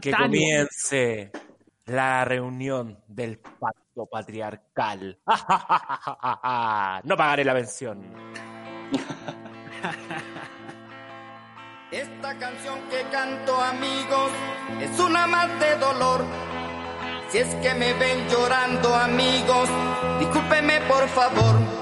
que comience la reunión del pacto patriarcal. no pagaré la pensión. Esta canción que canto amigos es una más de dolor. Si es que me ven llorando amigos, discúlpeme por favor.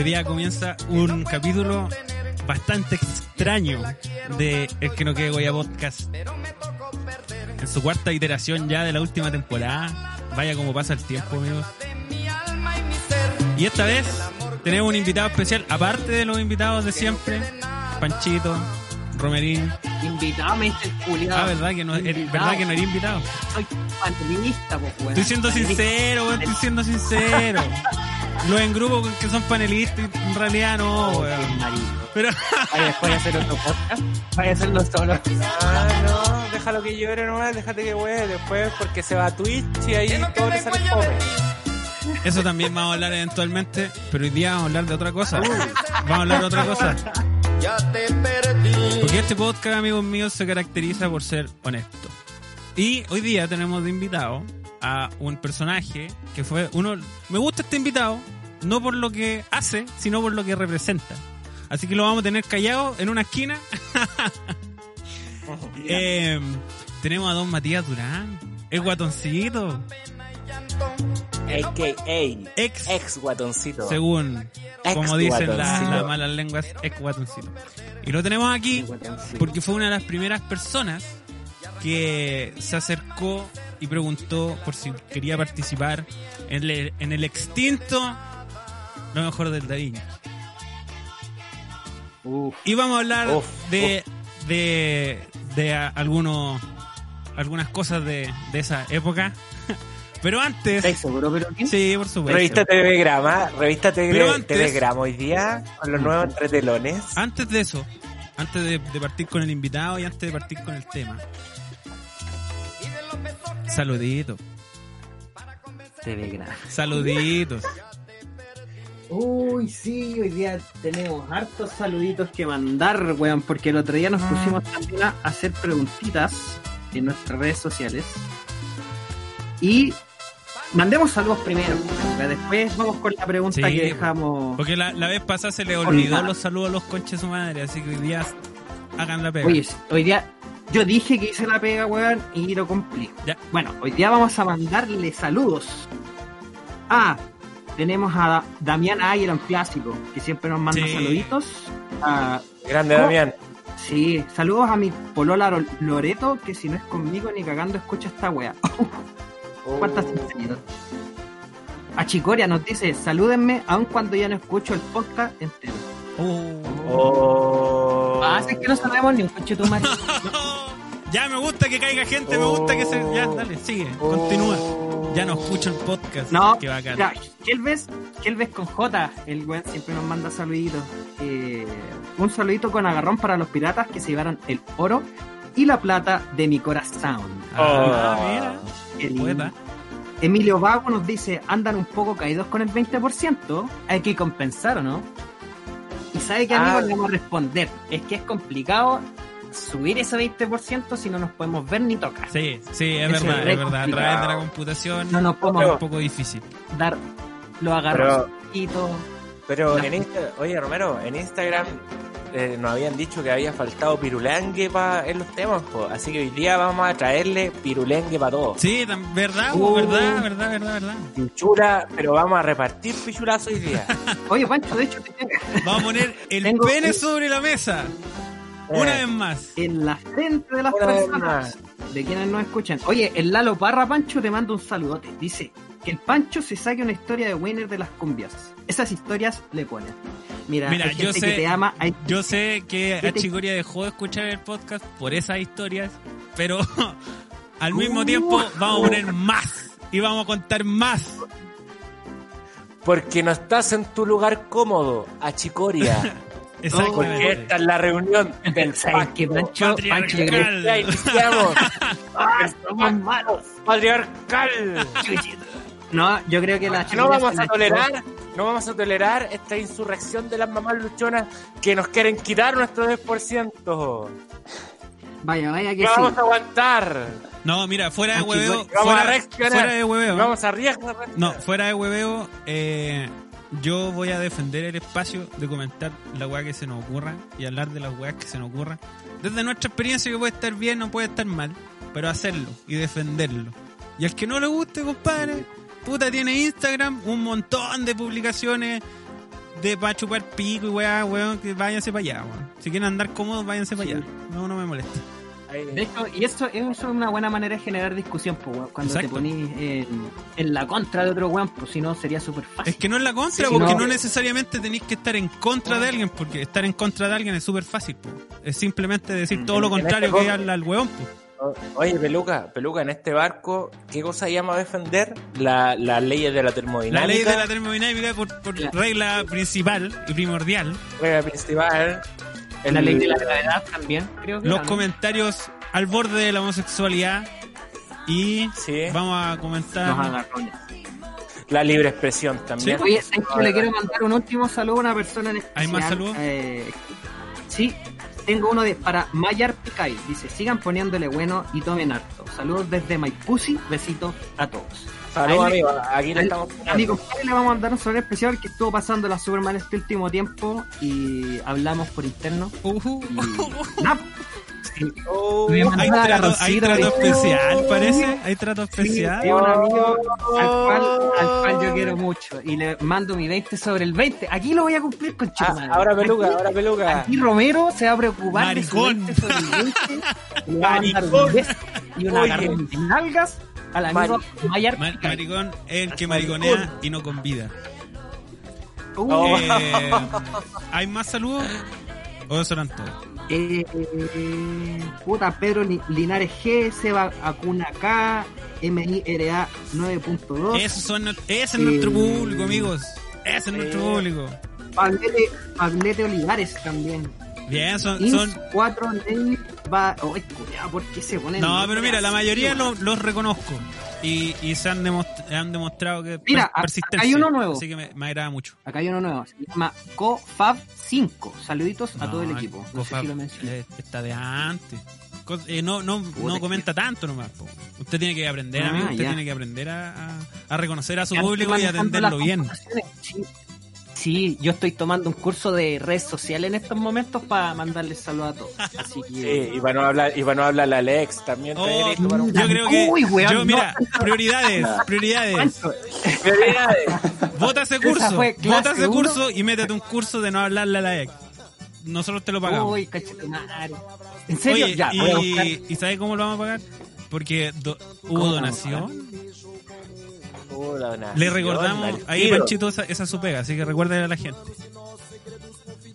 Hoy día comienza un capítulo bastante extraño de El que no quede Goya Podcast. En su cuarta iteración ya de la última temporada. Vaya como pasa el tiempo, amigos. Y esta vez tenemos un invitado especial, aparte de los invitados de siempre. Panchito, Romerín. Invitado me dice el Ah, verdad que no, verdad que no era invitado. Soy panelista, pues, Estoy siendo sincero, estoy siendo sincero. Los en grupo que son panelistas, en realidad no, weón. Pero. Vaya, después hacer otro podcast. Vaya a hacerlo solo. Ah, no, déjalo que llore nomás, déjate que weón después porque se va a Twitch y ahí todo le sale fome. Eso también vamos a hablar eventualmente, pero hoy día vamos a hablar de otra cosa. Vamos a hablar de otra cosa. Ya te perdí. Porque este podcast, amigos míos, se caracteriza por ser honesto. Y hoy día tenemos de invitado a un personaje que fue uno... Me gusta este invitado, no por lo que hace, sino por lo que representa. Así que lo vamos a tener callado en una esquina. Eh, tenemos a don Matías Durán, el guatoncito. AKA Ex, ex guatoncito. según Ex como dicen la- las malas lenguas, ex guatoncito. Y lo tenemos aquí porque fue una de las primeras personas que se acercó y preguntó por si quería participar en el, en el extinto Lo mejor del. Uf. Y vamos a hablar Uf, de, de, de a- algunos, algunas cosas de, de esa época. Pero antes... ¿Estáis seguros, pero? Sí, por supuesto. Revista Telegrama, revista antes- Telegrama hoy día con los nuevos entretelones. Antes de eso, antes de, de partir con el invitado y antes de partir con el tema. Saluditos, Telegram. saluditos. Uy, sí, hoy día tenemos hartos saluditos que mandar, weón, porque el otro día nos pusimos también a hacer preguntitas en nuestras redes sociales. Y mandemos saludos primero, weón, después vamos con la pregunta Sí, que dejamos. Porque la, la vez pasada se le olvidó Olvidar. los saludos a los conches de su madre, así que hoy día hagan la pega. Oye, hoy día yo dije que hice la pega, weón, y lo cumplí. Ya. Bueno, hoy día vamos a mandarle saludos. Ah, tenemos a Da- Damián Iron Clásico, que siempre nos manda Sí. saluditos. Ah, Grande ¿Cómo? Damián. sí, saludos a mi polola Loreto, que si no es conmigo ni cagando escucha esta wea. ¿Cuántas sinceridad? A Chicoria nos dice, salúdenme aun cuando ya no escucho el podcast entero. Oh. Oh. Ah, es que no sabemos ni un coche tu madre. Ya me gusta que caiga gente, me gusta que se. Ya, dale, sigue, Oh. continúa. Ya no escucho el podcast. No, Qué bacán. ya, Kelves, Kelves con J, el weón siempre nos manda saluditos. Eh, un saludito con agarrón para los piratas que se llevaron el oro y la plata de mi corazón. Ah, Oh. mira. Poeta. Emilio Vago nos dice, andan un poco caídos con el 20%, hay que compensar o no. Y sabe que amigos Ah. le vamos a responder, es que es complicado subir ese 20% si no nos podemos ver ni tocar. Sí, sí, es verdad, es verdad. A través de la computación No nos es podemos un poco difícil. dar los agarros y todo. Pero La- en Insta- oye Romero, en Instagram eh, nos habían dicho que había faltado pirulengue pa, en los temas, po. así que hoy día vamos a traerle pirulengue para todos. Sí, verdad, Uh. verdad, verdad, verdad, verdad. Pichula, pero vamos a repartir pichulazo hoy día. Oye, Pancho, de hecho, te tengo Vamos a poner el Tengo pene sobre la mesa. Una vez más. en la frente de las Una personas de quienes nos escuchan. Oye, el Lalo Parra Pancho te manda un saludote. Dice que el Pancho se saque una historia de Winner de las cumbias. Esas historias le ponen. Mira, Mira, hay yo gente sé- que te ama, hay Yo sé que ¿Qué a Chicoria dejó de escuchar el podcast por esas historias, pero al mismo Uh. tiempo vamos a poner más y vamos a contar más. Porque no estás en tu lugar cómodo, achicoria. Porque Exactamente. esta es la reunión del ¿Sabes qué, pacto. Pancho? Pancho. ¡Ah, somos malos! Patriarcal. No, yo creo que la No vamos a tolerar, no vamos a tolerar esta insurrección de las mamás luchonas que nos quieren quitar nuestro 10%. Vaya, vaya que No sí. vamos a aguantar. No, mira, fuera de Aquí, hueveo. Vamos a Fuera, reaccionar. fuera de hueveo. Vamos a arriesgar. No, fuera de hueveo, eh, yo voy a defender el espacio de comentar la weá que se nos ocurra y hablar de las weas que se nos ocurra. Desde nuestra experiencia que puede estar bien, no puede estar mal, pero hacerlo y defenderlo. Y al que no le guste, compadre, puta, tiene Instagram, un montón de publicaciones de para chupar pico y weá, weón, que váyanse para allá, weón. Si quieren andar cómodos, váyanse para Sí. allá. No, no me molesta. De hecho, y eso, eso es una buena manera de generar discusión, pues, weón, cuando Exacto. te ponís en, en la contra de otro weón, pues si no sería súper fácil. Es que no es la contra, Sí, porque no. no. necesariamente tenéis que estar en contra de alguien, porque estar en contra de alguien es súper fácil. po. Es simplemente decir todo lo en contrario este que habla el weón. po. Oye, Peluca, Peluca, en este barco, ¿qué cosa llama a defender? La- Las leyes de la termodinámica. La ley de la termodinámica por, por regla principal y primordial. regla principal. el- la ley de la gravedad también, creo que Los era, ¿no? comentarios al borde de la homosexualidad. Y Sí. vamos a Nos comentar. ya. La libre expresión también. Sí. Oye, es que le quiero mandar un último saludo a una persona en especial. ¿Hay más saludos? Eh, sí, tengo uno de para Mayar Picay. Dice, sigan poniéndole bueno y tomen harto. Saludos desde Maipusi, besitos a todos. Saludos, amigos. Aquí le estamos A mi compadre le vamos a mandar un saludo especial que estuvo pasando la Superman este último tiempo y hablamos por interno. Ujú. Y... Sí, Oh, Me Hay trato, hay trato especial, parece. Hay trato Sí, especial. es un amigo al cual, al cual yo quiero mucho y le mando mi 20 sobre el 20. Aquí lo voy a cumplir con Ah, ahora Peluca, ahora Peluca. Aquí Romero se va a preocupar de su Maricón. 20 sobre el 20 y le va a mandar un Maricón. y un Oye. agarrón de nalgas al amigo Mayar Ma- Picay. maricón es el que mariconea y no convida. Uh, Oh. Eh, ¿Hay más saludos? ¿O eso eran todos? Eh, eh, puta, Pedro Li- Linares G, Seba Acuna K, MIRA 9.2, Esos son, ese es Eh, nuestro público, amigos. Ese es nuestro eh, público. Pablete, Pablete Olivares también. Bien, son. Ins son 4 Ney va. Ay, cuidado, ¿por qué se ponen? no, pero mira, la mayoría los, los reconozco. Y, y se han, demost- han demostrado que Mira, persistencia. acá hay uno nuevo. Así que me, me agrada mucho. Acá hay uno nuevo, se llama CoFab5. Saluditos a todo el equipo. No sé Cofab, si lo mencioné. está de antes. Eh, no, no, no comenta tanto nomás. po. Usted tiene que aprender, Ah, amigo. Usted ya. tiene que aprender a, a- a reconocer a su Ya público y atenderlo bien. Sí. Sí, yo estoy tomando un curso de redes sociales en estos momentos para mandarles saludos a todos. Así Sí, que. y para no hablar, y no hablar la Alex también Oh, tomar un yo creo que. Uy, weón, yo, no. mira, prioridades, prioridades. Vota ese curso, vota ese uno. curso y métete un curso de no hablarle a la ex. Nosotros te lo pagamos. Uy, cachetumare. ¿En serio? Oye, ya, voy a y, ¿y sabes cómo lo vamos a pagar? Porque do- hubo donación. Le recordamos, ahí. Panchito, esa, esa es su pega, así que recuérdale a la gente.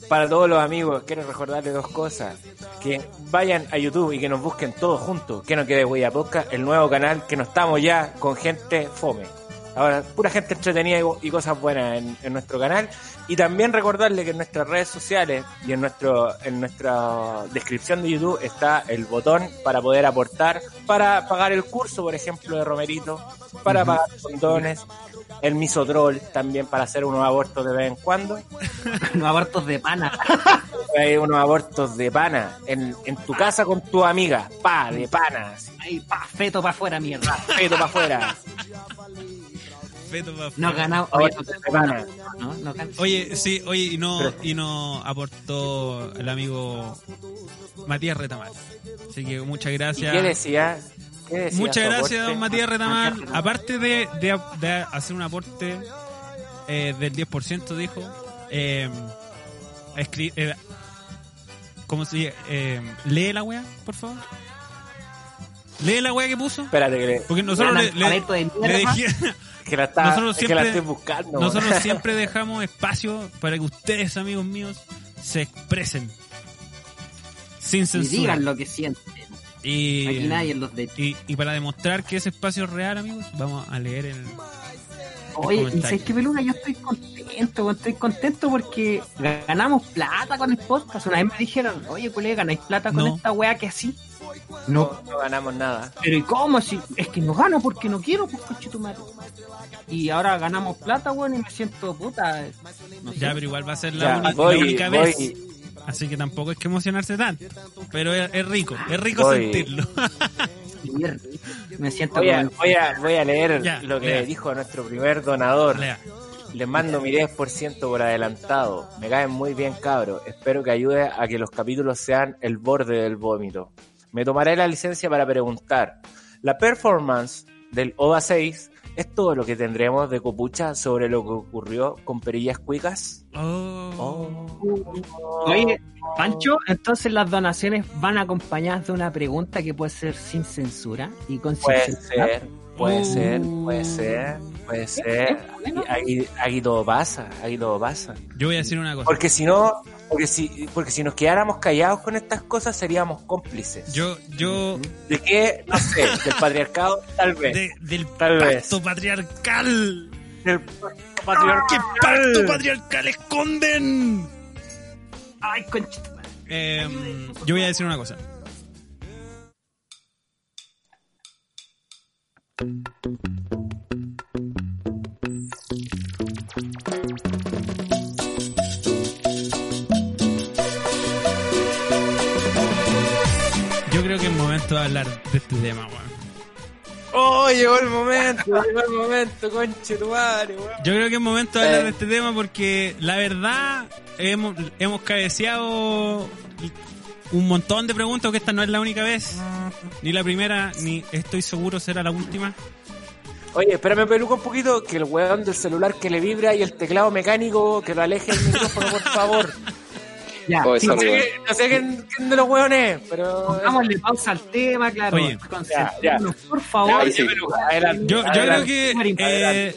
Para todos los amigos, quiero recordarles dos cosas. Que vayan a YouTube y que nos busquen todos juntos. Que no quede huella podcast, el nuevo canal que no estamos ya con gente fome. Ahora, pura gente entretenida y, y cosas buenas en, en nuestro canal. Y también recordarle que en nuestras redes sociales y en nuestro en nuestra descripción de YouTube está el botón para poder aportar, para pagar el curso, por ejemplo, de Romerito, para pagar condones, el misotrol también para hacer unos abortos de vez en cuando. Los abortos de pana. Hay unos abortos de pana en, en tu casa con tu amiga, pa, de pana, Ahí, pa, feto para afuera, mierda. peto para afuera. Feto pa' No afuera. ganamos. Oye, no, no, sí, oye, y no, y no aportó el amigo Matías Retamal. Así que muchas ¿Y gracias. qué decía? ¿Qué decía Muchas gracias, aporte? don Matías Retamal. Aparte de, de- de hacer un aporte eh, del 10%, dijo, eh, escri- eh, ¿cómo se dice? Eh, lee la wea, por favor. Lee la wea que puso. Espérate, que, le- Porque nosotros le, le- le. Dije- que la, está, Nosotros que la siempre- estoy buscando. nosotros siempre dejamos espacio para que ustedes, amigos míos, se expresen. Sin Y censura. digan lo que sienten. Y, Aquí nadie los de y, y para demostrar que ese espacio es real, amigos, vamos a leer el, Oye, y sabes que peluca, yo estoy contento, estoy contento porque ganamos plata con el podcast. Una vez me dijeron, oye colega, ganáis plata con No. esta weá que así. No, No ganamos nada. pero ¿y cómo? Si, es que no gano porque no quiero, pues coche tu madre. Y ahora ganamos plata, weón, y me siento puta. No sé. Ya, pero igual va a ser la, Ya, única voy. vez. Así que tampoco es que emocionarse tanto. Pero es, es rico, es rico Voy. sentirlo. Me siento Voy a, como- voy a, voy a leer Ya, lo que lea. dijo nuestro primer donador. Lea. Les mando mi 10% por adelantado. Me caen muy bien, cabros. Espero que ayude a que los capítulos sean el borde del vómito. Me tomaré la licencia para preguntar. ¿La performance del OVA 6 es todo lo que tendremos de copucha sobre lo que ocurrió con Perillas Cuicas? Oh. Oye, Pancho, entonces las donaciones van acompañadas de una pregunta que puede ser sin censura y con Puede censura. ser, puede ser, puede ser, puede ser. Aquí, aquí todo pasa, aquí todo pasa. Yo voy a decir una cosa. Porque si no, porque si, porque si nos quedáramos callados con estas cosas seríamos cómplices. Yo, yo, ¿De qué? No sé, del patriarcado, tal vez. de- del Tal vez. pacto patriarcal. Del patriarcado. ¿Qué pacto patriarcal esconden? Ay, conchita. madre. Eh, yo voy a decir una cosa. Creo que es momento de hablar de este tema, weón. Oh, llegó el momento, llegó el momento, conche tu madre, weón. Yo creo que es momento de hablar Eh. de este tema porque la verdad hemos, hemos cabeceado un montón de preguntas, que esta no es la única vez, ni la primera, ni estoy seguro será la última. Oye, espérame peluca un poquito, que el weón del celular que le vibra y el teclado mecánico que lo aleje del micrófono, por favor. Ya, Oh, sí, No sé, no sé quién, quién de los weones, pero... pongámosle pausa al tema, claro. Oye, por favor. ya, sí. peluca, adelante, Yo, yo creo que Marín, eh,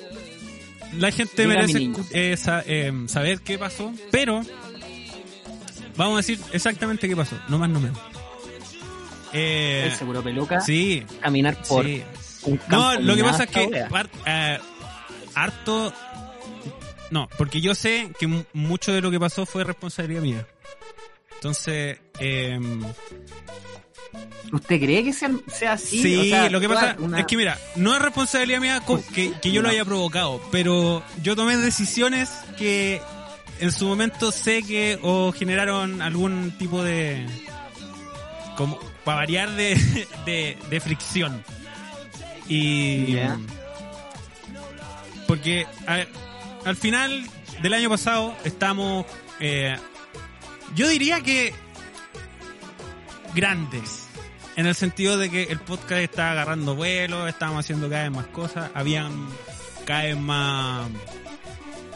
la gente merece eh, sa- eh, saber qué pasó, pero vamos a decir exactamente qué pasó, no más no menos. Eh, El seguro peluca, sí, caminar por sí. un campo No, lo que pasa es que eh, harto. No, porque yo sé que mu- mucho de lo que pasó fue responsabilidad mía. Entonces, eh, ¿Usted cree que sea, sea así? sí, O sea, lo que pasa una- es que mira, no es responsabilidad mía que, que yo lo haya provocado, pero yo tomé decisiones que en su momento sé que o generaron algún tipo de como para variar de, de, de fricción. Y porque a ver, al final del año pasado estamos eh, yo diría que grandes en el sentido de que el podcast está agarrando vuelo, estábamos haciendo cada vez más cosas, habían cada vez más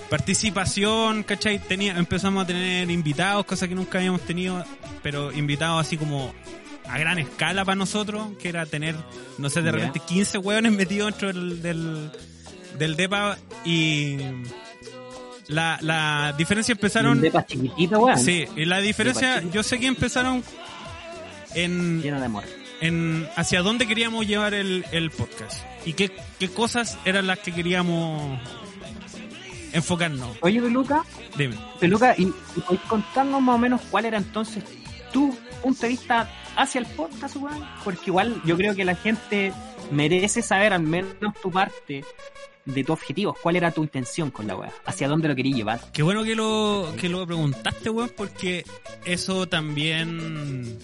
participación, ¿cachai? Tenía, empezamos a tener invitados, cosas que nunca habíamos tenido, pero invitados así como a gran escala para nosotros, que era tener, no sé, de repente 15 hueones metidos dentro del, del, del DEPA y la, la diferencia empezaron... Chiquitito, weón. Sí, y la diferencia, yo sé que empezaron en, Lleno de amor. en hacia dónde queríamos llevar el, el podcast y qué, qué cosas eran las que queríamos enfocarnos. Oye, Peluca, Dime. Peluca, ¿y, y contarnos más o menos cuál era entonces tu punto de vista hacia el podcast, weón? Porque igual yo creo que la gente merece saber al menos tu parte de tu objetivo. ¿Cuál era tu intención con la weá? ¿Hacia dónde lo querías llevar? Qué bueno que lo, que lo preguntaste, weón, porque eso también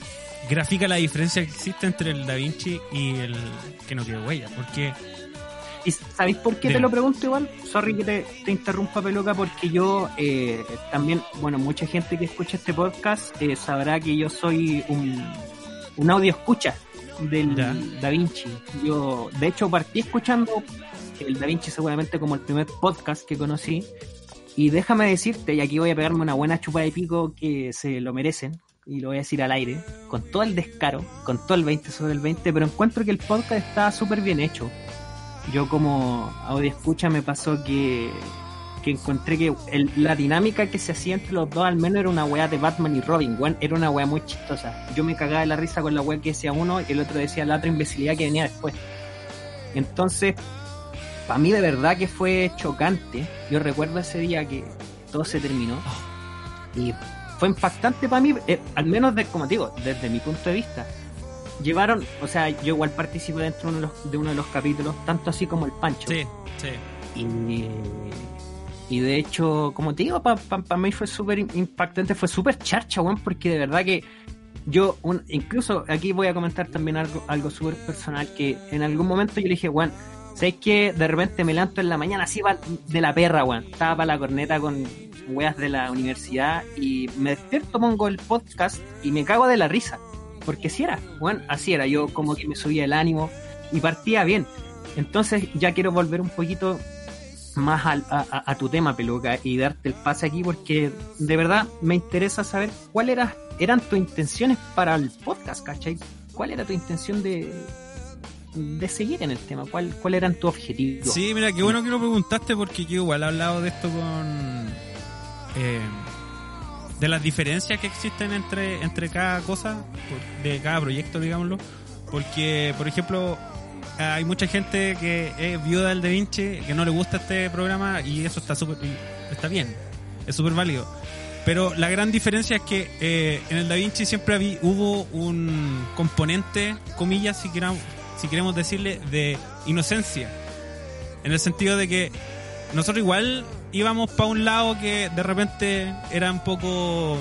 grafica la diferencia que existe entre el Da Vinci y el que no quiere huella. Porque, ¿Y sabéis por qué te lo pregunto igual? Sorry que te, te interrumpa, Peluca, porque yo eh, también, bueno, mucha gente que escucha este podcast eh, sabrá que yo soy un, un audio escucha del Ya. Da Vinci. Yo, de hecho, partí escuchando el Da Vinci seguramente como el primer podcast que conocí. Y déjame decirte, y aquí voy a pegarme una buena chupa de pico que se lo merecen, y lo voy a decir al aire, con todo el descaro, con todo el 20 sobre el 20, pero encuentro que el podcast está súper bien hecho. Yo como audio escucha me pasó que, que encontré que la dinámica que se hacía entre los dos al menos era una weá de Batman y Robin, weón, era una weá muy chistosa. Yo me cagaba de la risa con la weá que decía uno y el otro decía la otra imbecilidad que venía después. Entonces, para mí de verdad que fue chocante. Yo recuerdo ese día que todo se terminó. Y fue impactante para mí, eh, al menos de, como digo, desde mi punto de vista. Llevaron, o sea, yo igual participo dentro de uno de los, de uno de los capítulos, tanto así como el Pancho. Sí, sí. Y, y de hecho, como te digo, para mí fue súper impactante, fue súper charcha, weón, porque de verdad que yo, un, incluso aquí voy a comentar también algo, algo súper personal, que en algún momento yo le dije, weón, ¿sabes que De repente me levanto en la mañana así de la perra, weón. Estaba para la corneta con weas de la universidad y me despierto, pongo el podcast y me cago de la risa. Porque si era, weón, así era. Yo como que me subía el ánimo y partía bien. Entonces ya quiero volver un poquito más a, tu tema, peluca, y darte el pase aquí porque de verdad me interesa saber cuáles era, eran tus intenciones para el podcast, ¿cachai? ¿Cuál era tu intención de, de seguir en el tema? ¿Cuál, ¿Cuál eran tus objetivos? Sí, mira, qué bueno que lo preguntaste porque yo igual he hablado de esto con... Eh, de las diferencias que existen entre, entre cada cosa, de cada proyecto, digámoslo. Porque, por ejemplo, hay mucha gente que es viuda del Da Vinci, que no le gusta este programa y eso está súper está bien, es súper válido. Pero la gran diferencia es que eh, en el Da Vinci siempre hubo un componente, comillas, si queremos, si queremos decirle, de inocencia. En el sentido de que nosotros igual íbamos para un lado que de repente era un poco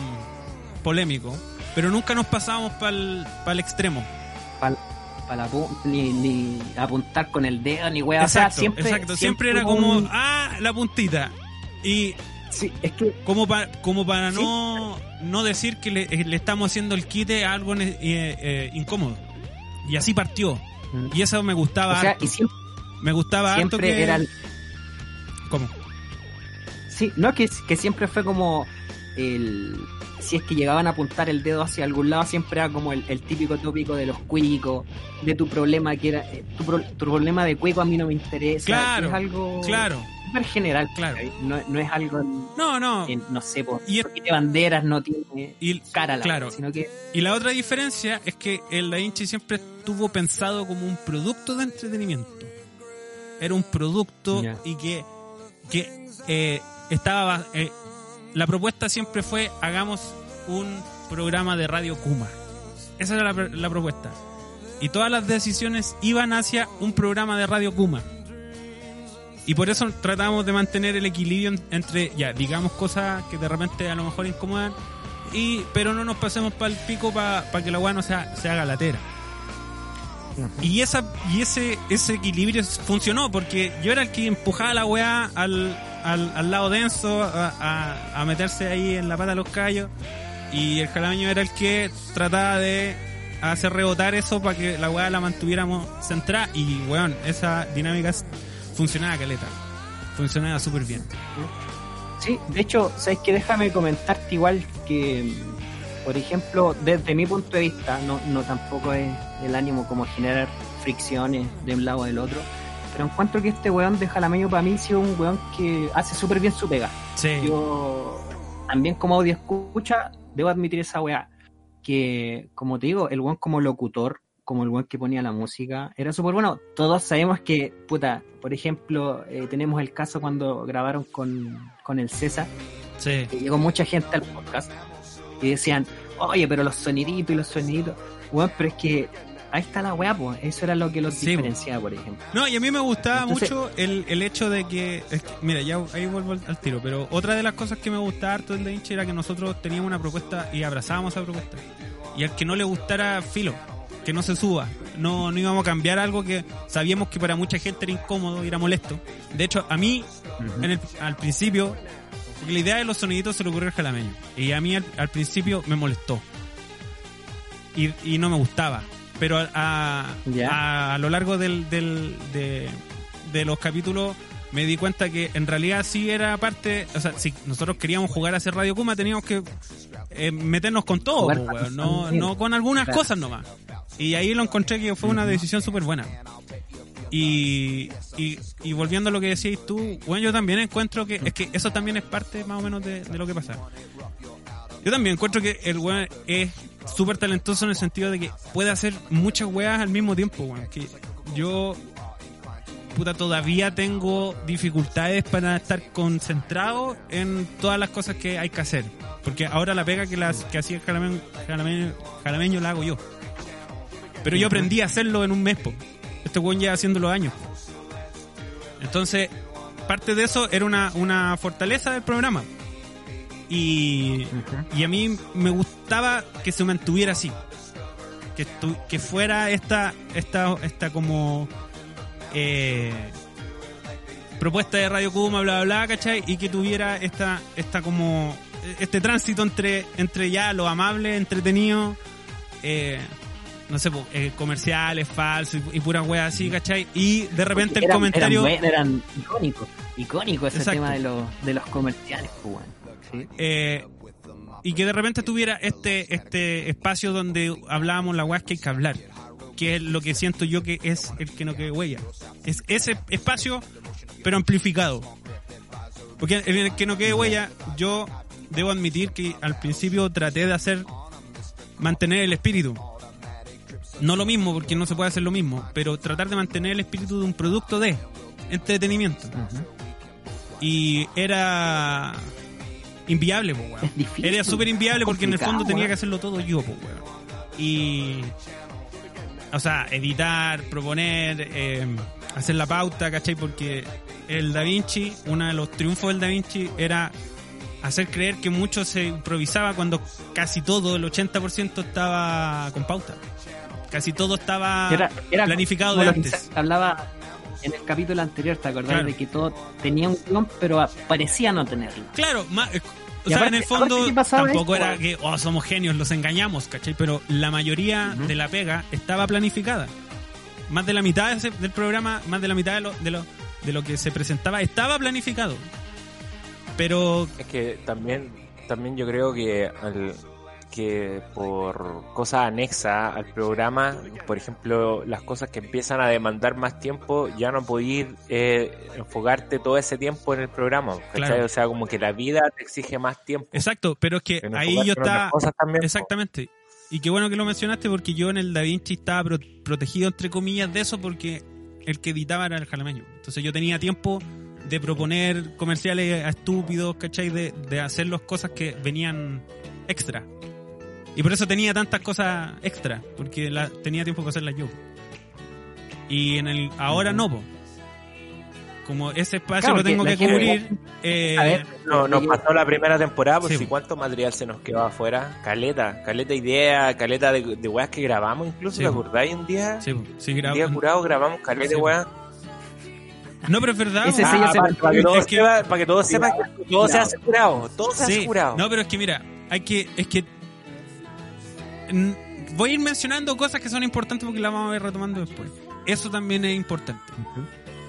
polémico, pero nunca nos pasábamos para el, extremo. Para ni, ni, apuntar con el dedo, ni wea. siempre, exacto. Siempre, era como, ah, la puntita. Y sí, es que... como, para como para no, no decir que le, le, estamos haciendo el quite a algo eh, eh, incómodo. Y así partió. Mm. Y eso me gustaba. me gustaba siempre que... era ¿Cómo? Sí, no, que, que siempre fue como el si es que llegaban a apuntar el dedo hacia algún lado, siempre era como el, típico tópico de los cuicos, de tu problema que era, eh, tu, problema de cuico a mí no me interesa. Claro, es algo claro. Súper general, claro. No, no es algo. No, no. no sé, por, y tiene banderas, no tiene cara la claro. sino que. Y la otra diferencia es que el Da Vinci siempre estuvo pensado como un producto de entretenimiento. Era un producto y que, que eh, estaba. Eh, la propuesta siempre fue hagamos un programa de Radio Kuma. Esa era la, propuesta. Y todas las decisiones iban hacia un programa de Radio Kuma. Y por eso tratamos de mantener el equilibrio entre, ya, digamos cosas que de repente a lo mejor incomodan, y, pero no nos pasemos para el pico para que la weá no se, se haga latera. Y esa y ese ese equilibrio funcionó porque yo era el que empujaba la weá al, al, lado denso a, meterse ahí en la pata de los callos y el jalameño era el que trataba de hacer rebotar eso para que la weá la mantuviéramos centrada y weón, esa dinámica funcionaba caleta. Funcionaba súper bien. Sí, de hecho, ¿sabes que Déjame comentarte igual que, por ejemplo, desde mi punto de vista, no, no tampoco es el ánimo como generar fricciones de un lado o del otro, pero encuentro que este weón de Jalameño para mí sido un weón que hace súper bien su pega. Sí. Yo también como audio escucha, debo admitir esa weá. Que, como te digo, el weón como locutor, como el weón que ponía la música, era súper bueno. Todos sabemos que, puta, por ejemplo, eh, tenemos el caso cuando grabaron con, con el César. Sí. Que llegó mucha gente al podcast y decían, oye, pero los soniditos y los soniditos. Weón, pero es que ahí está la weá, pues. Eso era lo que los diferenciaba, por ejemplo. No, y a mí me gustaba mucho el, el hecho de que, Mira, ya ahí vuelvo al, tiro. Pero otra de las cosas que me gustaba harto del Lynch era que nosotros teníamos una propuesta y abrazábamos esa propuesta. Y al que no le gustara, filo. Que no se suba. No, no íbamos a cambiar algo que sabíamos que para mucha gente era incómodo y era molesto. De hecho, a mí, en el, al principio, la idea de los soniditos se le ocurrió al jalameño. Y a mí al, principio me molestó. Y, y, no me gustaba pero a, a, lo largo del, del, de, los capítulos me di cuenta que en realidad sí era parte, o sea, si nosotros queríamos jugar a hacer Radio Kuma teníamos que eh, meternos con todo, no, no con algunas cosas nomás. Y ahí lo encontré que fue una decisión súper buena. Y, y, volviendo a lo que decías tú, bueno, yo también encuentro que es que eso también es parte más o menos de, de lo que pasa. Yo también encuentro que el weón es súper talentoso en el sentido de que puede hacer muchas weas al mismo tiempo, weón. Que yo, puta, todavía tengo dificultades para estar concentrado en todas las cosas que hay que hacer. Porque ahora la pega que, las, que hacía Jalameño, Jalameño, Jalameño la hago yo. Pero yo aprendí a hacerlo en un mes, po. Este weón lleva haciéndolo años. Entonces, parte de eso era una, una fortaleza del programa. Y, y a mí me gustaba que se mantuviera así. Que, estu- que fuera esta, esta, esta como eh, propuesta de Radio Kuma, bla, bla, bla, ¿cachai? Y que tuviera esta, esta como, este tránsito entre, entre ya lo amable, entretenido, eh, no sé, eh, comerciales, falsos y, y puras weas así, ¿cachai? Y de repente el comentario... Eran, eran icónicos. Icónico ese Exacto. tema de los, de los comerciales, pues. Sí. eh, y que de repente tuviera este este espacio donde hablábamos la weas que hay que hablar que es lo que siento yo que es el que no quede huella es ese espacio pero amplificado porque en el que no quede huella yo debo admitir que al principio traté de hacer mantener el espíritu no lo mismo porque no se puede hacer lo mismo pero tratar de mantener el espíritu de un producto de entretenimiento y era inviable, po, weón. Era súper inviable porque en el fondo tenía que hacerlo todo yo, po, weón. Y. O sea, editar, proponer, eh, hacer la pauta, ¿cachai? Porque el Da Vinci, uno de los triunfos del Da Vinci era hacer creer que mucho se improvisaba cuando casi todo, el 80% estaba con pauta. Casi todo estaba Era, era planificado de antes. hablaba en el capítulo anterior, ¿te acordás? Claro. De que todo tenía un guion, pero parecía no tenerlo. Claro, eh, o Y sea, aparte- en el fondo aparte, ¿qué pasaba tampoco esto? era que oh, somos genios, los engañamos, ¿cachai? Pero la mayoría de la pega estaba planificada. Más de la mitad de ese- del programa, más de la mitad de lo, de, lo, de lo que se presentaba estaba planificado. Pero Es que también, también yo creo que al- que por cosas anexas al programa, por ejemplo, las cosas que empiezan a demandar más tiempo, ya no podís eh, enfocarte todo ese tiempo en el programa. Claro. O sea, como que la vida te exige más tiempo. exacto, pero es que ahí yo estaba. Exactamente. Y qué bueno que lo mencionaste porque yo en el Da Vinci estaba pro- protegido entre comillas de eso porque el que editaba era el jalameño. Entonces yo tenía tiempo de proponer comerciales a estúpidos, ¿cachai? De, de hacer las cosas que venían extra. Y por eso tenía tantas cosas extra, porque la, tenía tiempo para hacerlas yo. Y en el ahora no, po. Como ese espacio Claro, lo tengo que cubrir. eh, A ver, No, nos pasó la primera temporada, pues Sí. si cuánto material se nos quedó afuera. Caleta, caleta idea, caleta de, de weas que grabamos incluso, Sí. ¿te acordáis un día? sí, po, sí, un grabo- día curado grabamos caleta Sí. de weas. No, pero es verdad. Ah, se para, que todos Es que- sepan, para que todos sepan que todo se hace curado, todo se hace curado. no, pero es que mira, hay que, es que voy a ir mencionando cosas que son importantes porque las vamos a ir retomando después. Eso también es importante.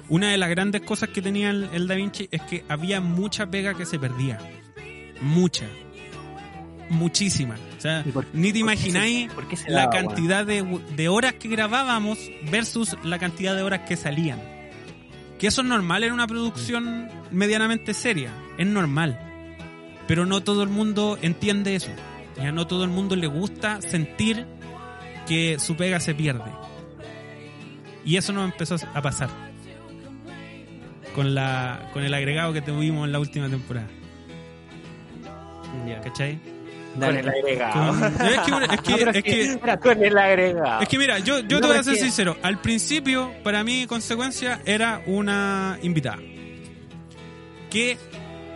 Una de las grandes cosas que tenía el, el Da Vinci es que había mucha pega que se perdía. Mucha. Muchísima. O sea, ¿Y por- ni te por qué se- imagináis por qué se la daba, cantidad de, de horas que grabábamos versus la cantidad de horas que salían. Que eso es normal en una producción medianamente seria. Es normal. Pero no todo el mundo entiende eso. Ya no todo el mundo le gusta sentir que su pega se pierde. Y eso nos empezó a pasar. Con, la, con el agregado que tuvimos en la última temporada. Ya. ¿Cachai? Con el agregado. Con- es que, el agregado. Es mira, yo, yo No, te voy a ser que- sincero. Al principio, para mí, consecuencia era una invitada. Que,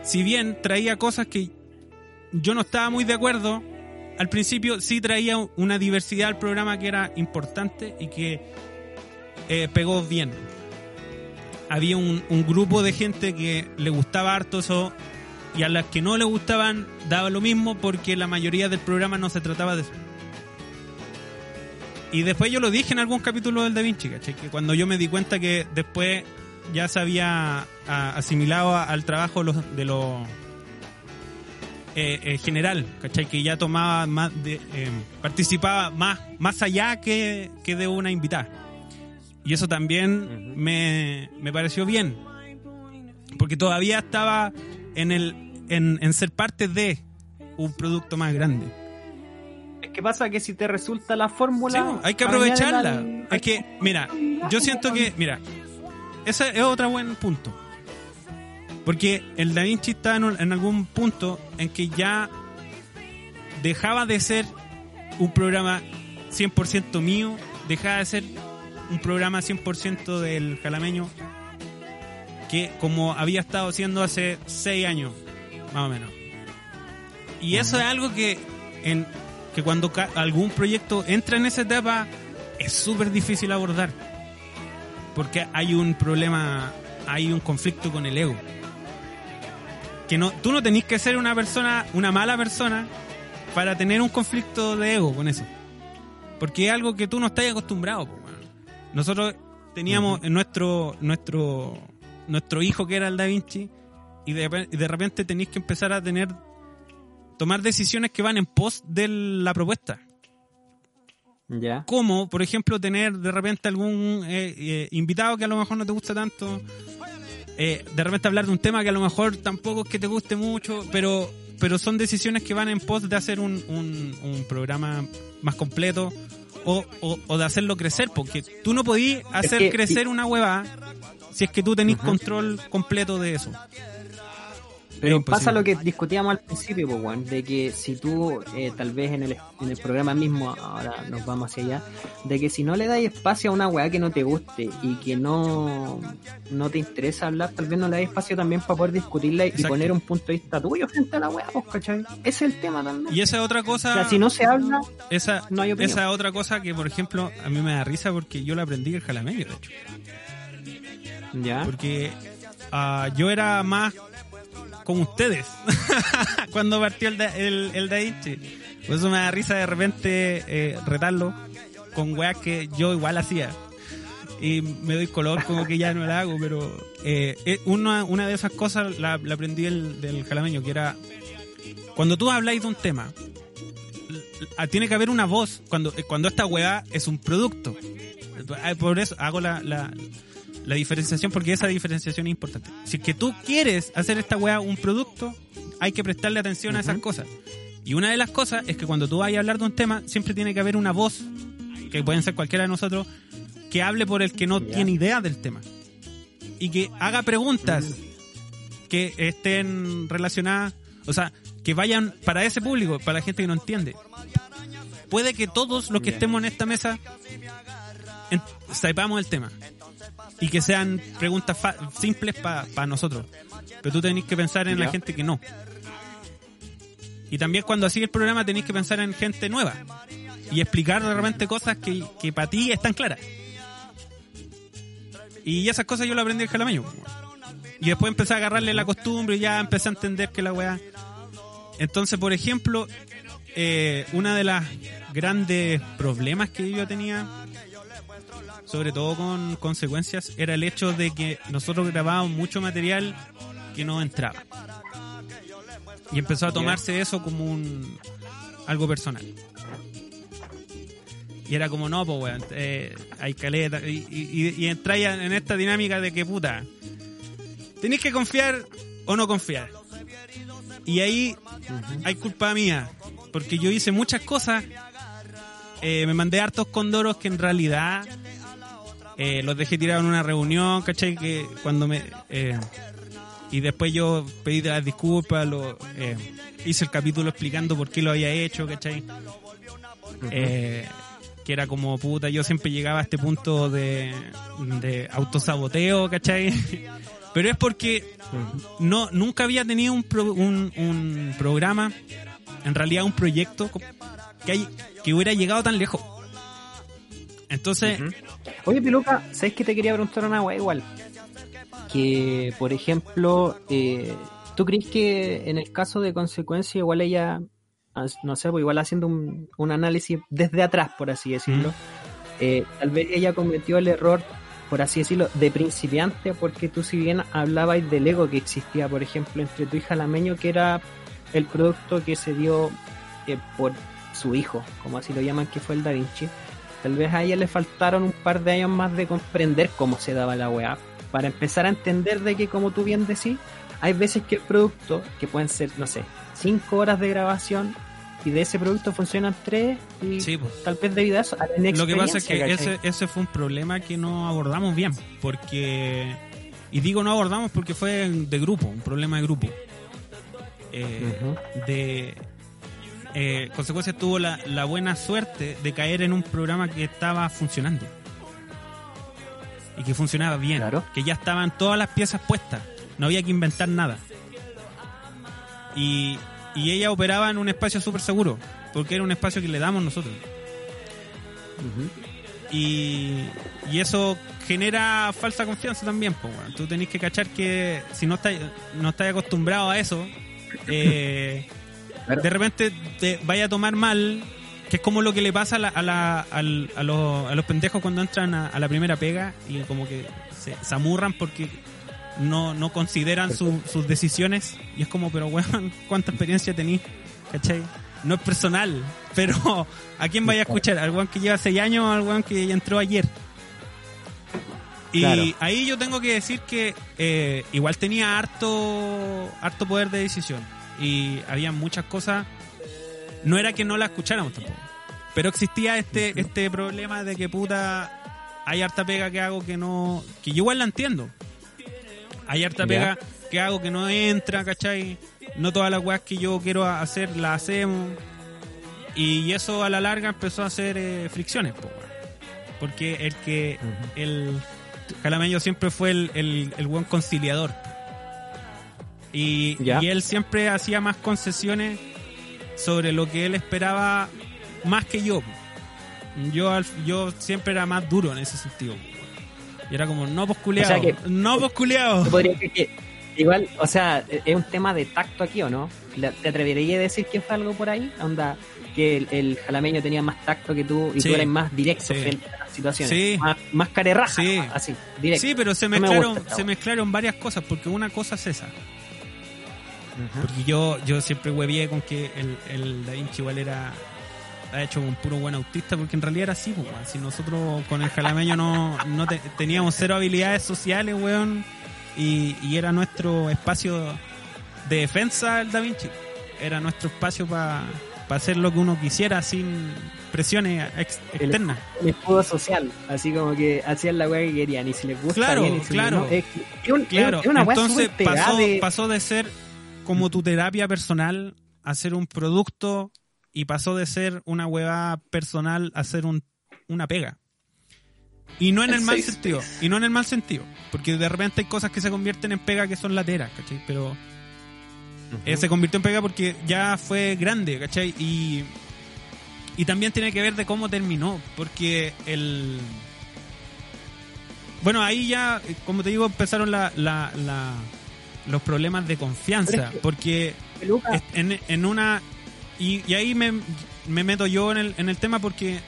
si bien traía cosas que yo no estaba muy de acuerdo, al principio sí traía una diversidad al programa que era importante y que eh, pegó bien. Había un, un grupo de gente que le gustaba harto eso y a las que no le gustaban daba lo mismo porque la mayoría del programa no se trataba de eso. Y después yo lo dije en algún capítulo del Da Vinci, ¿cachai? Que cuando yo me di cuenta que después ya se había asimilado al trabajo de los, de los eh, eh, general, ¿cachai? Que ya tomaba más de, eh, participaba más, más allá que, que de una invitada. Y eso también me, me pareció bien. Porque todavía estaba en el en, en ser parte de un producto más grande. Es que pasa que si te resulta la fórmula. Sí, hay que aprovecharla. Es que, mira, yo siento que, mira, ese es otro buen punto. Porque el Da Vinci está en, algún punto en que ya dejaba de ser un programa 100% mío, dejaba de ser un programa 100% del jalameño, que como había estado haciendo hace 6 años, más o menos. Y eso es algo que, en, que cuando ca- algún proyecto entra en esa etapa, es súper difícil abordar. Porque hay un problema, hay un conflicto con el ego. Que no, tú no tenés que ser una persona, una mala persona, para tener un conflicto de ego con eso. Porque es algo que tú no estás acostumbrado. po. Nosotros teníamos en nuestro, nuestro, nuestro hijo que era el Da Vinci, y de, repen- y de repente tenéis que empezar a tener, tomar decisiones que van en pos de la propuesta Ya. como por ejemplo tener de repente algún eh, eh, invitado que a lo mejor no te gusta tanto eh, de repente hablar de un tema que a lo mejor tampoco es que te guste mucho pero pero son decisiones que van en pos de hacer un, un, un programa más completo o, o, o de hacerlo crecer porque tú no podías hacer que- crecer una hueva si es que tú tenés control completo de eso Pero Es pasa lo que discutíamos al principio, pues, de que si tú, eh, tal vez en el, en el programa mismo, ahora nos vamos hacia allá, de que si no le das espacio a una weá que no te guste y que no, no te interesa hablar, tal vez no le das espacio también para poder discutirla y poner un punto de vista tuyo frente a la weá, pues, ¿cachai? Ese es el tema también. y esa es otra O cosa sea, si no se habla, esa, no hay opinión. esa es otra cosa que por ejemplo a mí me da risa porque yo la aprendí el jalameño de hecho ya. Porque ah, yo era más como ustedes cuando partió el, el, el Da Vinci. Por eso me da risa de repente eh, retarlo con weas que yo igual hacía. Y me doy color como que ya no la hago, pero eh, eh, una, una de esas cosas la, la aprendí el, del jalameño, que era cuando tú habláis de un tema, tiene que haber una voz cuando, eh, cuando esta weá es un producto. Por eso hago la, la diferenciación porque esa diferenciación es importante. Si es que tú quieres hacer esta weá un producto, hay que prestarle atención a esas cosas. Y una de las cosas es que cuando tú vayas a hablar de un tema, siempre tiene que haber una voz, que pueden ser cualquiera de nosotros, que hable por el que no tiene idea del tema. Y que haga preguntas que estén relacionadas, o sea, que vayan para ese público, para la gente que no entiende. Puede que todos los que estemos en esta mesa en- sepamos el tema y que sean preguntas fa- simples para nosotros. Pero tú tenés que pensar en la gente que no. Y también cuando así el programa tenéis que pensar en gente nueva y explicar de repente cosas que, que para ti están claras. Y esas cosas yo lo aprendí en Jalameño. Y después empecé a agarrarle la costumbre y ya empecé a entender que la weá. Entonces, por ejemplo, eh, una de las grandes problemas que yo tenía, sobre todo con consecuencias, era el hecho de que nosotros grabábamos mucho material que no entraba. Y empezó a tomarse eso como un algo personal. Y era como, no, pues, weón, eh, hay caleta. Y, y, y en esta dinámica de que, puta, tenéis que confiar o no confiar. Y ahí hay culpa mía, porque yo hice muchas cosas, eh, me mandé hartos condoros que en realidad eh, los dejé tirados en una reunión, ¿cachai? Que cuando me... eh, y después yo pedí las disculpas, lo, eh, hice el capítulo explicando por qué lo había hecho, ¿cachai? Eh, que era como puta, yo siempre llegaba a este punto de, de autosaboteo, ¿cachai? Pero es porque no nunca había tenido un, pro- un, un programa, en realidad un proyecto que, hay, que hubiera llegado tan lejos. Entonces, Oye, Piluca, ¿sabes que te quería preguntar una weá igual? Que, por ejemplo, eh, ¿tú crees que en el caso de consecuencia, igual ella, no sé, pues igual haciendo un, un análisis desde atrás, por así decirlo, eh, tal vez ella cometió el error, por así decirlo, de principiante, porque tú si bien hablabas del ego que existía, por ejemplo, entre tu hija Lameño, que era el producto que se dio eh, por su hijo, como así lo llaman, que fue el Da Vinci, Tal vez a ella le faltaron un par de años más de comprender cómo se daba la weá. Para empezar a entender de que, como tú bien decís, hay veces que el producto, que pueden ser, no sé, cinco horas de grabación, y de ese producto funcionan tres y Sí, pues. tal vez debido a eso, a la Lo que pasa es que ese, ese fue un problema que no abordamos bien, porque... Y digo no abordamos porque fue de grupo, un problema de grupo. Eh. De... Eh, consecuencia tuvo la, la buena suerte de caer en un programa que estaba funcionando. Y que funcionaba bien. Claro. Que ya estaban todas las piezas puestas. No había que inventar nada. Y, y ella operaba en un espacio súper seguro. Porque era un espacio que le damos nosotros. Y, y eso genera falsa confianza también. Tú tenés que cachar que si no estás no estás acostumbrado a eso, eh. De repente te vaya a tomar mal, que es como lo que le pasa a, la- a, la- a los, a los pendejos cuando entran a, la primera pega y como que se, se amurran porque no, no consideran su- sus decisiones. Y es como, pero weón, ¿cuánta experiencia tenís? ¿Cachai? No es personal, pero ¿a quién vaya a escuchar? ¿Al weón que lleva seis años o al weón que ya entró ayer? Y Claro. ahí yo tengo que decir que eh, igual tenía harto, harto poder de decisión. Y había muchas cosas. No era que no la escucháramos tampoco. Pero existía este, este problema de que puta hay harta pega que hago que no. que yo igual la entiendo. Hay harta pega que hago que no entra, ¿cachai? No todas las weas que yo quiero hacer las hacemos. Y eso a la larga empezó a hacer eh, fricciones, po. Porque el que. El Jalameño siempre fue el, el, el buen conciliador. Y, y él siempre hacía más concesiones sobre lo que él esperaba más que yo. Yo, al- yo siempre era más duro en ese sentido. Y era como, no posculeado, O sea no posculeado. Igual, o sea, es un tema de tacto aquí o no. ¿Le- ¿Te atreverías a decir que fue algo por ahí? Onda, que el, el jalameño tenía más tacto que tú y Sí. tú eres más directo Sí. frente a las situaciones. Sí. Más, más carerraja, Sí. así, directo. Sí, pero se No me mezclaron, gusta se mezclaron varias cosas, porque una cosa es esa. Porque yo, yo siempre huevié con que el, el Da Vinci igual era ha hecho un puro buen autista, porque en realidad era así, pues, weón. Si nosotros con el jalameño no, no te- teníamos cero habilidades sociales, weón, y, y era nuestro espacio de defensa el Da Vinci. Era nuestro espacio para hacer lo que uno quisiera sin presiones ex- El- externas. Un escudo social, así como que hacían la weá que querían y si les gusta Claro, bien y si claro. no, es, es un- Claro, es una weá entonces pasó, de- pasó de ser como tu terapia personal a ser un producto y pasó de ser una hueva personal a ser un, una pega. Y no en El el mal sentido, y no en el mal sentido, porque de repente hay cosas que se convierten en pega que son lateras, ¿cachai? Pero eh, se convirtió en pega porque ya fue grande, ¿cachai? Y, y también tiene que ver de cómo terminó, porque el... Bueno, ahí ya, eh, como te digo, empezaron la, la, la- los problemas de confianza, porque en, en una... Y, y ahí me, me meto yo en el, en el tema porque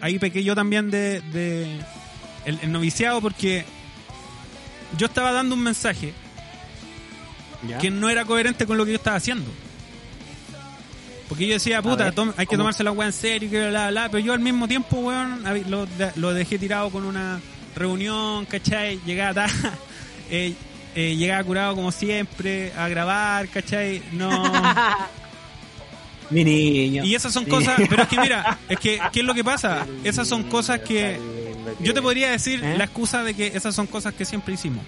ahí pequé yo también de, de el, el noviciado porque yo estaba dando un mensaje ¿ya? que no era coherente con lo que yo estaba haciendo. Porque yo decía, puta, ver, tom- hay que ¿cómo? tomarse la weá en serio, que bla, bla, bla, pero yo al mismo tiempo, weón, lo, lo dejé tirado con una reunión, ¿cachai? Llegaba, eh, eh, llegaba curado como siempre a grabar, ¿cachai? No... Mi niño. Y esas son cosas, pero es que mira, es que, ¿qué es lo que pasa? Esas son cosas que yo te podría decir ¿Eh? la excusa de que esas son cosas que siempre hicimos.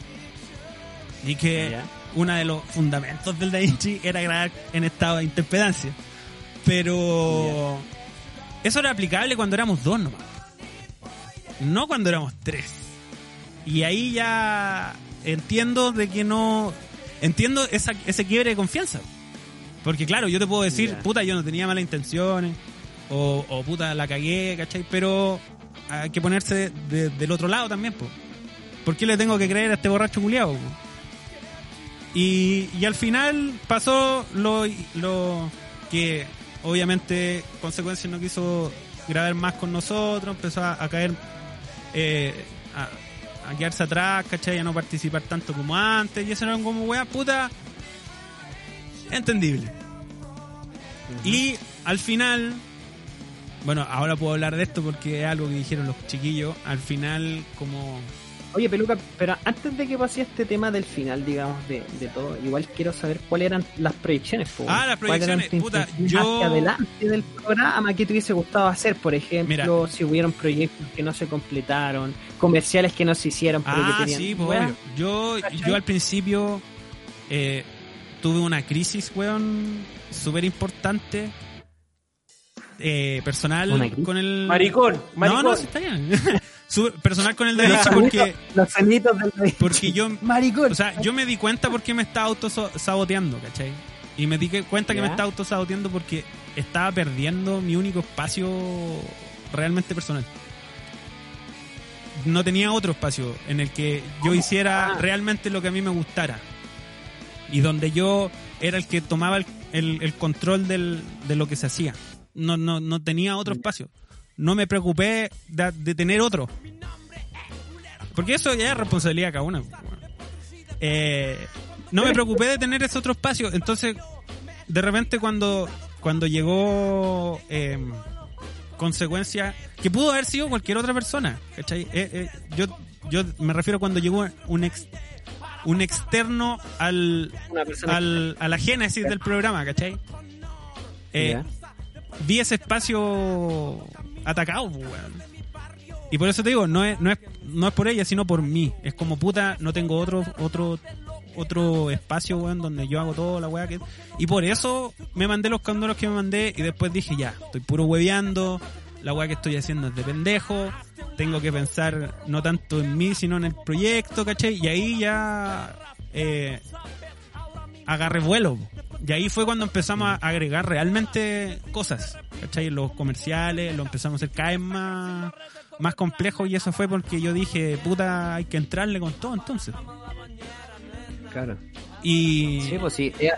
Y que Ya. uno de los fundamentos del Da Vinci era grabar en estado de interpedancia. Pero eso era aplicable cuando éramos dos nomás. No cuando éramos tres. Y ahí ya entiendo de que no... Entiendo esa, ese quiebre de confianza. Porque claro, yo te puedo decir, puta, yo no tenía malas intenciones. O, o puta, la cagué, ¿cachai? Pero hay que ponerse de- de- del otro lado también, po. ¿Por qué le tengo que creer a este borracho culiado? po? Y, y al final pasó lo, lo que obviamente consecuencias no quiso grabar más con nosotros, empezó a, a caer, eh, a, a quedarse atrás, ¿cachai? A no participar tanto como antes, y eso era como wea puta entendible. Y al final, bueno, ahora puedo hablar de esto porque es algo que dijeron los chiquillos, al final como Oye, Peluca, pero antes de que pase este tema del final, digamos, de, de todo, igual quiero saber cuáles eran las proyecciones. po, Ah, las ¿Cuáles eran proyecciones, puta, yo- Hacia adelante del programa, ¿qué te hubiese gustado hacer? Por ejemplo, Mira. si hubieron proyectos que no se completaron, comerciales que no se hicieron, pero Ah, que tenían... sí, pues, obvio. Yo, yo al principio eh, tuve una crisis, weón, súper importante. Eh, personal con el. Maricón, maricón. No, no, sí está bien. Personal con el derecho porque, Los sonidos del porque yo. Maricón. O sea, yo me di cuenta porque me estaba autosaboteando, ¿cachai? Y me di que- cuenta que Ya. me estaba autosaboteando porque estaba perdiendo mi único espacio realmente personal. No tenía otro espacio en el que yo hiciera Ah. realmente lo que a mí me gustara. Y donde yo era el que tomaba el, el- el control del- de lo que se hacía. No, no, no tenía otro espacio. No me preocupé de, de tener otro. Porque eso ya es responsabilidad de cada uno. Eh, no me preocupé de tener ese otro espacio. Entonces, de repente cuando, cuando llegó eh, consecuencia, que pudo haber sido cualquier otra persona, ¿cachai? Eh, eh, yo, yo me refiero cuando llegó un ex, un externo al, al, a la génesis del programa, ¿cachai? Eh. Vi ese espacio atacado, pues, weón. Y por eso te digo, no es, no es, no es por ella, sino por mí. Es como puta, no tengo otro, otro, otro espacio, weón, donde yo hago todo la weá que. Y por eso me mandé los candoros que me mandé y después dije, ya, estoy puro hueveando, la weá que estoy haciendo es de pendejo, tengo que pensar no tanto en mí, sino en el proyecto, ¿cachai? Y ahí ya eh, agarré vuelo. Y ahí fue cuando empezamos a agregar realmente cosas, ¿cachai? Los comerciales, lo empezamos a hacer cada vez más, más complejo y eso fue porque yo dije, puta, hay que entrarle con todo entonces. Claro. Y Sí, pues sí, es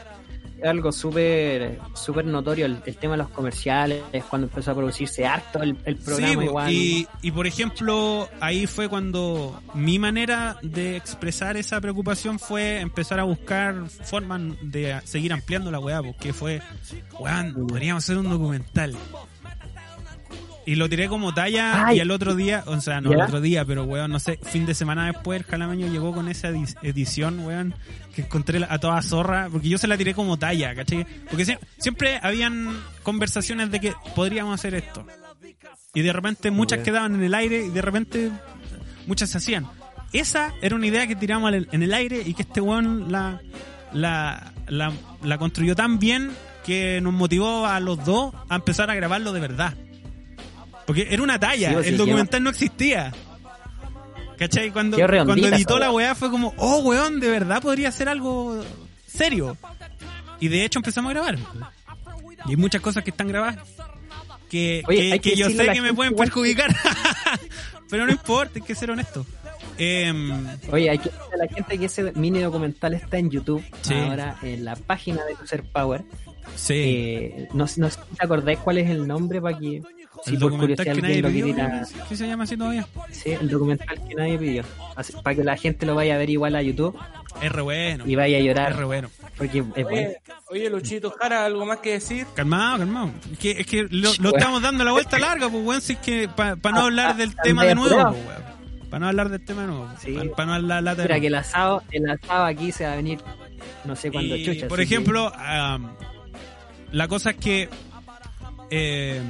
algo súper súper notorio el, el tema de los comerciales, es cuando empezó a producirse harto el, el programa Sí, igual. y, y por ejemplo, ahí fue cuando mi manera de expresar esa preocupación fue empezar a buscar formas de seguir ampliando la weá, porque fue, weón, podríamos hacer un documental. Y lo tiré como talla Ay. y al otro día, o sea, no al otro día, pero weón, no sé, fin de semana después el jalameño llegó con esa edi- edición, weón, que encontré a toda zorra, porque yo se la tiré como talla, ¿cachai? Porque sie- siempre habían conversaciones de que podríamos hacer esto. Y de repente muchas quedaban en el aire y de repente muchas se hacían. Esa era una idea que tiramos en el aire y que este weón la, la, la, la construyó tan bien que nos motivó a los dos a empezar a grabarlo de verdad. Porque era una talla, Sí, pues, el sí, documental no existía. ¿Cachai? Cuando, editó la weá fue como, oh weón, de verdad podría ser algo serio. Y de hecho empezamos a grabar. Y hay muchas cosas que están grabadas que, Oye, que- hay que que yo sé que me pueden perjudicar. Pero no importa, hay que ser honesto. Em, Oye, hay que decirle a la gente que ese mini documental está en YouTube Sí. ahora en la página de User Power. sí. Eh, no, no sé si te acordáis cuál es el nombre para que si el documental que nadie pidió, ¿qué se llama así todavía? Sí, el documental que nadie pidió. Así, para que la gente lo vaya a ver igual a YouTube Es re bueno. y vaya a Es llorar re bueno. porque es bueno. Oye, oye, Luchito Jara, ¿algo más que decir? Calmado, calmado. Es que, es que lo, estamos dando la vuelta larga, pues, weón. Si es que para no Ah, hablar ah, del ah, tema de nuevo, pues, weón. Para no hablar del tema de nuevo. Sí. Para no hablar Mira nuevo. que el asado, el asado aquí se va a venir no sé cuándo chucha. por que- ejemplo, am, la cosa es que eh,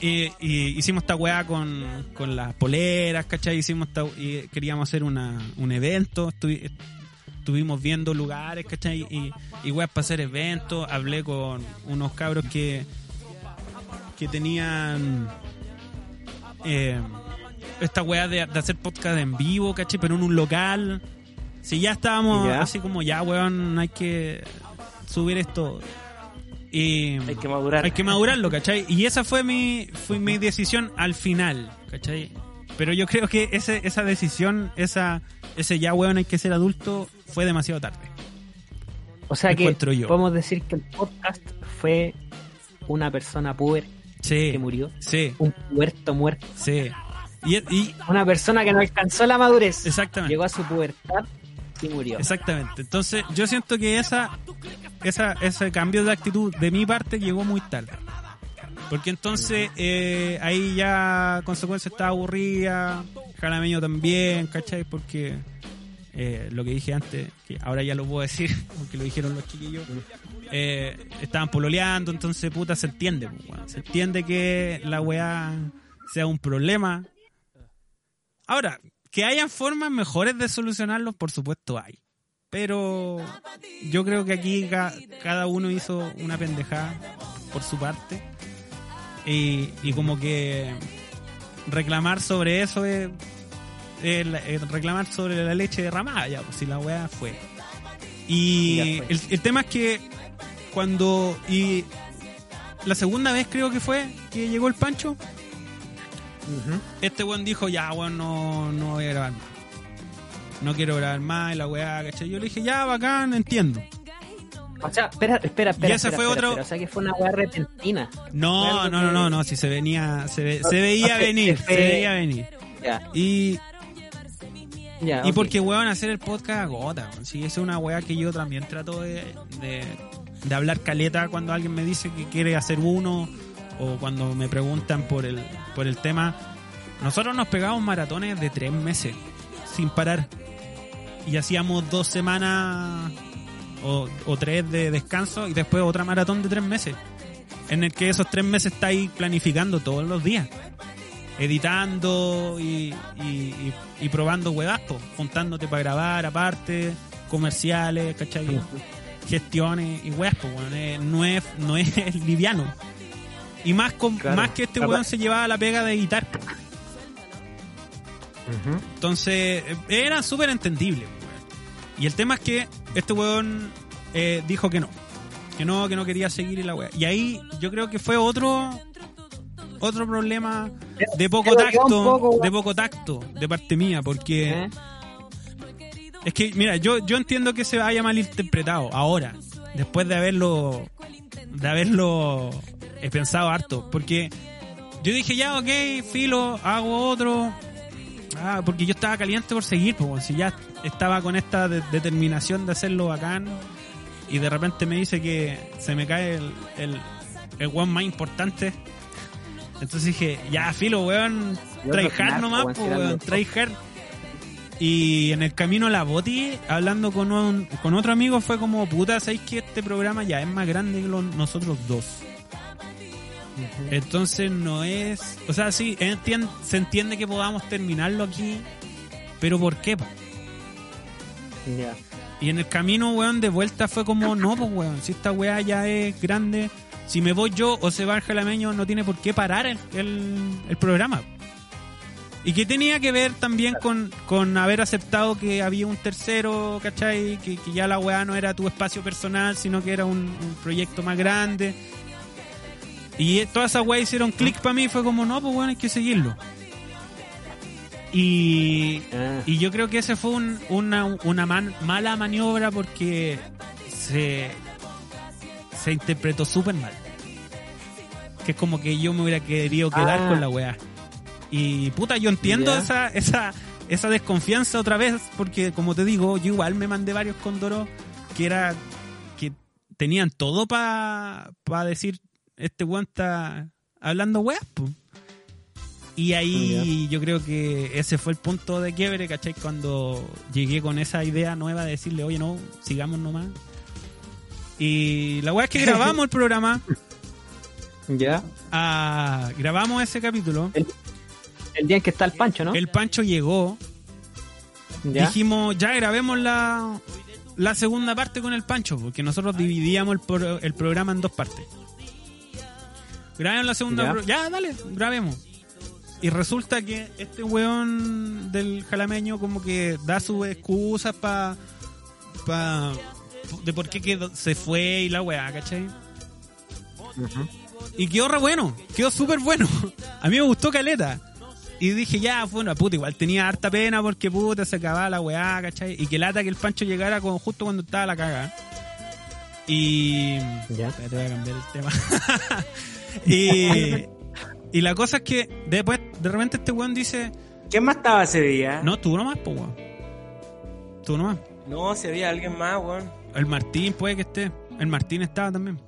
eh, y- hicimos esta weá con, con las poleras, ¿cachai? Hicimos esta- y queríamos hacer una, un evento, estuvi- estuvimos viendo lugares, ¿cachai? Y, y weas para hacer eventos, hablé con unos cabros que, que tenían eh, esta weá de, de hacer podcast en vivo, ¿cachai? Pero en un local. Si ya estábamos Ya. así como, ya, weón, hay que subir esto. Y Hay que madurar. hay que madurarlo, ¿cachai? Y esa fue mi, fue mi decisión al final, ¿cachai? Pero yo creo que ese, esa decisión, esa, ese ya, weón, hay que ser adulto, fue demasiado tarde. o sea que yo. podemos decir que el podcast fue una persona puber Sí, que murió, sí, un puerto muerto, sí. Y, y- una persona que no alcanzó la madurez, exactamente. llegó a su pubertad y murió. Exactamente. Entonces, yo siento que esa, esa, ese cambio de actitud de mi parte llegó muy tarde. Porque entonces eh, ahí ya consecuencia estaba aburrida, Jalameño también, ¿cachai? Porque eh, lo que dije antes, que ahora ya lo puedo decir, porque lo dijeron los chiquillos, eh, estaban pololeando, entonces puta se entiende, pues, se entiende que la weá sea un problema. Ahora, que hayan formas mejores de solucionarlos, por supuesto hay. Pero yo creo que aquí ca- cada uno hizo una pendejada por su parte. Y, y como que reclamar sobre eso es, es la- es reclamar sobre la leche derramada, ya, pues si la weá fue. Y el, el tema es que cuando. Y la segunda vez creo que fue que llegó el Pancho, este weón dijo, ya, weón, no, no voy a grabar más. No quiero grabar más, y la weá, ¿cachai? Yo le dije, ya, bacán, entiendo. O sea, espera, espera, espera. Y espera, fue espera, otro- espera. O sea que fue una weá repentina. No, no, no, no, no, si se venía, se, ve- se veía venir, se veía venir. Ya, Y, y porque, weón, hacer el podcast agota. Sí, esa es una weá que yo también trato de, de, de hablar caleta cuando alguien me dice que quiere hacer uno o cuando me preguntan por el, por el tema. Nosotros nos pegamos maratones de tres meses sin parar y hacíamos dos semanas o, o tres de descanso y después otra maratón de tres meses en el que esos tres meses estáis planificando todos los días editando y, y, y- y probando huevas, juntándote para grabar aparte, comerciales, ¿cachai? Gestiones y huevas, weón, eh, no, es, no es liviano. Y más, con, Claro. más que este Capaz- weón se llevaba la pega de editar. Entonces, eh, era súper entendible. Y el tema es que este weón eh, dijo que no. Que no, que no quería seguir y la wea. Y ahí yo creo que fue otro otro problema de poco tacto, poco, de poco tacto de parte mía, porque ¿Eh? es que, mira, yo, yo entiendo que se haya malinterpretado ahora, después de haberlo de haberlo pensado harto, porque yo dije ya, ok, filo, hago otro, ah, porque yo estaba caliente por seguir, pues, si ya estaba con esta de- determinación de hacerlo bacán, y de repente me dice que se me cae el, el, el one más importante. Entonces dije, ya, filo, weón, tryhard nomás, po, tirando weón, tryhard. Y en el camino a la Boti, hablando con, un, con otro amigo, fue como, puta, ¿sabéis que este programa ya es más grande que los- nosotros dos? Entonces no es... O sea, sí, entien- se entiende que podamos terminarlo aquí, pero ¿por qué? Y en el camino, weón, de vuelta fue como, no, pues, weón, si esta weá ya es grande, si me voy yo o se va el jalameño, no tiene por qué parar el, el, el programa. Y que tenía que ver también con, con haber aceptado que había un tercero, ¿cachai? Que, que ya la weá no era tu espacio personal, sino que era un, un proyecto más grande. Y todas esas weas hicieron clic para mí, fue como, no, pues, weón, hay que seguirlo. Y, Ah. y yo creo que ese fue un- una, una man- mala maniobra porque se, se interpretó súper mal. Que es como que yo me hubiera querido quedar Ah. con la weá. Y puta, yo entiendo esa, esa, esa desconfianza otra vez, porque como te digo, yo igual me mandé varios condoros que era que tenían todo para decir, este weón está hablando weas, po. Y ahí yo creo que ese fue el punto de quiebre, ¿cachai? Cuando llegué con esa idea nueva de decirle, oye, no, sigamos nomás. Y la weá es que grabamos el programa, Ya. ah, grabamos ese capítulo, El día en que está el Pancho, ¿no? el Pancho llegó, dijimos, ya grabemos la, la segunda parte con el Pancho, porque nosotros dividíamos el, pro- el programa en dos partes. Grabemos la segunda, Ya. dale, grabemos. Y resulta que este weón del jalameño como que da sus excusas pa, pa de por qué quedó- se fue y la weá, ¿cachai? Y quedó re bueno, quedó súper bueno. A mí me gustó Caleta. Y dije, ya, fue una puta, igual tenía harta pena porque puta se acababa la weá, ¿cachai? Y que lata que el Pancho llegara con, justo cuando estaba la caga. Y... Ya. Espérate, voy a cambiar el tema. y, y la cosa es que después, de repente este weón dice, ¿Quién más estaba ese día? no, tú nomás, pues weón. Tú nomás. No, si había alguien más, weón. El Martín puede que esté. El Martín estaba también.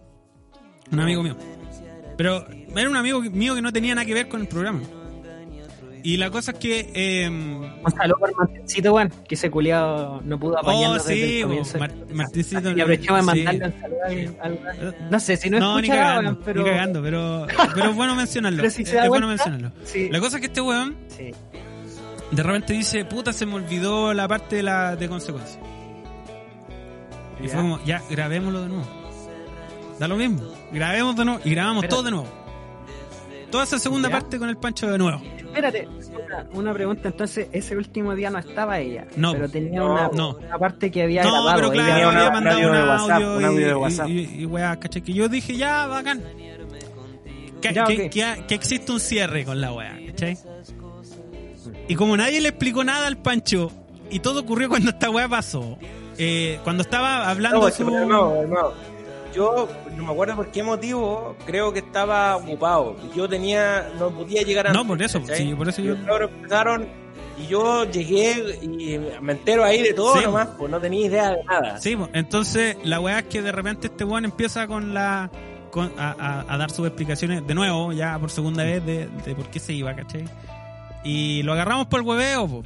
Un amigo mío. Pero era un amigo mío que no tenía nada que ver con el programa. Y la cosa es que. eh, Un saludo por Martincito, weón, que ese culiado no pudo oh, apañarnos desde sí, el po, comienzo. Mar- Martincito. y aprovechamos de sí. mandarle un saludo al- al- No sé si no, No, ni cagando, pero... ni cagando, pero, pero es bueno mencionarlo. Pero si es, se da es bueno mencionarlo. Sí, La cosa es que este weón sí. de repente dice, puta, se me olvidó la parte de la de consecuencia. Y Ya. fue como, ya, grabémoslo de nuevo. Da lo mismo, grabemos de nuevo y grabamos todo de nuevo. Toda esa segunda Ya. parte con el pancho de nuevo. Espérate, una, una pregunta. Entonces, ese último día no estaba ella. No. Pero tenía No, una, no. una parte que había No, grabado. pero claro, tenía una- había un mandado audio un de audio, WhatsApp, y, un audio de y- WhatsApp. y- y weá, ¿cachai? Que yo dije, ya, bacán. Que, Ya, que- ok. que- que existe un cierre con la weá, ¿cachai? Y como nadie le explicó nada al Pancho, y todo ocurrió cuando esta weá pasó, eh, cuando estaba hablando No, su... no, no. Yo no me acuerdo por qué motivo, creo que estaba ocupado. Yo tenía, no podía llegar a. No, por eso, sí, por eso yo- Los empezaron y yo llegué y me entero ahí de todo Sí. nomás, pues no tenía idea de nada. Sí, po. entonces la weá es que de repente este weón empieza con la... con- a, a- a dar sus explicaciones de nuevo, ya por segunda vez, de, de por qué se iba, ¿cachai? Y lo agarramos por el hueveo, po.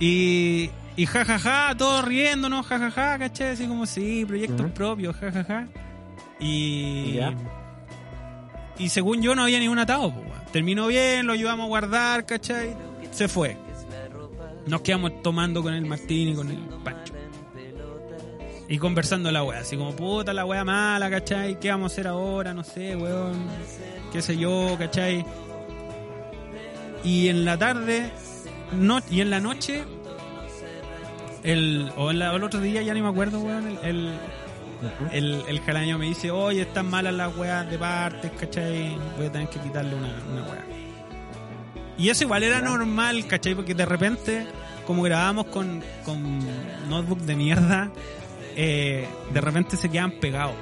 Y, y jajaja, todos riéndonos, jajaja, ¿cachai? Así como, sí, proyectos propios, jajaja. Y... Ya. Y según yo no había ningún atado, weón. Terminó bien, lo ayudamos a guardar, ¿cachai? Se fue. Nos quedamos tomando con el Martín y con el Pancho. Y conversando la wea, así como puta la wea mala, ¿cachai? ¿Qué vamos a hacer ahora? No sé, weón. Qué sé yo, ¿cachai? Y en la tarde, no, y en la noche, el, o el otro día, ya ni me acuerdo, weón, el, el, el, jalaño me dice, oye, están malas las weas de partes, ¿cachai? Voy a tener que quitarle una, una wea. Y eso igual era normal, ¿cachai? Porque de repente, como grabábamos con, con notebook de mierda, eh, de repente se quedaban pegados.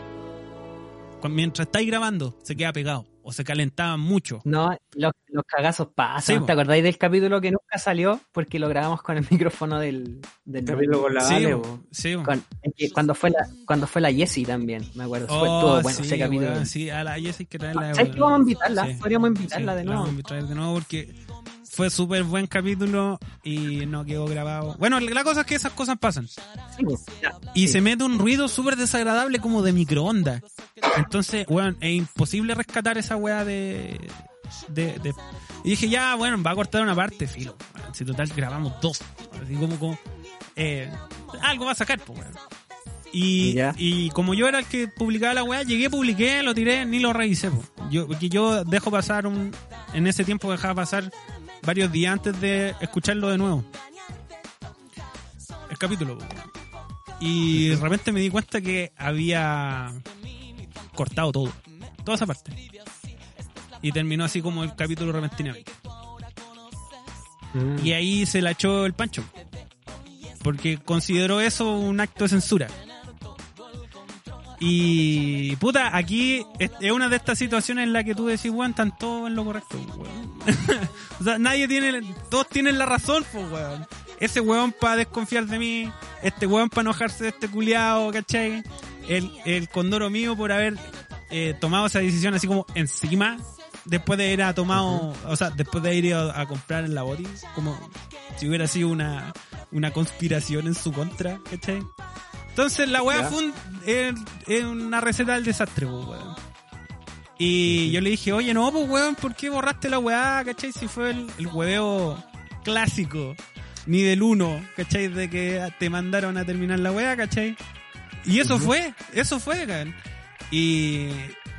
Mientras estáis grabando, se queda pegado. O se calentaban mucho. No, los, los cagazos pasan. Sí. ¿Te acordáis del capítulo que nunca salió? Porque lo grabamos con el micrófono del... del Capítulo con la Sí, Ale, bo, bo. sí, bo. con- cuando fue la cuando fue la Jessie también, me acuerdo. Fue Oh, todo bueno sí, ese capítulo. weón, sí, a la Jessie hay que traerla de ¿Sabes que vamos a invitarla? Sí. Podríamos invitarla Sí, de nuevo. vamos a traer de nuevo porque fue súper buen capítulo y no quedó grabado. Bueno, la cosa es que esas cosas pasan. Pues. Y se mete un ruido súper desagradable como de microondas. Entonces, weón, es imposible rescatar esa weá de, de, de- Y dije, ya, bueno, va a cortar una parte, filo. Si total grabamos dos. Así como, como eh, algo va a sacar, pues, weón. Y, Ya. y como yo era el que publicaba la weá, llegué, publiqué, lo tiré, ni lo revisé, po. Yo, porque yo dejo pasar un... En ese tiempo dejaba pasar varios días antes de escucharlo de nuevo. El capítulo. Y de repente me di cuenta que había cortado todo. Toda esa parte. Y terminó así como el capítulo repentinamente. Mm. Y ahí se la echó el pancho. Porque consideró eso un acto de censura. Y puta, aquí es, una de estas situaciones en la que tú decís, weón, están todos en lo correcto, weón. o sea, nadie tiene, todos tienen la razón, pues, weón. Ese weón para desconfiar de mí, este weón para enojarse de este culiao, ¿cachai? El, el condoro mío por haber eh, tomado esa decisión así como encima, después de ir a tomado, o sea, después de ir a, a comprar en la boti, como si hubiera sido una, una conspiración en su contra, ¿cachai? Entonces la weá fue un- es- es una receta del desastre, pues, weón. Y yo le dije, oye, no, pues, weón, ¿por qué borraste la weá, cachai? Si fue el, el hueveo clásico, ni del uno, cachai, de que te mandaron a terminar la weá, cachai. Y eso fue, eso fue, weón. Y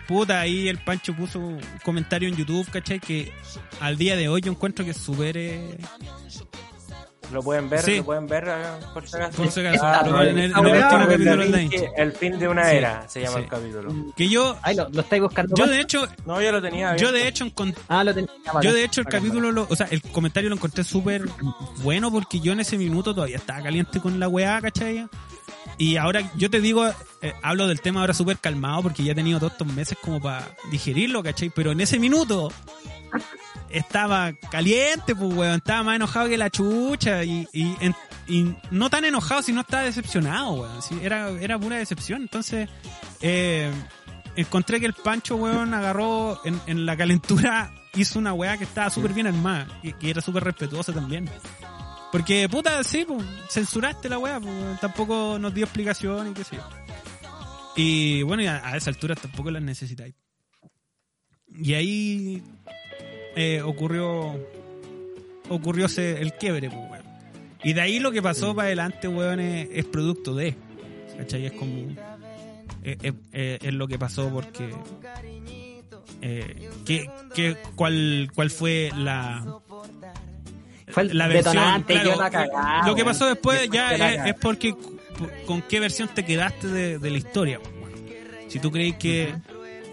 puta, ahí el Pancho puso un comentario en YouTube, cachai, que al día de hoy yo encuentro que eh, Lo pueden ver, Sí. lo pueden ver eh, por si acaso. Por si acaso, Ah, lo en el- en el el último el capítulo Vinci. El fin de una Sí, era se llama sí. el capítulo. que yo, Ay, lo, lo estáis buscando. yo de hecho, No, yo lo tenía. yo abierto. de hecho encontré Ah, lo tenía. ah, Yo de hecho el capítulo, lo- o sea, el comentario lo encontré súper bueno porque yo en ese minuto todavía estaba caliente con la weá, ¿cachai? Y ahora yo te digo, eh, hablo del tema ahora súper calmado porque ya he tenido todos estos meses como para digerirlo, ¿cachai? Pero en ese minuto estaba caliente, pues weón, estaba más enojado que la chucha y, y, y no tan enojado, sino estaba decepcionado, weón. era, era pura decepción. Entonces, eh, encontré que el Pancho, weón, agarró en, en la calentura, hizo una weá que estaba súper bien armada, y era súper respetuosa también. Porque, puta, sí, pues, censuraste la weá, pues, tampoco nos dio explicación y qué sé yo. Y bueno, a, a esa altura tampoco las necesitáis. Y ahí eh, ocurrió ocurrióse el quiebre, pues, weón. Y de ahí lo que pasó para adelante, weón, es, es producto de. ¿Cachai? Es como. Es, es- es- es lo que pasó porque. Eh, ¿qué, qué, cuál, ¿Cuál fue la, Fue el la versión? detonante claro, quedó la cagada, lo que pasó después Después ya es, porque con qué versión te quedaste de, de la historia. pues. Si tú crees que,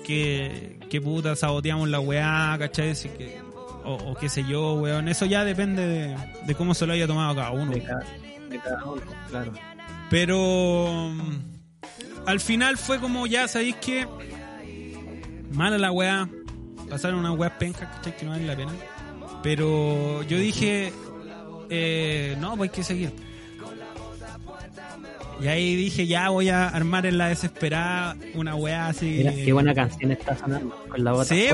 que, que puta saboteamos la weá, ¿cachai? Si que, o, o qué sé yo, weón. Eso ya depende de, de cómo se lo haya tomado cada uno. De cada, de cada uno, claro. Pero mm, al final fue como ya, ¿sabéis que Mala la weá. Pasaron unas weas pencas, ¿cachai? Que no vale la pena. Pero yo dije, eh, no, pues hay que seguir. Y ahí dije, ya voy a armar en la desesperada una weá así. Mira, qué buena canción está sonando. Con la bota Sí,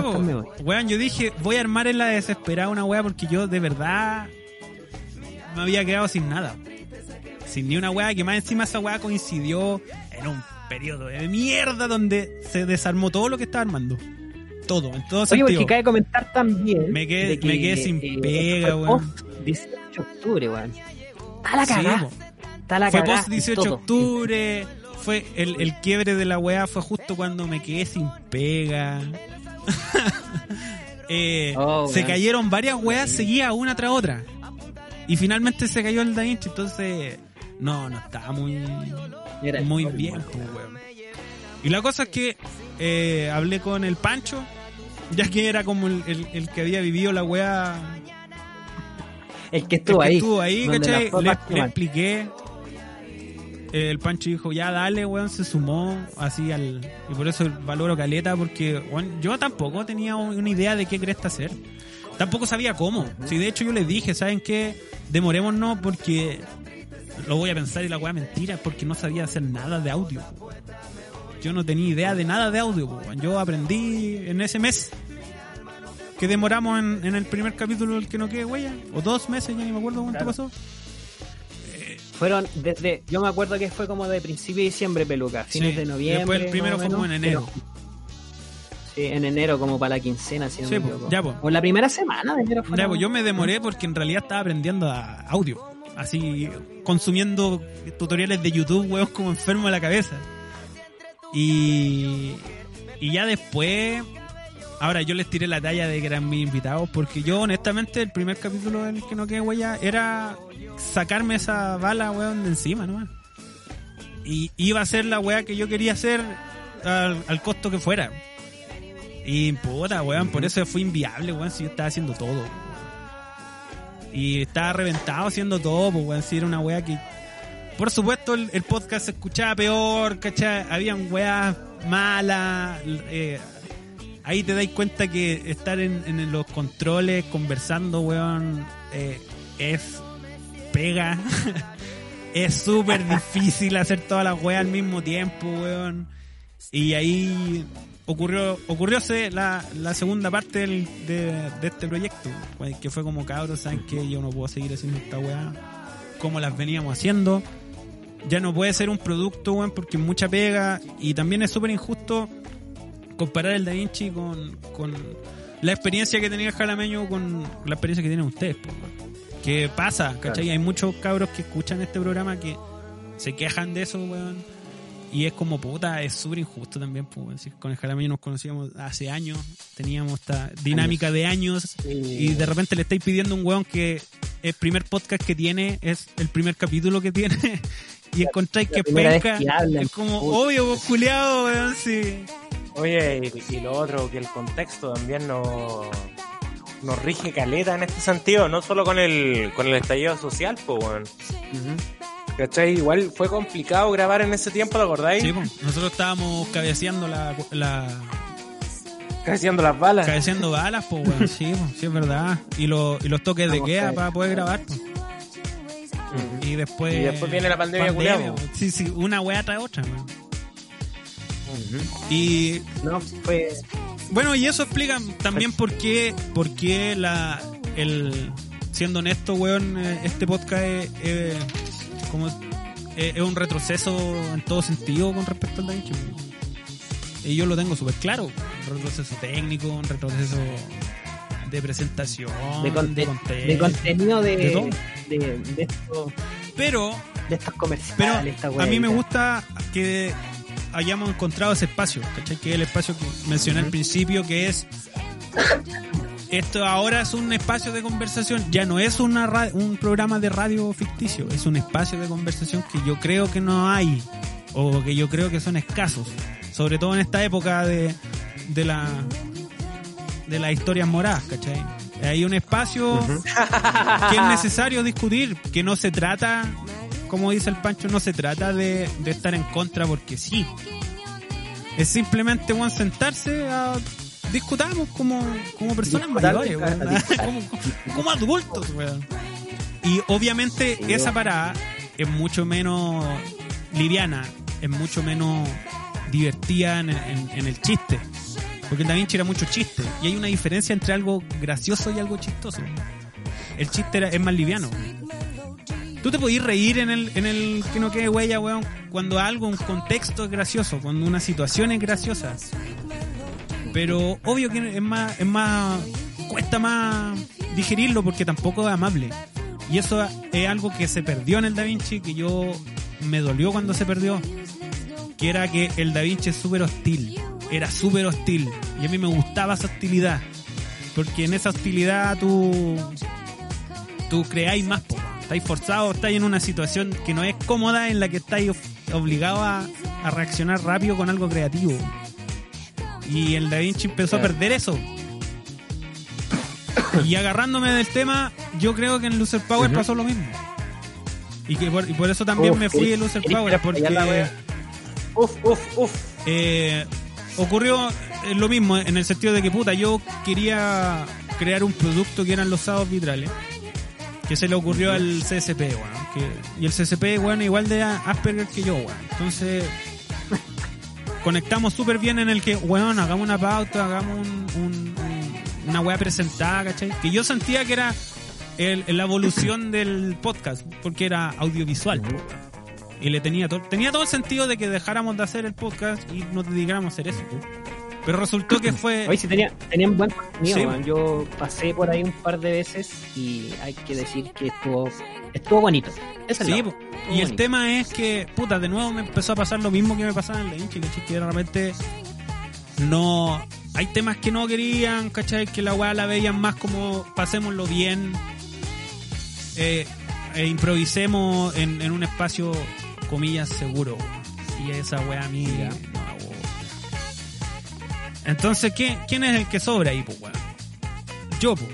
weón, yo dije, voy a armar en la desesperada una weá porque yo de verdad me había quedado sin nada. Sin ni una weá, que más encima esa weá coincidió en un periodo de mierda donde se desarmó todo lo que estaba armando. Todo, en todo Oye, sentido. porque cabe comentar también. Me quedé- de que, me quedé sin eh, pega, weón. post 18 de octubre, weón. Está la Sí, cagada. po. Está la Fue post en 18 de octubre. Fue el, el quiebre de la weá fue justo cuando me quedé sin pega. Eh, Oh, se cayeron varias weas seguidas una tras otra. Y finalmente se cayó el Da Vinci, entonces no, no estaba muy, Era el muy bien. pues, weón. Y la cosa es que eh, hablé con el Pancho, ya que era como el, el- el que había vivido la wea El que el estuvo que ahí. estuvo ahí, ¿cachai? Le, expliqué. El Pancho dijo, ya dale, weón, se sumó así al... Y por eso valoro caleta, porque weón, yo tampoco tenía una idea de qué cresta hacer. Tampoco sabía cómo. Si de hecho yo les dije, ¿saben qué? Demorémonos porque lo voy a pensar y la weá mentira, porque no sabía hacer nada de audio. Yo no tenía idea de nada de audio. weón. Yo aprendí en ese mes que demoramos en, en el primer capítulo del que no quede huella, o dos meses, ya ni me acuerdo cuánto Claro. pasó. Fueron desde. Yo me acuerdo que fue como de principio de diciembre, peluca. Fines Sí, de noviembre. después el primero fue como en enero. pero- Sí, en enero, como para la quincena, si no Sí, me po, ya, po. O la primera semana de enero fue. Ya, pues yo me demoré porque en realidad estaba aprendiendo a audio. Así, consumiendo tutoriales de YouTube, weón, como enfermo de la cabeza. Y, y ya después, ahora yo les tiré la talla de que eran mis invitados, porque yo honestamente el primer capítulo del que no quede huella era sacarme esa bala, weón, de encima, ¿no? Y iba a ser la weá que yo quería hacer al, al costo que fuera. Y puta, weón, por eso fue inviable, weón, si yo estaba haciendo todo. weón. Y estaba reventado haciendo todo, pues, weón, si era una weá que... Por supuesto, el, el podcast se escuchaba peor, ¿cachai? Habían weas malas. eh, ahí te dais cuenta que estar en, los controles conversando, weón, eh, es pega. es súper difícil hacer todas las weas al mismo tiempo, weón. Y ahí ocurrió ocurrióse la, segunda parte de, este proyecto, que fue como cabros, saben que yo no puedo seguir haciendo esta weá como las veníamos haciendo. Ya no puede ser un producto, weón, porque mucha pega y también es súper injusto comparar el Da Vinci con, con la experiencia que tenía el jalameño con la experiencia que tienen ustedes, pues. Que pasa, ¿cachai? Hay muchos cabros que escuchan este programa que se quejan de eso, weón. Y es como puta, es súper injusto también, pues, con el jalameño nos conocíamos hace años, teníamos esta dinámica de años y de repente le estáis pidiendo a un weón que el primer podcast que tiene es el primer capítulo que tiene y encontráis que que hablan, Es como, puta. obvio, vos culiado, weón, sí. Oye, y, y lo otro, que el contexto también nos, nos rige caleta en este sentido, no solo con el, con el estallido social, pues, weón. ¿Cachai? Igual fue complicado grabar en ese tiempo, ¿lo acordáis? Sí, pues, nosotros estábamos cabeceando la, la Haciendo las balas. cabeceando balas, pues, weón, sí, pues, sí, es verdad. Y, lo- y los toques de queda para poder grabar, pues. Y después. Y después viene la pandemia, culiao. Sí, sí, una wea tras otra, Y No, bueno, y eso explica también por qué, por qué la, el, siendo honesto, weón, eh, este podcast es, es como, es, es un retroceso en todo sentido con respecto al Da Vinci. Y yo lo tengo súper claro. Un retroceso técnico, un retroceso de presentación, De, conte- contexto. de contenido de, de todo. de, de estos, Pero de Pero comerciales. esta a mí me gusta que hayamos encontrado ese espacio, ¿cachai? Que es el espacio que mencioné al principio, que es... Esto ahora es un espacio de conversación, ya no es una ra- un programa de radio ficticio, es un espacio de conversación que yo creo que no hay, o que yo creo que son escasos, sobre todo en esta época de, de la de las historias moradas, ¿cachai? Hay un espacio que es necesario discutir, que no se trata, como dice el Pancho, no se trata de, de estar en contra porque sí. Es simplemente, weón, sentarse a discutamos como, como personas mayores, como, como adultos, weón. Y obviamente Sí, esa parada es mucho menos liviana, es mucho menos divertida en, en- en el chiste. Porque Vinci era mucho chiste. Y hay una diferencia entre algo gracioso y algo chistoso. El chiste era- es más liviano. Tú te podís reír en el, en el que no quede huella, weón, cuando algo, un contexto es gracioso, cuando una situación es graciosa. Pero obvio que es más, es más, cuesta más digerirlo porque tampoco es amable. Y eso es algo que se perdió en el Da Vinci, que yo me dolió cuando se perdió. Que era que el Da Vinci es súper hostil. Era súper hostil. Y a mí me gustaba esa hostilidad. Porque en esa hostilidad tú, tú creáis más, po. Estáis forzados, estáis en una situación que no es cómoda en la que estáis obligados a, a reaccionar rápido con algo creativo. Y el Da Vinci empezó a perder eso. Y agarrándome del tema, yo creo que en Loser Power pasó lo mismo. Y, que por, y por eso también Uf, me fui de Loser Power, porque. Uf, uf, uf. eh, ocurrió eh, lo mismo en el sentido de que puta, yo quería crear un producto que eran los sábados vitrales. Que se le ocurrió al CSP, weón. que- y el CSP, weón, igual de Asperger que yo, weón. Entonces, conectamos súper bien en el que, weón, hagamos una pauta, hagamos un, un- un- una weá presentada, ¿cachai? Que yo sentía que era el- la evolución del podcast, porque era audiovisual. Y le tenía todo, tenía todo el sentido de que dejáramos de hacer el podcast y nos dedicáramos a hacer eso. Pero resultó que fue... Hoy sí tenía, tenían buen contenido, Sí. Yo pasé por ahí un par de veces y hay que decir que estuvo, estuvo bonito. Esa es Sí, estuvo y el tema es que, puta, de nuevo me empezó a pasar lo mismo que me pasaba en la hincha. Que de repente no... Hay temas que no querían, ¿cachai? Que la weá la veían más como pasémoslo bien, eh, e improvisemos en, en un espacio, comillas, seguro. Y esa weá a mí Entonces, ¿qué, ¿quién es el que sobra ahí, pues, weón? Yo, pues.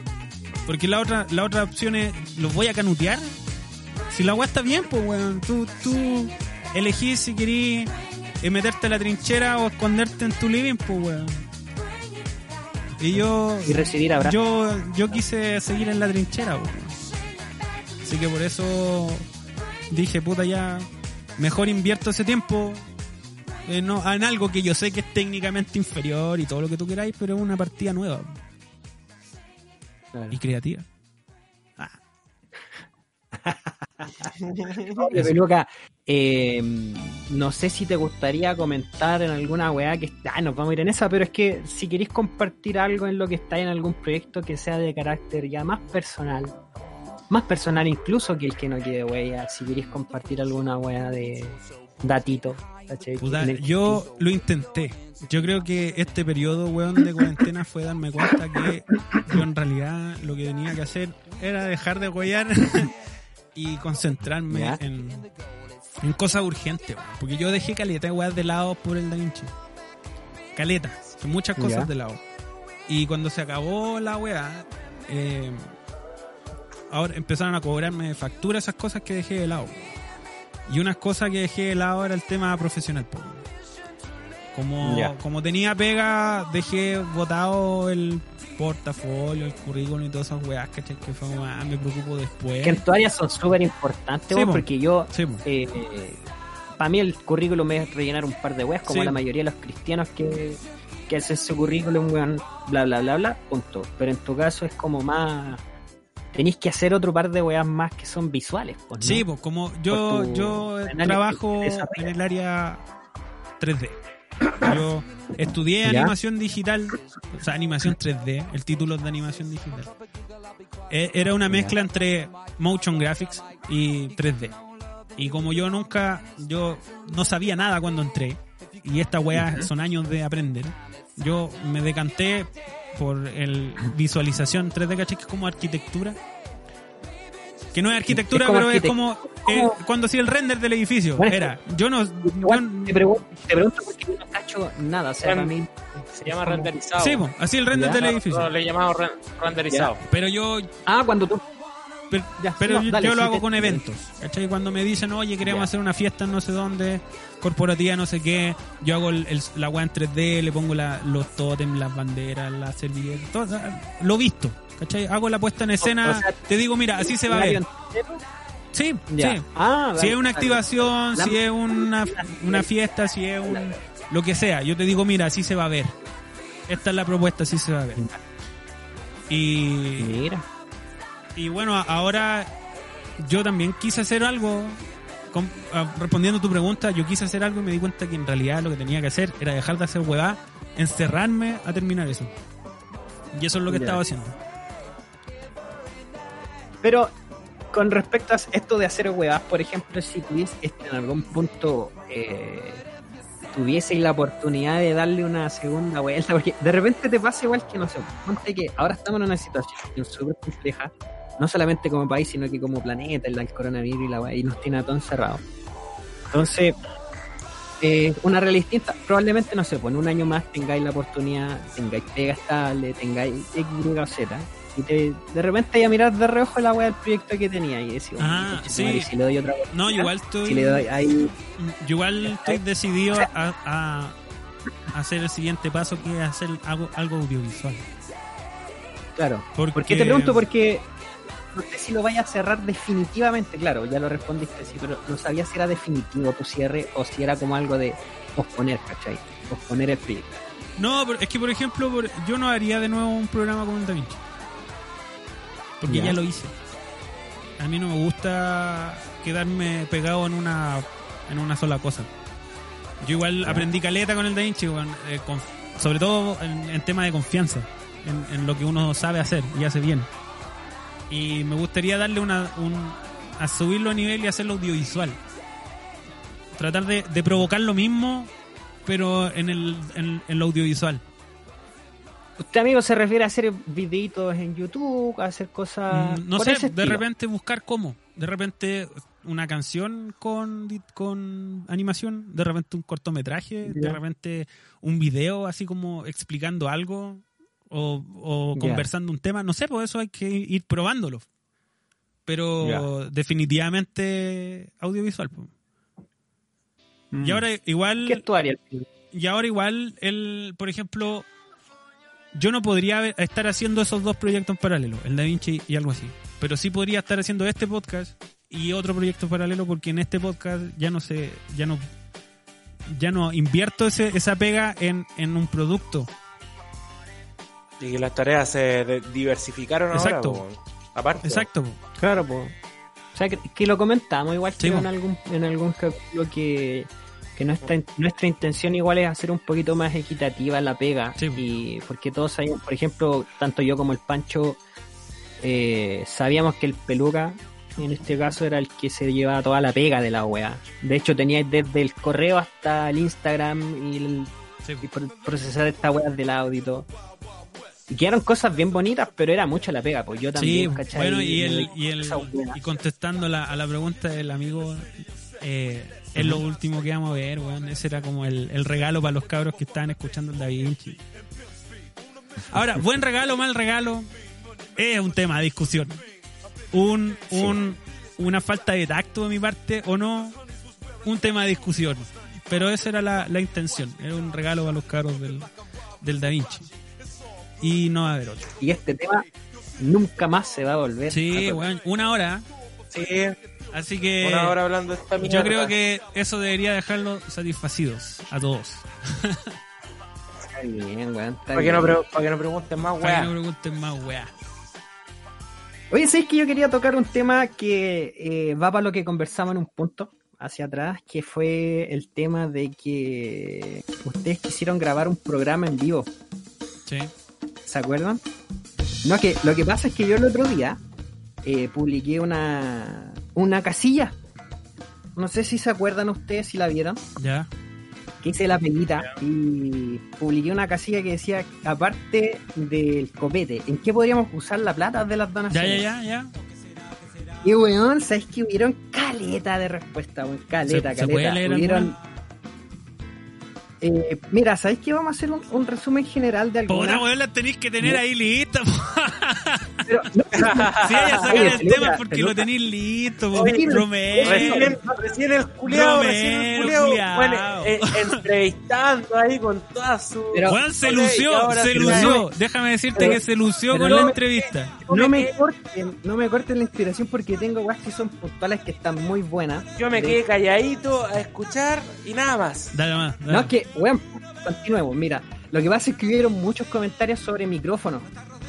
Porque la otra, la otra opción es, ¿los voy a canutear? Si la weá está bien, pues, weón. Tú, tú elegís si querís eh, meterte a la trinchera o esconderte en tu living, pues, weón. Y yo, Y recibir abrazos. yo, yo quise seguir en la trinchera, pues, weón. Así que por eso dije, puta, ya, mejor invierto ese tiempo eh, no, en algo que yo sé que es técnicamente inferior y todo lo que tú queráis, pero es una partida nueva Claro. y creativa. Oye, Peluca, eh, no sé si te gustaría comentar en alguna weá que ah, nos vamos a ir en esa, pero es que si queréis compartir algo en lo que está en algún proyecto que sea de carácter ya más personal, más personal incluso que el que no quede huella, si queréis compartir alguna weá de datito, yo lo intenté. Yo creo que este periodo, weón, de cuarentena fue darme cuenta que yo en realidad lo que tenía que hacer era dejar de huellar y concentrarme Ya. en, en cosas urgentes, weón. Porque yo dejé caleta de weas de lado por el Da Vinci. Caleta, muchas cosas Ya. de lado. Y cuando se acabó la weá, eh, ahora empezaron a cobrarme factura esas cosas que dejé de lado. Y unas cosas que dejé de lado era el tema profesional. Como, como tenía pega, dejé botado el portafolio, el currículum y todas esas weas, ¿cachai? Que fue ah, me preocupo después. que en tu área son súper importantes, Sí, po. porque yo Sí, po. eh, para mí el currículum es rellenar un par de weas, como Sí. la mayoría de los cristianos que, que hacen su currículum, weón, bla, bla, bla, bla, punto. Pero en tu caso es como más... Tenéis que hacer otro par de weas más que son visuales, pues, ¿no? Sí, pues como yo, yo trabajo en el área 3D. Yo estudié ¿Ya? animación digital, o sea, animación 3D, el título es de animación digital. E- Era una mezcla entre motion graphics y 3D. Y como yo nunca, yo no sabía nada cuando entré, y esta weá son años de aprender, yo me decanté por el visualización 3D, ¿cachai? Que es como arquitectura. Que no es arquitectura, Es como pero es como eh, como- cuando hacía el render del edificio. Bueno, Era, yo no. Igual yo- te, pregunto, te pregunto porque yo no cacho nada, o sea, Ren- para mí... Se llama renderizado. sí, hacía el render Ya. del No, edificio. no, le llamamos ren- renderizado. Pero yo, Ah, cuando tú... pero, Ya, pero no, yo, dale, yo lo hago te- con eventos. ¿Cachai? Cuando me dicen, oye, queremos Ya. hacer una fiesta en no sé dónde, corporativa, no sé qué, yo hago el, el- la weá en 3D, le pongo la- los tótems, las banderas, las servilletas, todo, lo visto. ¿Cachai? Hago la puesta en escena, o sea, te digo, mira, así se va a ver. Sí, Ya. sí. Ah, Si es una activación, La- si es una, una fiesta, si es un lo que sea, yo te digo, mira, así se va a ver. Esta es la propuesta, así se va a ver. Y, Mira. Y bueno, ahora yo también quise hacer algo, con- respondiendo a tu pregunta, yo quise hacer algo y me di cuenta que en realidad lo que tenía que hacer era dejar de hacer huevá, encerrarme a terminar eso. Y eso es lo que estaba haciendo. Pero con respecto a esto de hacer huevas, por ejemplo, si tuviese este, en algún punto eh, tuvieseis la oportunidad de darle una segunda vuelta, porque de repente te pasa igual que no sé, ponte que ahora estamos en una situación súper compleja, no solamente como país, sino que como planeta, el, el coronavirus y la wea, y nos tiene a todos encerrados. Entonces, eh, una realidad distinta, probablemente, no sé, pues en un año más tengáis la oportunidad, tengáis pega estable, tengáis X, Y o Z, y te, de repente a mirar de reojo la wea del proyecto que tenía y decir, Ah, "Oye, sí. madre, si le doy otra oportunidad, No, igual estoy... si le doy ahí, Yo igual estoy decidido a, a hacer el siguiente paso que es hacer algo, algo audiovisual. claro. Porque, ¿Por qué te pregunto? Porque no sé si lo vaya a cerrar definitivamente, claro, ya lo respondiste, sí, pero no sabía si era definitivo tu cierre o si era como algo de posponer, ¿cachai? Posponer el proyecto. No, es que por ejemplo, por- yo no haría de nuevo un programa con Da Vinci. Porque Ya. ya. lo hice. A mí no me gusta quedarme pegado en una en una sola cosa. Yo igual Ya. aprendí caleta con el Da Vinci, eh, con- sobre todo en, en tema de confianza, en, en lo que uno sabe hacer y hace bien. Y me gustaría darle una, un, a subirlo a nivel y hacerlo audiovisual. Tratar de, de provocar lo mismo, pero en, el, en, en lo audiovisual. ¿Usted, amigo, se refiere a hacer videitos en YouTube, a hacer cosas... Mm, no sé, de repente buscar cómo. De repente una canción con, con animación, de repente un cortometraje, de repente un video así como explicando algo o, conversando un tema. No sé, por eso hay que ir probándolo. Pero definitivamente audiovisual. po. Mm. Y ahora igual... ¿Qué es tu área? Y ahora igual, el, por ejemplo, yo no podría estar haciendo esos dos proyectos en paralelo, el Da Vinci y algo así. Pero sí podría estar haciendo este podcast y otro proyecto paralelo porque en este podcast ya no sé, ya no, ya no invierto ese, esa pega en, en un producto. Y que las tareas se diversificaron Exacto. ahora. po. Aparte. Exacto. Claro, pues. O sea, que, que lo comentamos igual Sí, en algún en algún capítulo que, que nuestra, nuestra intención igual es hacer un poquito más equitativa la pega. Sí, y porque todos sabíamos, por ejemplo, tanto yo como el Pancho eh, sabíamos que el peluca en este caso era el que se llevaba toda la pega de la wea. De hecho teníais desde el correo hasta el Instagram y, el, Sí, y por- procesar esta wea del audio y todo. Y quedaron cosas bien bonitas, pero era mucho la pega, pues yo Sí, también, ¿cachai? bueno, y, el, y, el, y contestando la, a la pregunta del amigo, eh, es lo último que vamos a ver, weón. Ese era como el, el regalo para los cabros que estaban escuchando el Da Vinci. Ahora, buen regalo, mal regalo, es un tema de discusión. Un, un, Una falta de tacto de mi parte o no, un tema de discusión. Pero esa era la, la intención, era un regalo para los cabros del, del Da Vinci. Y no va a haber otro. Y este tema nunca más se va a volver. a Sí, tocar. weón, una hora. Sí, Así que Una hora hablando de esta yo creo que eso debería dejarlo satisfacidos a todos. Está bien, weón. está Para que, no, para que no pregunten más, Para que no weá. pregunten más, weá. Oye, ¿sabéis que yo quería tocar un tema que eh, va para lo que conversamos en un punto hacia atrás, que fue el tema de que ustedes quisieron grabar un programa en vivo, Sí. ¿Se acuerdan? No, que lo que pasa es que yo el otro día eh, publiqué una, una casilla. No sé si se acuerdan ustedes, si la vieron, Ya. que hice la peguita y publiqué una casilla que decía, aparte del copete, ¿en qué podríamos usar la plata de las donaciones? ya, ya, ya. Y weón, ¿sabes que hubieron caleta de respuesta, weón? Caleta, ¿Se- se puede caleta. leer hubieron... alguna? Eh, mira, ¿sabes que vamos a hacer un, un resumen general de Puta, algunas? weón, la tenéis que tener ahí lista. Pero, no, Si ella sacar Oye, el tema es porque lo tenéis listo, po. Romeo. Recién, recién el Romero, recién el culiao. bueno, eh, entrevistando ahí con toda su... Pero- Weón, se lució, ahora se sí, lució. Déjame decirte Pero- que se lució con no la entrevista. no me corten, no me corten la inspiración porque tengo weas que son puntuales que están muy buenas. Yo me quedé calladito a escuchar y nada más. Dale más. dale. No, es que, weón, continuemos. Mira, lo que pasa es que hubieron muchos comentarios sobre micrófonos.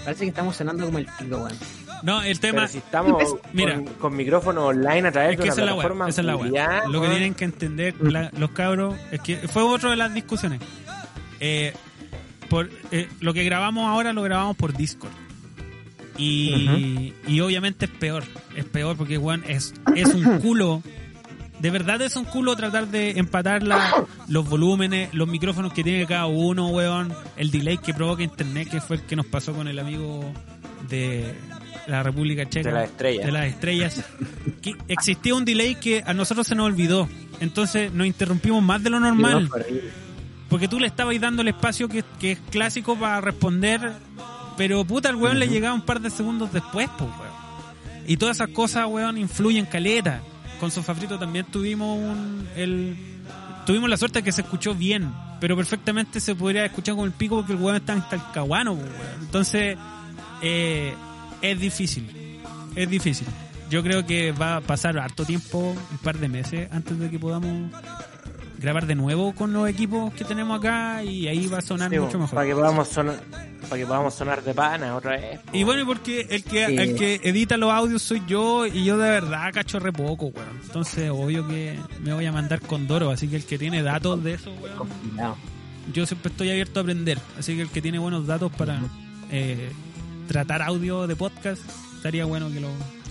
Parece que estamos sonando como el pico, weón. No, el Pero tema. si estamos Mira. con, con micrófono online a través Es que de esa una es la weá, plataforma esa es la culiá, Lo que tienen que entender la- los cabros es que fue otro de las discusiones. Eh, por, eh, lo que grabamos ahora lo grabamos por Discord. Y, y obviamente es peor. Es peor porque, weón, es, es un culo. De verdad es un culo tratar de empatar la- los volúmenes, los micrófonos que tiene cada uno, weón. El delay que provoca internet, que fue el que nos pasó con el amigo de la República Checa De las estrellas. de las estrellas, que existía un delay que a nosotros se nos olvidó. Entonces nos interrumpimos más de lo normal. Porque tú le estabas dando el espacio que, que es clásico para responder. Pero puta, el weón le llegaba un par de segundos después, pues, weón. Y todas esas cosas, weón, influyen caleta. Con Sofafrito también tuvimos un, el, tuvimos la suerte de que se escuchó bien. Pero perfectamente se podría escuchar con el pico porque el weón está en Talcahuano, pues. Entonces, eh, es difícil. Es difícil. Yo creo que va a pasar harto tiempo, un par de meses, antes de que podamos grabar de nuevo con los equipos que tenemos acá y ahí va a sonar Sí, mucho mejor. Para que podamos sonar, para que podamos sonar de pana otra vez. Y bueno, y porque el que, Sí. el que edita los audios soy yo y yo de verdad cacho re poco, weón. Entonces, obvio que me voy a mandar con Doro, así que el que tiene datos de eso, weón, yo siempre estoy abierto a aprender. Así que el que tiene buenos datos para eh, tratar audio de podcast, estaría bueno que lo...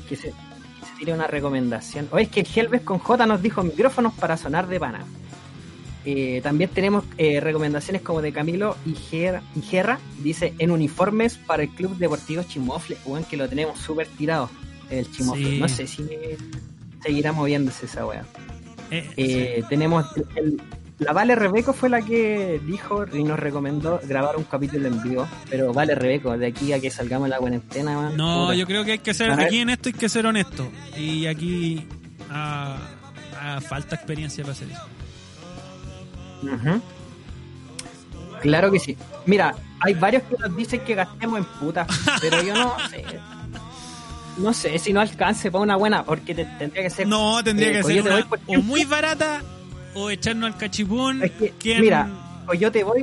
que se, que se tire una recomendación. O es que el Helves con J nos dijo micrófonos para sonar de pana. Eh, también tenemos eh, recomendaciones como de Camilo y Ger- y Gerra. Dice en uniformes para el Club Deportivo Chimofle. Weón, que lo tenemos súper tirado. El Chimofle. Sí. No sé si seguirá moviéndose esa wea. Eh, Eh, tenemos el- la Vale Rebeco fue la que dijo y nos recomendó grabar un capítulo en vivo. Pero Vale Rebeco, de aquí a que salgamos la cuarentena, man, No, yo creo que hay que ser, aquí en esto hay que ser honesto. Y aquí ah, ah, falta experiencia para hacer eso. Claro que sí. Mira, hay varios que nos dicen que gastemos en putas, pero yo no sé. No sé si no alcance para una buena, porque te- tendría que ser. No, tendría eh, que ser una, por o muy barata o echarnos al cachipún. Es que, ¿Quién, Mira, Coyote Boy,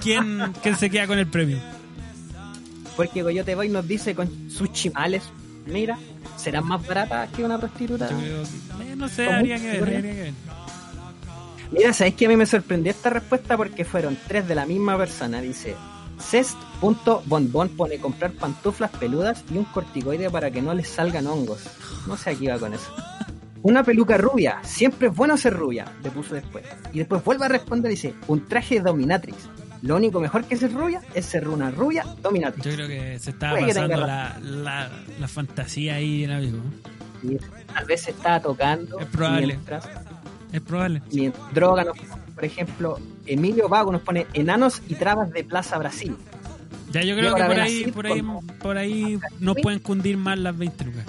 ¿quién, quién se queda con el premio? porque Coyote Boy nos dice con sus chimales, mira, serán más baratas que una prostituta. Yo creo que, eh, no sé, ¿Cómo? habría que ver, ¿Cómo? habría que ver. Mira, ¿sabes que a mí me sorprendió esta respuesta? Porque fueron tres de la misma persona. Dice, Cest.bonbon pone comprar pantuflas peludas y un corticoide para que no les salgan hongos. No sé a qué iba con eso. Una peluca rubia. Siempre es bueno ser rubia. Le puso después. Y después vuelve a responder y dice, un traje de dominatrix. Lo único mejor que ser rubia es ser una rubia dominatrix. Yo creo que se estaba Puede pasando la, la, la fantasía ahí en amigo. Y tal vez se estaba tocando. Es probable. Mientras, Es probable. mientras droga nos por ejemplo, Emilio Vago nos pone enanos y trabas de Plaza Brasil. Ya yo creo que por ahí, por ahí, por ahí nos pueden cundir más las 20 lucas.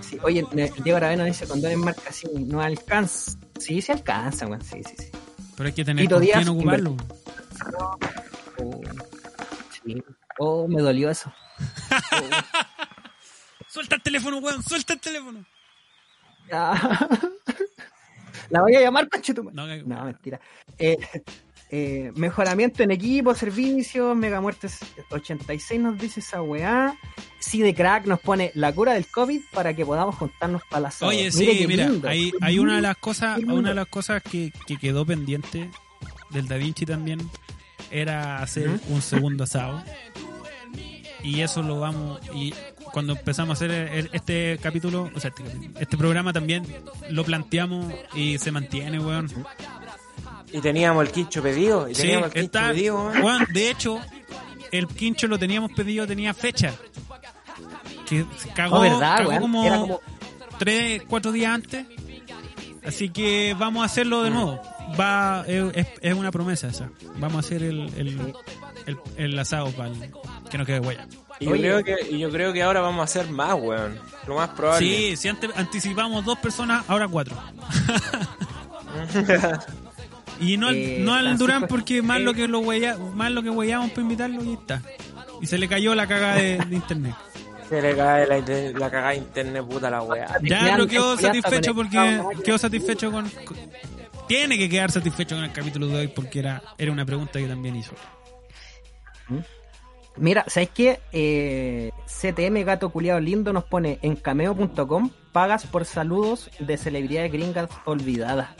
Sí, oye, Diego Aravena dice condones marca sí, no alcanza. Sí, sí alcanza, weón. Sí, sí, sí. Pero hay que tener con quién ocuparlo. Oh, sí. Oh, me dolió eso. ¡Suelta el teléfono, weón, suelta el teléfono. La voy a llamar Conchetumare. No, mentira. Eh, eh, mejoramiento en equipo, servicios, Mega Muertes 86 nos dice esa weá. Sí, de crack nos pone la cura del COVID para que podamos juntarnos para la asado. Oye, Mire sí, mira, lindo. hay, una de las cosas, una de las cosas que, que quedó pendiente del Da Vinci también era hacer un segundo asado. Y eso lo vamos y cuando empezamos a hacer el- este capítulo, o sea, este, este programa también lo planteamos y se mantiene, weón. Y teníamos el quincho pedido. Y Sí, el quincho está, pedido, weón. weón, de hecho, el quincho lo teníamos pedido, tenía fecha. Que se cagó, Oh, ¿verdad, cagó weón? como, Era como- tres, cuatro días antes. Así que vamos a hacerlo de nuevo. Va, es, es- una promesa esa. Vamos a hacer el, el, el, el asado para que no quede huella. Y yo, creo que, y yo creo que ahora vamos a hacer más, weón. Lo más probable. Sí, si antes anticipamos dos personas, ahora cuatro. y no, al- Eh, no al Durán porque más eh, lo que lo huella, más lo que huellamos para invitarlo y está. Y se le cayó la caga de, de internet. Se le cae la, la cagada de internet, puta la weá. Ya, ya quedó satisfecho porque quedó satisfecho con, con- tiene que quedar satisfecho con el capítulo de hoy porque era era una pregunta que también hizo. Mira, ¿sabes qué? Eh, CTM Gato Culiado Lindo nos pone en cameo.com pagas por saludos de celebridades gringas olvidadas.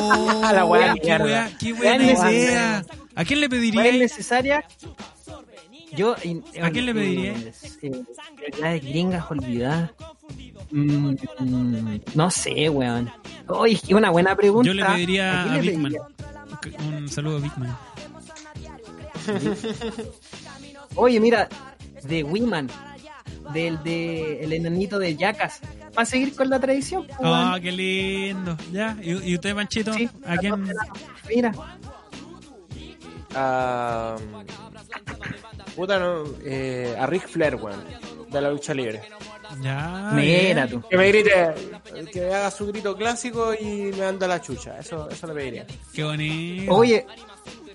Oh, La wea qué wea, qué Wea buena mierda. idea. ¿A quién le ¿Fue pediría? necesaria? Yo, ¿A quién le pediría? eh, eh, gringas olvidadas. Mm, mm, no sé, weón. Es que una buena pregunta. Yo le pediría a le Big Man. pediría? Un saludo a Big Man. Oye, mira, de Wiman, del de el enanito de Yacas. ¿Va a seguir con la tradición? Ah, weón? qué lindo. Ya, ¿y, y usted, Panchito? Sí, ¿A quién? Mira, Ah, puta, no, eh, a Rick Flair, weón. De la lucha libre. Ya. mira tú. Que me grite, que me haga su grito clásico y me anda la chucha. Eso, eso le pediría. Qué bonito. Oye,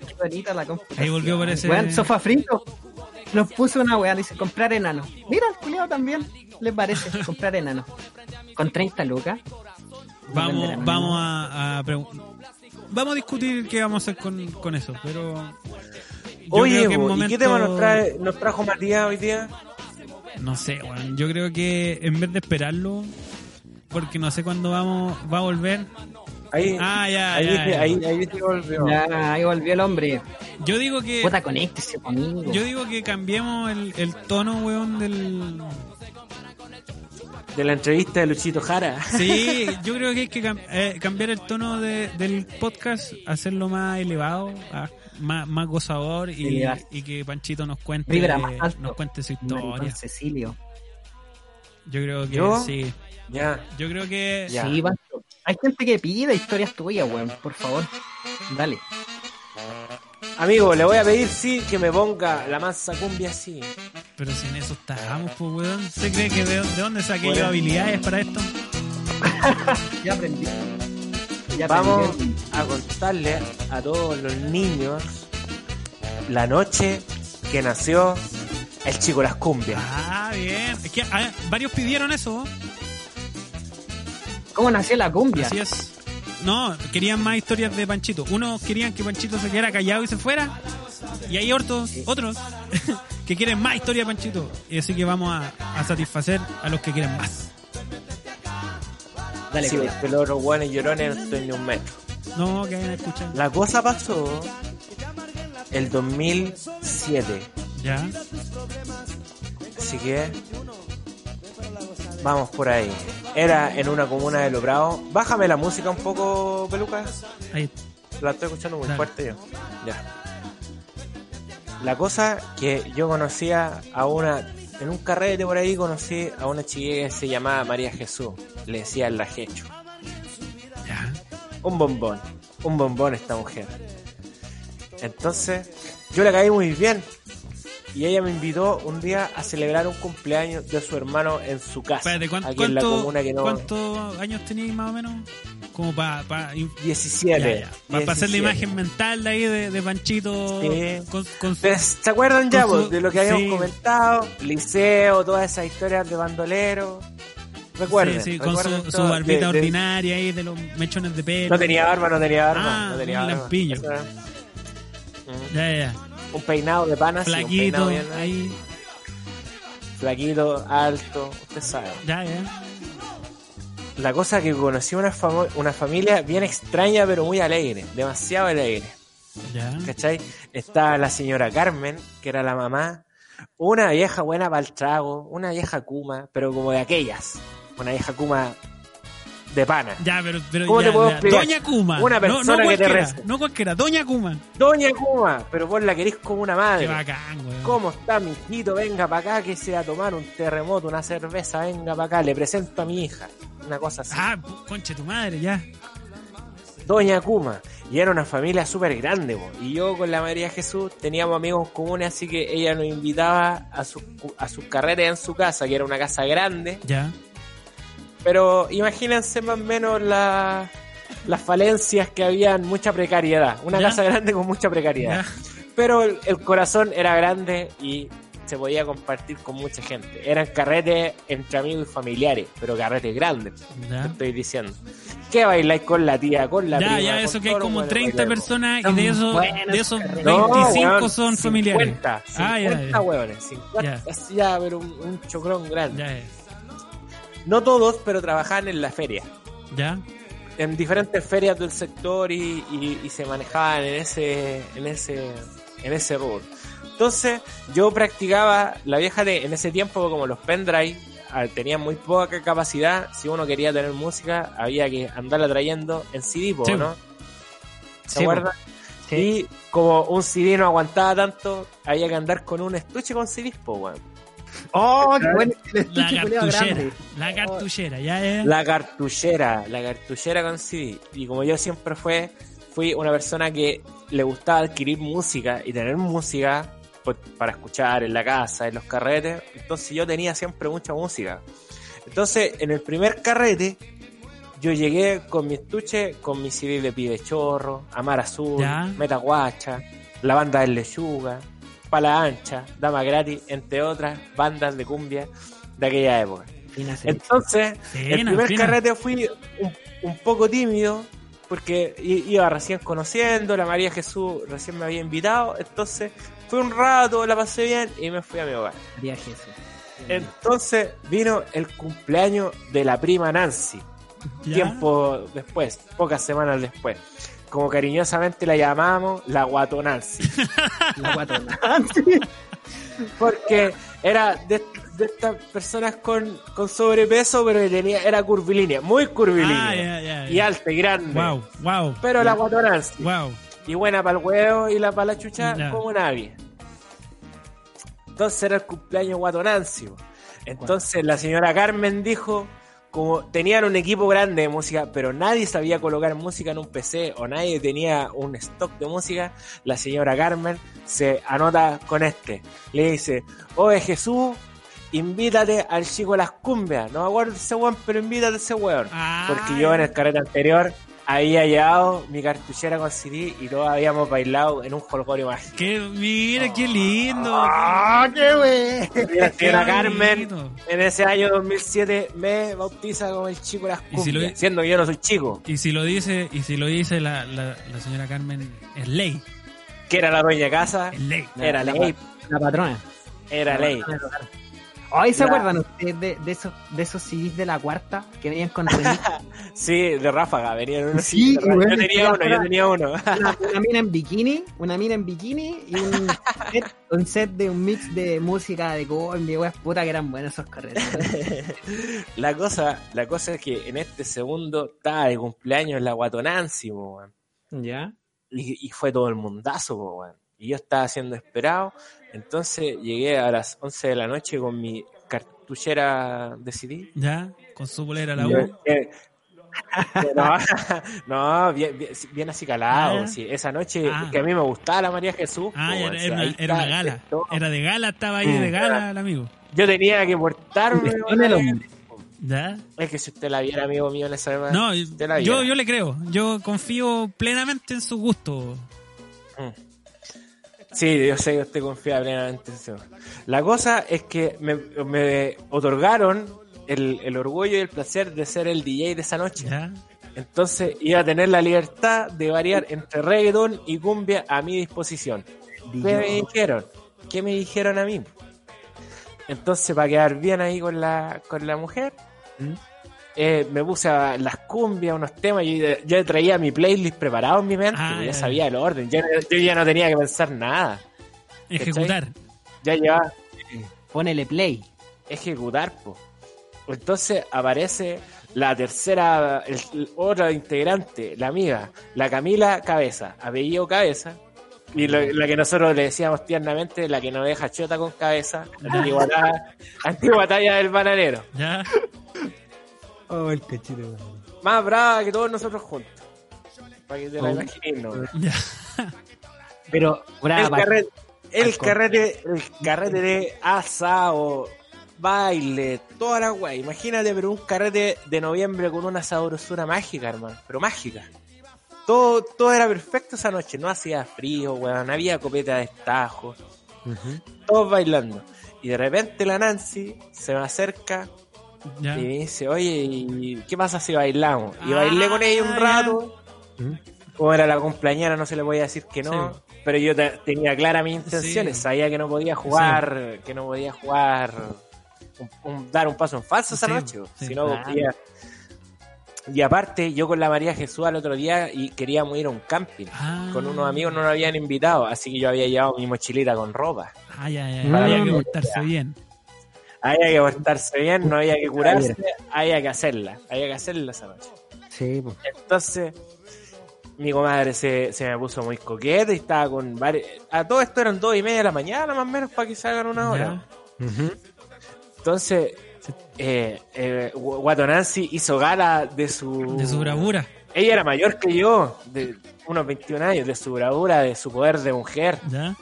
qué bonita la computación. Ahí volvió por ese- Weón, Sofá Frito nos puso una weá, dice comprar enano. Mira, el culiado también le parece comprar enano. Con 30 lucas. Vamos, vamos a, a Vamos a discutir qué vamos a hacer con, con eso, pero. yo Oye, creo que en bo, ¿y momento- qué tema nos, trae, nos trajo Matías hoy día? No sé, weón. Yo creo que en vez de esperarlo, porque no sé cuándo vamos, va a volver. Ahí, Ah, ya, ahí, ya, ahí, ahí volvió. Ya, ahí volvió el hombre. Yo digo que. Puta, conéctese conmigo. Yo digo que cambiemos el, el tono, weón, del. De la entrevista de Luchito Jara. Sí, yo creo que hay que cam- eh, cambiar el tono de- del podcast, hacerlo más elevado, a- más, más gozador y, que Panchito nos cuente, Vibra más alto. nos cuente su historia. Cecilio. Yo creo que ¿Yo? sí. Ya. Yo creo que Ya. Sí, Pancho. Hay gente que pide historias tuyas, weón. Por favor. Dale. Amigo, le voy a pedir sí que me ponga la mansa cumbia sí. Pero si en eso estábamos, pues, weón. ¿Usted cree que de, de dónde saqué Bueno. yo habilidades para esto? Ya aprendí. Ya Vamos a contarle a todos los niños la noche que nació el chico Las Cumbias. Ah, bien. Es que ah, varios pidieron eso. ¿Cómo nació la cumbia? Así es. No, querían más historias de Panchito. Unos querían que Panchito se quedara callado y se fuera. Y hay otros, otros que quieren más historia de Panchito. Y así que vamos a, a satisfacer a los que quieren más. Dale, Sí, porque los otros guanes llorones no estoy ni un metro. No, que vayan a escuchar. La cosa pasó el 2007. Ya. Así que vamos por ahí. Era en una comuna de Lobrado. Bájame la música un poco, peluca. Ahí. La estoy escuchando muy Dale. fuerte yo. Ya. La cosa que yo conocía a una. En un carrete por ahí conocí a una chiquilla que se llamaba María Jesús. Le decía el lajecho. Ya. Un bombón. Un bombón esta mujer. Entonces, yo le caí muy bien. Y ella me invitó un día a celebrar un cumpleaños de su hermano en su casa. Espérate, ¿cuánto, aquí en la cuánto- comuna que no. cuántos años tenías más o menos? Como para 17. Para hacer la imagen mental de ahí de, de Panchito. Sí. Con, con su- Pues, ¿Se acuerdan ya vos, su- de lo que habíamos sí. comentado? Liceo, todas esas historias de bandolero. Recuerden. sí, sí, con su, su barbita de- de- ordinaria ahí de los mechones de pelo. No tenía barba, no tenía barba. Ah, no tenía barba. era. Mm. Ya, ya, ya. Un peinado de pana, sí, un Flaquito, peinado bien, ahí. flaquito, alto, usted sabe. Ya, ya. La cosa que conocí una, famo- una familia bien extraña, pero muy alegre, demasiado alegre. Ya. ¿Cachai? Está la señora Carmen, que era la mamá, una vieja buena para el trago, una vieja kuma, pero como de aquellas, una vieja kuma de pana. Ya, pero, pero ¿Cómo ya, te puedo ya. explicar? Doña Kuma. Una No- no, persona que te reza. No cualquiera, Doña Kuma. Doña Kuma, pero vos la querés como una Qué madre. bacán, weón. ¿Cómo está mi hijito? Venga para acá que sea a tomar un terremoto, una cerveza, venga para acá, le presento a mi hija. Una cosa así. Ah, conche tu madre, ya. Doña Kuma. Y era una familia súper grande, po. y yo con la María Jesús teníamos amigos comunes, así que ella nos invitaba a sus a sus carreras en su casa, que era una casa grande, Ya. Pero imagínense más o menos la- las falencias que habían, mucha precariedad, una Ya. casa grande con mucha precariedad, Ya. pero el, el corazón era grande y se podía compartir con mucha gente. Eran carretes entre amigos y familiares, pero carretes grandes, te Ya. estoy diciendo. ¿Qué bailáis con la tía, con la Ya, prima? ya, eso que hay como buenos 30 bailemos? personas y de esos, de esos carretes. 25 weón, son familiares. 50, Ah, ya, 50 ya. hueones, 50, Ya. así ya, pero un, un chocrón grande. No todos, pero trabajaban en la feria. ya. En diferentes ferias del sector y, y- y se manejaban en ese, en ese, en ese rubro. Entonces, yo practicaba la vieja de, en ese tiempo, como los pendrive, ah, tenían muy poca capacidad. Si uno quería tener música, había que andarla trayendo en CD, po, Sí. ¿no? ¿Se Sí, acuerdan? Sí. Y como un CD no aguantaba tanto, había que andar con un estuche con CDs, po, weón. Oh, qué bueno. La cartuchera. grande. La cartuchera, ya, ya. La cartuchera, la cartuchera con CD. Y como yo siempre fue, fui una persona que le gustaba adquirir música y tener música pues, para escuchar en la casa, en los carretes. Entonces yo tenía siempre mucha música. Entonces, en el primer carrete, yo llegué con mi estuche, con mi CD de Pibe Chorro, Amar Azul, Ya. Metaguacha, la banda del Lechuga, Pala Ancha, Dama Gratis, entre otras bandas de cumbia de aquella época. Fina. Entonces, Fina, el primer fina. carrete fui un, un poco tímido porque iba recién conociendo, la María Jesús recién me había invitado, entonces fui un rato, la pasé bien y me fui a mi hogar. María Jesús. Entonces vino el cumpleaños de la prima Nancy, ya. tiempo después, pocas semanas después. Como cariñosamente la llamamos la Guato Nancy, La porque era de, de estas personas con, con sobrepeso, pero que tenía, era curvilínea, muy curvilínea. Ah, y alta y grande. Wow, wow. Pero la guatonancia. Wow. Y buena para el huevo y la para la chucha como nadie. Entonces era el cumpleaños guatonancio. Entonces la señora Carmen dijo, como tenían un equipo grande de música, pero nadie sabía colocar música en un PC o nadie tenía un stock de música, la señora Carmen se anota con este. Le dice, oye Jesús, invítate al chico de las cumbias. No me acuerdo de ese weón, pero invítate a ese weón. Ah, Porque yo en el carrete anterior había llevado mi cartuchera con CD y todos habíamos bailado en un jolgorio mágico. Qué, mira, qué lindo. ¡Ah, qué wey! Y la Qué señora Carmen bonito. en ese año 2007 me bautiza como el chico de las si cumbias, lo- siendo que yo no soy chico, Y si lo dice, y si lo dice la, la, la señora Carmen, es ley. que era la dueña de casa, Es ley. era La- ley, La patrona. era ley. Ay, ¿se La- acuerdan ustedes de, de esos, de esos CDs de la cuarta que venían con? Sí, de ráfaga, venían unos Sí, de ráfaga. bueno, Yo tenía era- uno, yo tenía uno. una, una mina en bikini, una mina en bikini y un set, un set de un mix de música de cumbia, weas puta que eran buenos esos carretes. La cosa, la cosa es que en este segundo estaba de cumpleaños la guatonancy, po, weón. ¿Ya? y, y fue todo el mundazo, po, weón. Y yo estaba siendo esperado. Entonces llegué a las 11 de la noche con mi cartuchera de CD. Ya, con su bolera la Yo- U. eh, no, no, bien, bien, bien así calado. Ah. sí. Esa noche Ah. que a mí me gustaba la María Jesús. Ah, po, era, una, era gala. Era de gala, estaba ahí de Mm. gala el amigo. Yo tenía que portarme. ¿Ya? Es que si usted la viera, amigo mío, esa época, No, yo, yo le creo. Yo confío plenamente en su gusto. Sí, yo sé que usted confía plenamente en eso. La cosa es que me, me otorgaron el, el orgullo y el placer de ser el DJ de esa noche. ¿Ya? Entonces iba a tener la libertad de variar entre reggaeton y cumbia a mi disposición. ¿Qué me dijeron? ¿Qué me dijeron a mí? Entonces, para quedar bien ahí con la, con la mujer, ¿Mm? Eh, me puse a las cumbias, unos temas, y yo, yo traía mi playlist preparado en mi mente, Ah, ya sabía el orden, yo, yo ya no tenía que pensar nada, Ejecutar. ya llevaba Ponele play. ejecutar, po. Entonces aparece la tercera, el, el otra integrante, la amiga, la Camila Cabeza, apellido Cabeza, y lo- la que nosotros le decíamos tiernamente, la que nos deja chota con cabeza, la antigua, talla- antigua talla del bananero. ¿Ya? Oh, el cachito. Más brava que todos nosotros juntos. Para que te la Oh. ¿Ya? Pero, brava, el carrete, el carrete, el carrete de asado, baile, toda la guay. Imagínate, pero un carrete de noviembre con una sabrosura mágica, hermano. Pero mágica. Todo, todo era perfecto esa noche. No hacía frío, weón. Había copeta de estajo. Todos bailando. Y de repente la Nancy se me acerca ¿Ya? y me dice, oye, ¿y qué pasa si bailamos? Y Ah, bailé con ella un ya. rato. ¿Mm? Como era la cumpleañera, no se le podía decir que no. Sí. Pero yo te- tenía clara mis intenciones. Sí. Sabía que no podía jugar, que no podía jugar, un- un- dar un paso en falso esa noche. sí. Si no, Claro. podía- Y aparte, yo con la María Jesús al otro día y queríamos ir a un camping. Ah. Con unos amigos no nos habían invitado, así que yo había llevado mi mochilita con ropa. Ah, ya, ya. Había que portarse bien. Había que portarse bien, no había que curarse, había que hacerla, había que hacerla esa noche. Sí, pues. Entonces, mi comadre se, se me puso muy coqueta y estaba con varios... A todo esto eran dos y media de la mañana, más o menos, para que se hagan una hora. Entonces, eh, eh, hizo gala de su... De su bravura. Ella era mayor que yo, de unos 21 años, de su bravura, de su poder de mujer. ¿Ya?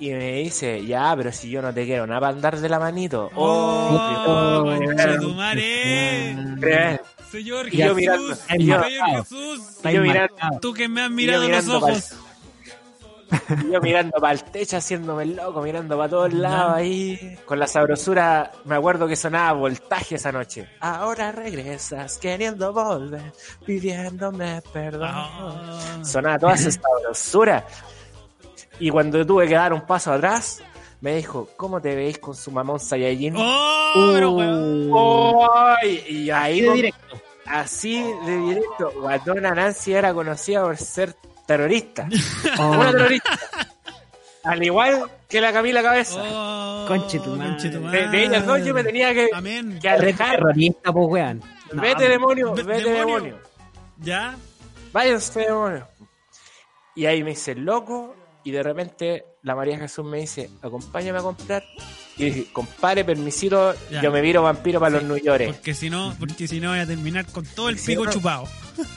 Y me dice, ya, pero si yo no te quiero nada para andar de la manito. ¡Oh! Oh, conchetumare! ¿crees? Señor Y yo Jesús, mirando, y yo- Jesús, Y yo mirando, tú que me has yo mirado los mirando pa'l- ojos. Y yo mirando para el techo, haciéndome el loco, mirando para todos lados ahí, con la sabrosura. Me acuerdo que sonaba voltaje esa noche. Ahora regresas queriendo volver, pidiéndome perdón. Ah. Sonaba toda esa sabrosura. Y cuando tuve que dar un paso atrás, me dijo, ¿cómo te veis con su mamón Saiyajin? ¡Oh! Pero. ¡Ay! Y ahí, Así de directo. así de directo, Guatona Nancy era conocida por ser terrorista. Oh, Una terrorista. Al igual que la Camila Cabeza. Oh, Conche tu madre. conche tu De, de ellas dos yo me tenía que, Amén. que alejar. terrorista, pues, weón. No, Vete demonio, Ve- vete demonio. demonio. ¿Ya? Váyanse demonio. Y ahí me hice loco y de repente la María Jesús me dice, acompáñame a comprar. Y dije, compadre, permisito, Ya. yo me viro vampiro para los New York. Porque si no, porque si no voy a terminar con todo el Sí, pico no. chupado.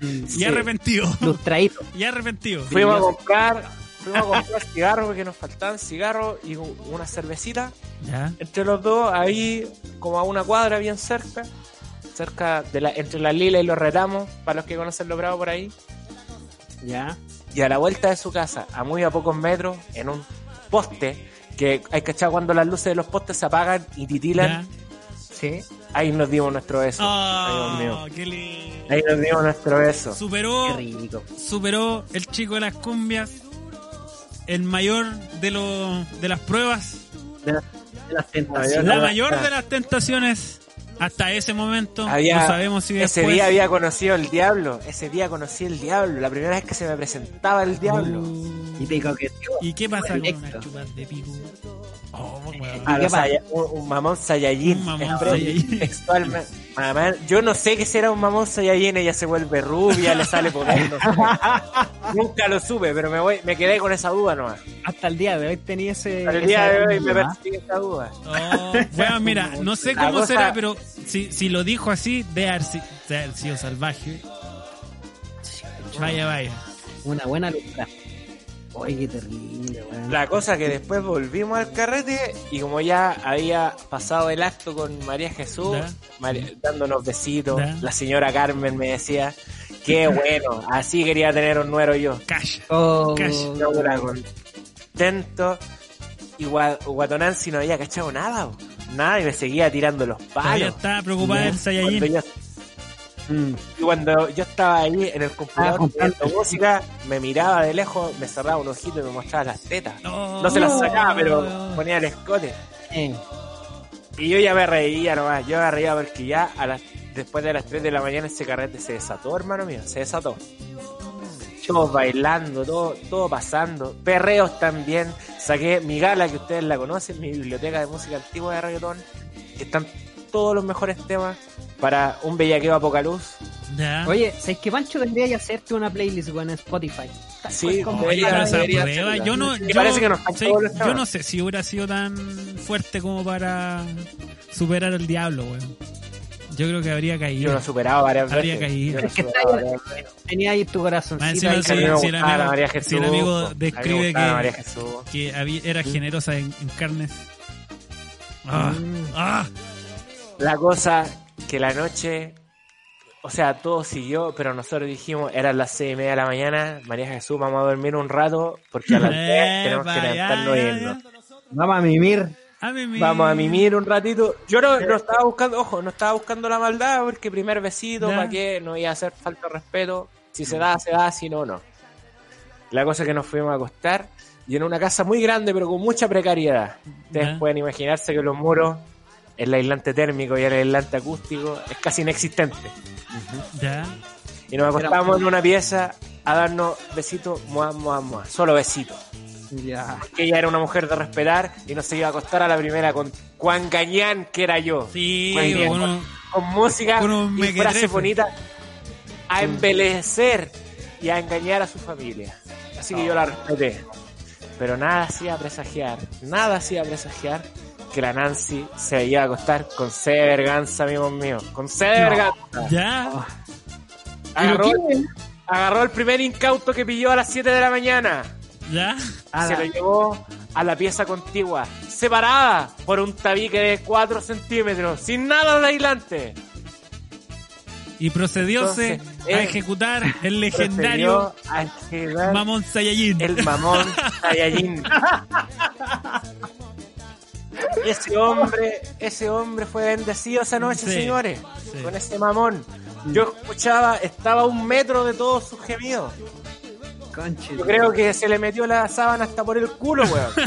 Mm, Y arrepentido. Lustradito. Y arrepentido. Fuimos a comprar, fuimos a comprar cigarros porque nos faltaban cigarros y una cervecita. ¿Ya? Entre los dos, ahí como a una cuadra bien cerca, cerca de la, entre la lila y los retamos, para los que conocen lo bravo por ahí. Ya. Y a la vuelta de su casa, a muy a pocos metros, en un poste, que hay que echar cuando las luces de los postes se apagan y titilan, ¿Ya? Sí. ahí nos dimos nuestro beso. Ay, Dios Oh, mío. qué lindo. Ahí nos dimos nuestro beso. Qué Superó, rico. superó el chico de las cumbias, el mayor de, los de las pruebas, De las, de las tentaciones. La mayor de las tentaciones. Hasta ese momento, Había- no sabemos si ese después... día había conocido el diablo. Ese día conocí el diablo. La primera vez que se me presentaba el diablo. Y te coqueteó. ¿Y qué pasa con unas chupas de pico? Oh, weón. A qué los pasa? Un, un mamón Saiyajin. Un mamón Saiyajin. Textualmente. Yo no sé qué será un mamón Saiyajin. Ella se vuelve rubia, le sale por ahí. no sé. Nunca lo supe, pero me voy, me quedé con esa duda nomás. Hasta el día de hoy tenía ese. Para el día de hoy me duda. persigue esa duda. Oh, bueno, mira, no sé cómo cosa- será, pero si, si lo dijo así, de sido salvaje. Vaya, vaya. Una buena lucha. Oye, qué terrible, weón. La cosa que después volvimos al carrete y como ya había pasado el acto con María Jesús. María- dándonos besitos, la señora Carmen me decía, qué bueno, así quería tener un nuero yo. Calla. Oh, era contento y Gua- Guatonanzi no había cachado nada, bo. nada y me seguía tirando los Todavía palos. estaba preocupada Cuando yo, mm. y cuando yo estaba ahí en el computador Ah, música, me miraba de lejos, me cerraba un ojito y me mostraba las tetas. No, No se las sacaba, pero ponía el escote. Eh, Y yo ya me reía nomás, yo me reía porque ya a las, después de las 3 de la mañana ese carrete se desató, hermano mío, se desató. Todos bailando, todo, todo pasando, perreos también. Saqué mi gala, que ustedes la conocen, mi biblioteca de música antigua de reggaetón, que están todos los mejores temas para un bellaqueo a poca luz. Oye, ¿sabes que Pancho tendría que hacerte una playlist, en Spotify? Sí, cual como- Oye, debería- pero esa debería prueba, hacerla. yo no, yo, parece que no sí, yo sé si hubiera sido tan fuerte como para superar al diablo, weón. Yo creo que habría Yo caído. lo he superado varias Habría veces. caído. Yo lo he Es que. Tenía ahí tu me si el amigo- si el describe que- había, era generosa en, en carnes. Ah, Mm. ah, La cosa que la noche, o sea, todo siguió, pero nosotros dijimos, eran las seis y media de la mañana, María Jesús, vamos a dormir un rato, porque a las 10 tenemos que levantarnos y ya, irnos. ya. Vamos a mimir. A Vamos a mimir un ratito. Yo no, no estaba buscando, ojo, no estaba buscando la maldad, porque primer besito. ¿para qué? No iba a hacer falta de respeto. Si se da, se da, si no, no. La cosa es que nos fuimos a acostar, y en una casa muy grande, pero con mucha precariedad. Ustedes Ya. pueden imaginarse que los muros, el aislante térmico y el aislante acústico, es casi inexistente. Ya. Y nos acostamos en una pieza a darnos besitos, mua, mua, mua. Solo besitos. Ya. Que ella era una mujer de respetar y nos iba a acostar a la primera con Juan Gañán, que era yo. Sí, bien. Con música Con un y mequetrefe. frase bonita a embelecer y a engañar a su familia. Así que yo la respeté. Pero nada hacía presagiar, nada hacía presagiar que la Nancy se iba a acostar con C de verganza, amigos míos. Con C de verganza. ya. Agarró, agarró el primer incauto que pilló a las 7 de la mañana. Ya. A se la- lo llevó a la pieza contigua, separada por un tabique de 4 centímetros, sin nada de aislante. Y procedióse Entonces, a ejecutar el legendario Procedió a ejecutar Mamón Saiyajin. el mamón Saiyajin. Ese hombre, ese hombre fue bendecido esa noche, Sí, señores, sí. con ese mamón. Yo escuchaba, estaba a un metro de todos sus gemidos. Conche, Yo creo que se le metió la sábana hasta por el culo, weón.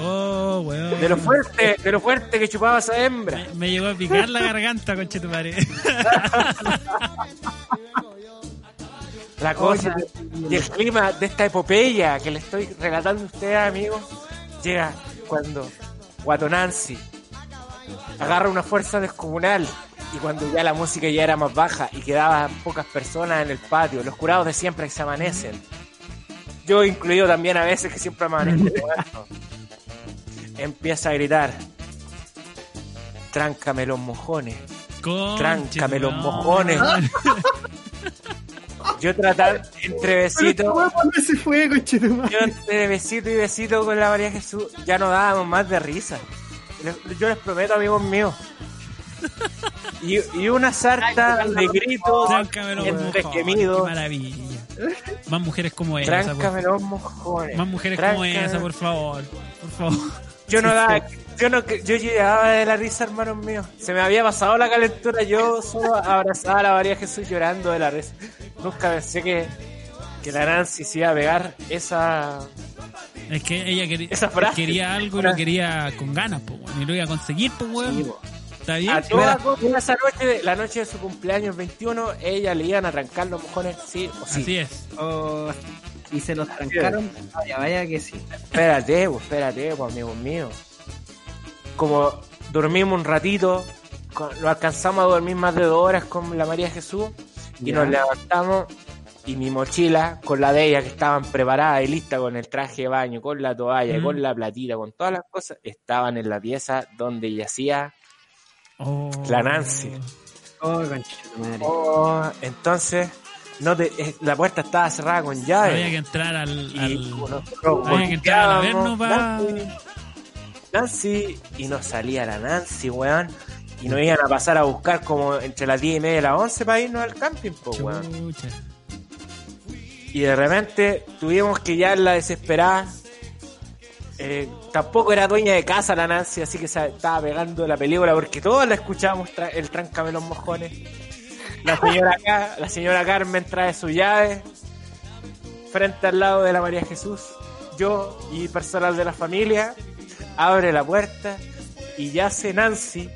Oh, weón. De lo fuerte, de lo fuerte que chupaba esa hembra. Me, me llegó a picar la garganta, conche tu madre. La cosa y el clima de esta epopeya que le estoy relatando a ustedes, amigos, llega cuando Guatonanzi agarra una fuerza descomunal y cuando ya la música ya era más baja y quedaban pocas personas en el patio, los curados de siempre que se amanecen. Yo incluido también a veces que siempre amanezco. muerto. Empieza a gritar. Tráncame los mojones. Tráncame los mojones. Yo trataba entre besitos. ¿Dónde se fue? Yo entre besito y besito con la María Jesús ya no dábamos más de risa. Yo les prometo, amigos míos. Y, y una sarta de gritos entre gemidos. Qué maravilla. Más mujeres como esa. Por-. Más mujeres como esa, por favor. Por favor. Yo no daba, yo no, yo llegaba de la risa, hermanos míos. Se me había pasado la calentura, yo solo abrazaba a la María Jesús llorando de la risa. Nunca pensé que, que la Nancy se iba a pegar esa, Es que ella quería, Esa frase. quería algo y lo quería con ganas, pues. Y lo iba a conseguir, pues, weón. ¿Está bien? A toda costa, esa noche, de- la noche de su cumpleaños 21, ella le iban a trancar los mojones, sí o sí. Así es. Oh, y se los trancaron. Vaya, vaya que sí. Espérate, pues, espérate, pues, amigos míos. Como dormimos un ratito, lo alcanzamos a dormir más de dos horas con la María Jesús y nos levantamos y mi mochila con la de ella que estaban preparadas y lista con el traje de baño, con la toalla, Mm. con la platita, con todas las cosas, estaban en la pieza donde yacía. Oh. La Nancy. Oh, madre. Oh, entonces no te, eh, la puerta estaba cerrada con llave. Había que entrar al. Había que entrar al golpeábamos, Averno pa- Nancy, y nos salía la Nancy, weón. Y nos iban a pasar a buscar como entre las 10 y media y las 11 para irnos al camping, pues, weón. Y de repente tuvimos que ya en la desesperada. eh, tampoco era dueña de casa la Nancy, así que se estaba pegando la película porque todos la escuchábamos tra- el tráncame los mojones. La señora, Ca- la señora Carmen trae su llave frente al lado de la María Jesús. Yo y personal de la familia abre la puerta y yace Nancy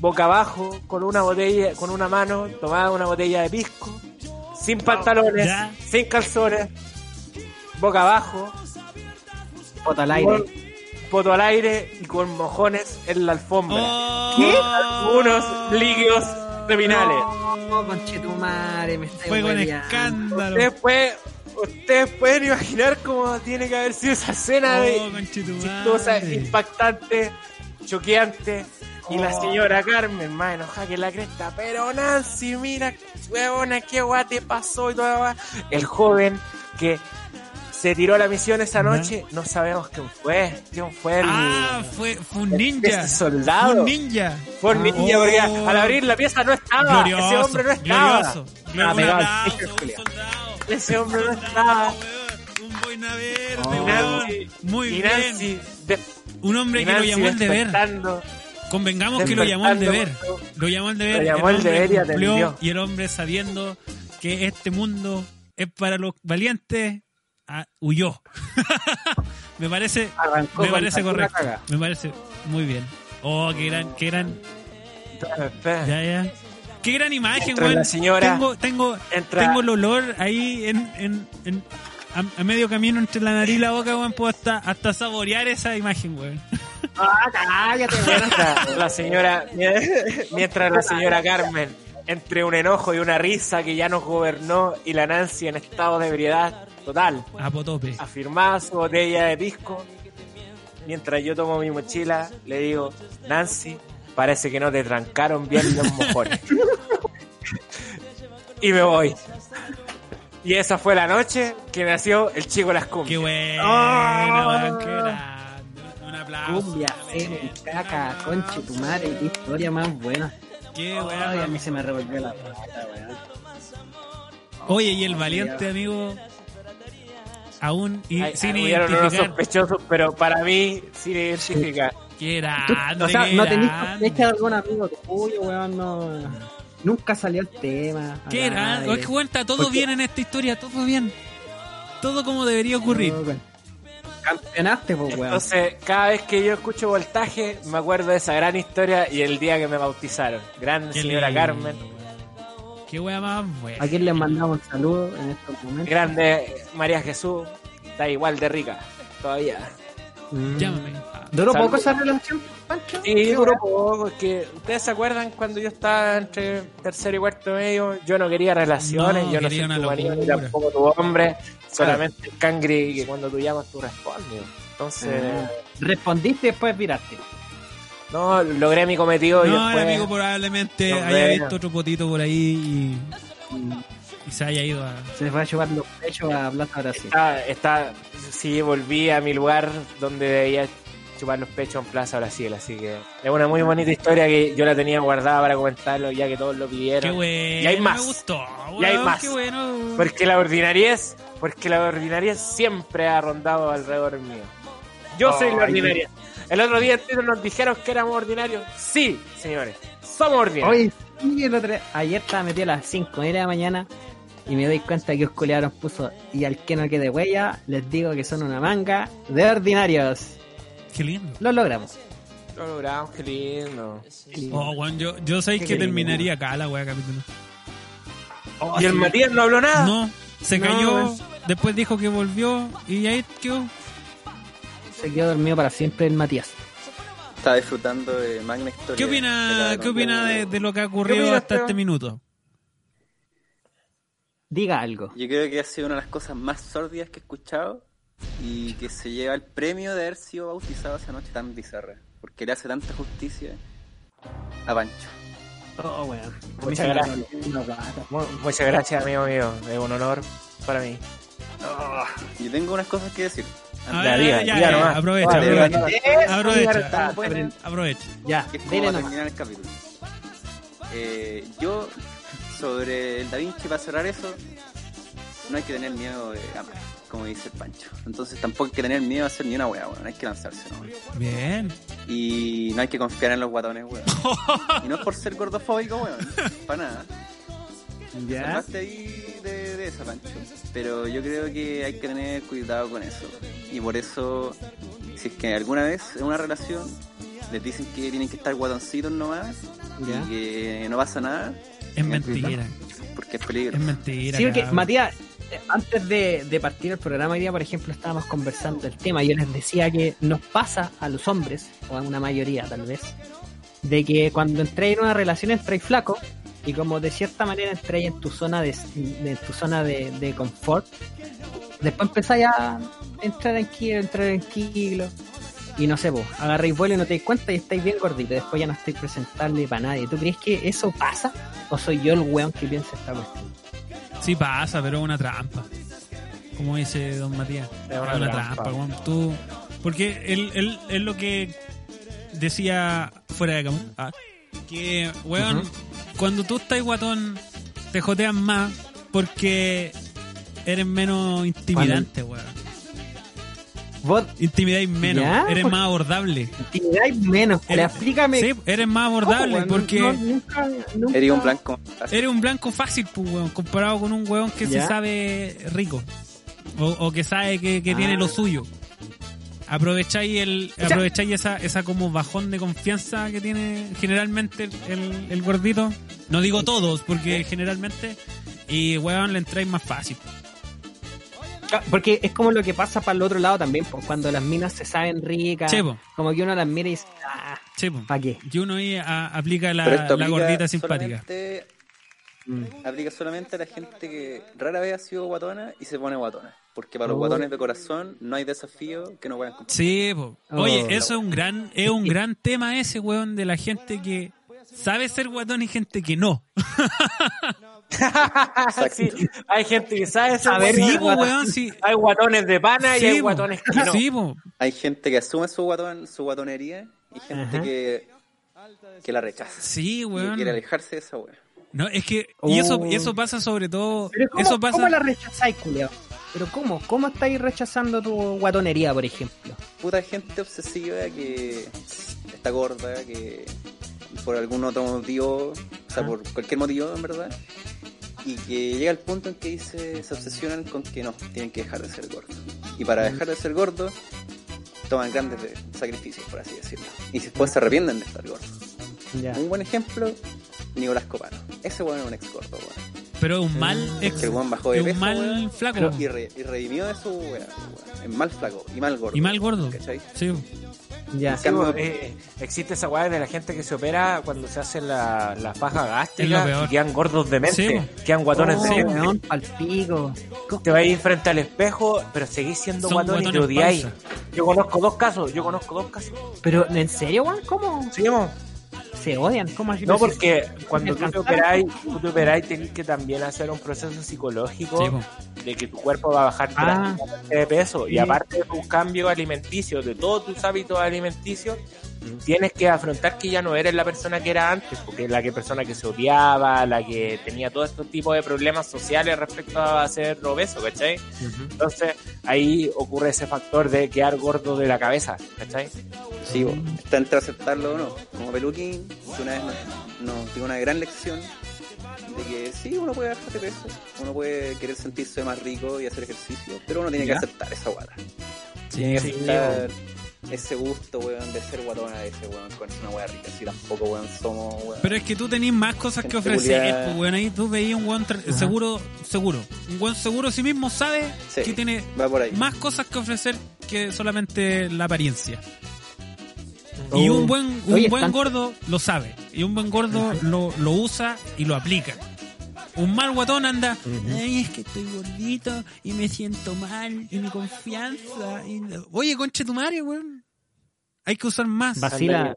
boca abajo con una botella, con una mano tomada una botella de pisco, sin pantalones, Ya. sin calzones, boca abajo, Foto al aire. con poto al aire y con mojones en la alfombra. Oh. ¿Qué? Algunos líquidos terminales. No, conchetumare, me está Fue con escándalo. Pueden, ustedes pueden imaginar cómo tiene que haber sido esa escena Oh, de chistosa, impactante, choqueante. Y la Oh. señora Carmen, más enojada que la cresta. Pero Nancy, mira, huevona, qué guay te pasó y guay. El joven que se tiró a la misión esa noche, no sabemos quién fue. ¿Quién fue el, Ah, fue, fue un ninja. Soldado. Fue un ninja. fue el ninja? Oh. Porque al abrir la pieza no estaba. Glorioso. Ese hombre no estaba. Glorioso. Ah, Un pegado al aplauso, un soldado. Ese hombre no estaba. Oh, Un boina verde. Nancy, Muy bien. Nancy, de- Un hombre que lo llamó el deber. Convengamos que lo llamó el deber. Lo llamó el deber. Lo llamó el deber y atendió. y el hombre sabiendo que este mundo es para los valientes, ah, huyó. me parece, Arrancó me parece correcto. Me parece muy bien. Oh, qué gran, qué gran, ya, ya. Qué gran imagen, Entra weón. la señora, Tengo, tengo, entra- tengo el olor ahí en, en, en- a, a medio camino entre la nariz y la boca, weón. Puedo hasta, hasta saborear esa imagen, weón. Ah, cállate, weón. La señora, mientras la señora Carmen, entre un enojo y una risa que ya nos gobernó y la Nancy en estado de ebriedad total, A potope. afirmaba su botella de pisco, mientras yo tomo mi mochila, le digo, Nancy, parece que no te trancaron bien los mojones. y me voy. Y esa fue la noche que nació el chico Las Qué Cumbias. bueno, Oh. weón, qué grande. Un aplauso. Cumbia, semen, caca, conche tu madre, qué historia más buena. Qué Ay, a mí se me revolvió la pata, weón. Oye, y el valiente amigo, aún y Ay, sin identificar. sospechosos, pero para mí, sin identificar. Qué grande. o sea, qué no tenés grande. sospecha de algún amigo tuyo, weón, no. Nunca salió el tema. Qué nadie. grande. Es que cuenta todo Porque- bien en esta historia, todo bien. Todo como debería ocurrir. No, weón. Campeonaste, pues, weón. Entonces, cada vez que yo escucho voltaje, me acuerdo de esa gran historia y el día que me bautizaron. Grande Qué señora lindo. Carmen, Qué wea más buena. ¿A quién les mandamos un saludo en estos momentos? grande María Jesús, está igual de rica todavía. Mm. Llámame. ¿Duró Salud. poco esa relación, Pancho? Sí, duró poco, es que ustedes se acuerdan cuando yo estaba entre tercero y cuarto medio, yo no quería relaciones, No, yo no quería soy una tu marido ni tampoco tu hombre, solamente el cangre que cuando tú llamas tú respondes. Entonces, Ah. Respondiste y después viraste. no, logré mi cometido y No, después... el amigo probablemente haya visto otro potito por ahí y, y se haya ido a. Se les va a chupar los pechos a Plaza Brasil. Está, está, sí, volví a mi lugar donde debía chupar los pechos en Plaza Brasil, así que es una muy bonita historia que yo la tenía guardada para comentarlo ya que todos lo Qué pidieron. bueno. Y hay más. Me gustó. Y hay más. Qué bueno. Porque la ordinariez, porque la ordinariez siempre ha rondado alrededor mío. Yo soy la ordinaria. El otro día en Twitter nos dijeron que éramos ordinarios. Sí, señores, somos ordinarios. Hoy, sí, el otro- ayer estaba metido a las 5 de la mañana y me doy cuenta que os culearon puso y al que no quede huella, les digo que son una manga de ordinarios. Qué lindo. Lo logramos. Lo logramos, qué lindo. Oh, weón, yo, yo sé Qué que lindo. terminaría acá la wea capítulo. y el Matías no habló nada. No, se No, cayó, es- después dijo que volvió y ahí quedó. Se quedó dormido para siempre el Matías. Estaba disfrutando de magna historia. ¿Qué opina, ¿qué opina de, de lo que ha ocurrido hasta este minuto? Diga algo. Yo creo que ha sido una de las cosas más sórdidas que he escuchado y que se lleva el premio de haber sido bautizado esa noche tan bizarra. Porque le hace tanta justicia a Pancho. Oh, mí Muchas gracias. Muchas gracias, amigo mío. Es un honor para mí. Yo tengo unas cosas que decir. A ver, diga, ya, aprovecha, aprovecha. vale. Aprovecha. Ya, nomás. terminar el capítulo. Eh, yo, sobre el Da Vinci, para cerrar eso, no hay que tener miedo de amar, como dice el Pancho. Entonces tampoco hay que tener miedo a hacer ni una wea, weón. Hay que lanzarse, ¿no? Bien. Y no hay que confiar en los guatones, weón. y no es por ser gordofóbico, weón. Para nada. Ya. Salvaste ahí de, Pancho. Pero yo creo que hay que tener cuidado con eso. Y por eso, si es que alguna vez en una relación les dicen que tienen que estar guatoncitos nomás Ya. y que no pasa nada, Es mentira. porque es peligro. Es mentira. Sí, porque cabrón. Matías, antes de, de partir el programa hoy día, por ejemplo, estábamos conversando el tema. Yo les decía que nos pasa a los hombres, o a una mayoría tal vez, de que cuando entréis en una relación entréis flaco y como de cierta manera entréis en tu zona de, tu zona de, de confort, después empezáis a entrar tranquilo, entrar tranquilo. Y no sé, vos, agarréis vuelo y no te dais cuenta y estáis bien gorditos. Después ya no estáis presentable para nadie. ¿Tú crees que eso pasa? ¿O soy yo el weón que piensa esta cuestión? Sí pasa, pero es una trampa. Como dice don Matías. Es Es una una, trampa. trampa, weón. Tú, porque él, él, es lo que decía fuera de cámara. ah, que, weón, cuando tú estás guatón, te jotean más porque eres menos intimidante, weón. Vos Intimidáis menos, ¿Ya? eres ¿Por- más abordable. intimidáis menos. Eres- explícame. Sí, eres más ¿cómo, abordable porque No, nunca, nunca- Eres un blanco. eres un blanco fácil, pues, weón, comparado con un weón que ¿Ya? se sabe rico. O, o que sabe que, que tiene Ah. lo suyo. Aprovecháis el, sea- aprovecháis esa, esa como bajón de confianza que tiene generalmente el, el, el gordito. No digo todos, porque generalmente, y weón le entráis más fácil. Ah, Porque es como lo que pasa para el otro lado también, pues, cuando las minas se saben ricas. Como que uno las mira y dice, ah. ¿para qué? Y uno ahí a- aplica la, la aplica gordita simpática. solamente- Mm. Aplica solamente a la gente que rara vez ha sido guatona y se pone guatona. Porque para los Oh. guatones de corazón no hay desafío que no puedan cumplir. Sí, po. Oh. Oye, eso es un gran, es un gran tema ese, weón, de la gente que sabe ser guatón y gente que no. Sí, hay gente que sabe guatón. Sí, po, weón, sí. Hay guatones de pana y hay po. guatones que no. Sí, po. Hay gente que asume su guatón, su guatonería y gente Ajá. que, que la rechaza. Sí, Y weón. quiere alejarse de esa wea. No, es que, y eso, Oh. y eso pasa sobre todo, ¿cómo, eso pasa, ¿cómo la rechazáis, culiao? Pero ¿cómo? ¿Cómo estáis rechazando tu guatonería, por ejemplo? Puta gente obsesiva que está gorda, que por algún otro motivo, o sea, Ah. por cualquier motivo en verdad, y que llega al punto en que dice, se obsesionan con que no, tienen que dejar de ser gordos. Y para dejar de ser gordos, toman grandes de- sacrificios, por así decirlo. Y después se arrepienten de estar gordos. Un buen ejemplo, Nicolás Copano. Ese weón es un ex gordo, weón. Pero es un mal ex, Que el weón bajó de es un peso, mal weón, flaco y, re- y redimió de su weón. Es mal flaco y mal gordo. y mal gordo. ¿Cachai? Sí, Ya. Sí, eh, existe esa weá de la gente que se opera cuando se hace la, la faja gástrica y quedan gordos de mente, Sí, quedan guatones Oh, de mente. weón, pal pico. Te vas a ir frente al espejo, pero seguís siendo Son guatón y te guatones odiáis. Yo conozco dos casos, yo conozco dos casos. Pero, ¿en serio, weón? ¿Cómo Sí. Se odian? ¿Cómo así? No, porque cuando tú te operáis, tú te operáis, tenés que también hacer un proceso psicológico Sí, de que tu cuerpo va a bajar Ah. de peso. Y aparte de tus cambios alimenticios, de todos tus hábitos alimenticios, tienes que afrontar que ya no eres la persona que era antes, porque la que persona que se odiaba, la que tenía todos estos tipos de problemas sociales respecto a ser obeso, ¿cachai? Entonces ahí ocurre ese factor de quedar gordo de la cabeza, ¿cachai? Sí, bo, está entre aceptarlo o no. Como Peluquín, que una vez nos, dio una gran lección de que sí, uno puede bajar de peso, uno puede querer sentirse más rico y hacer ejercicio, pero uno tiene ¿Ya? que aceptar esa guata. sí, Tiene que sí, aceptar ese gusto, weón, de ser guatona de ese weón, con una weá rica. Si tampoco, weón, somos, weón. Pero es que tú tenés más cosas que ofrecer, pues, weón. Ahí tú veías un weón seguro, seguro. Un weón seguro sí mismo sabe Sí. que tiene Va por ahí. más cosas que ofrecer que solamente la apariencia. Y un buen, un Oh. Oye, buen están- gordo lo sabe. Y un buen gordo lo, lo usa y lo aplica. Un mal guatón anda, ay, es que estoy gordito y me siento mal y mi confianza. y- Oye, conche tu madre, weón. Hay que usar más. Vacila,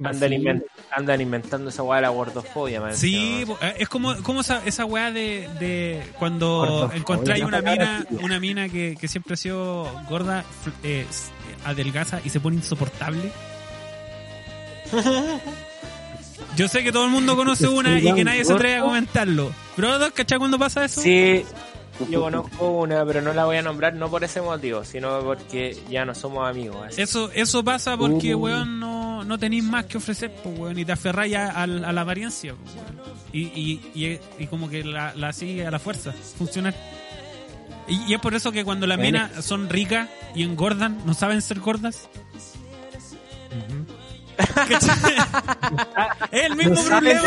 Andan, invent- andan inventando esa weá de la gordofobia, man. Sí, eh, es como, como esa, esa weá de, de cuando Gordofobia, encontráis una mina, una mina que, que siempre ha sido gorda, eh, adelgaza y se pone insoportable. Yo sé que todo el mundo conoce una y que nadie se atreve a comentarlo. Pero ¿no? ¿cachai cuando pasa eso? Sí, yo conozco una, pero no la voy a nombrar no por ese motivo, sino porque ya no somos amigos. así. Eso, eso pasa porque, Uh. weón, no, no tenéis más que ofrecer, pues, weón, y te aferráis a, a- a la apariencia, pues, weón. Y, y, y, y como que la, la sigue a la fuerza, funcionar. Y, y es por eso que cuando las minas son ricas y engordan, no saben ser gordas. ¿Cachai? es el mismo No problema.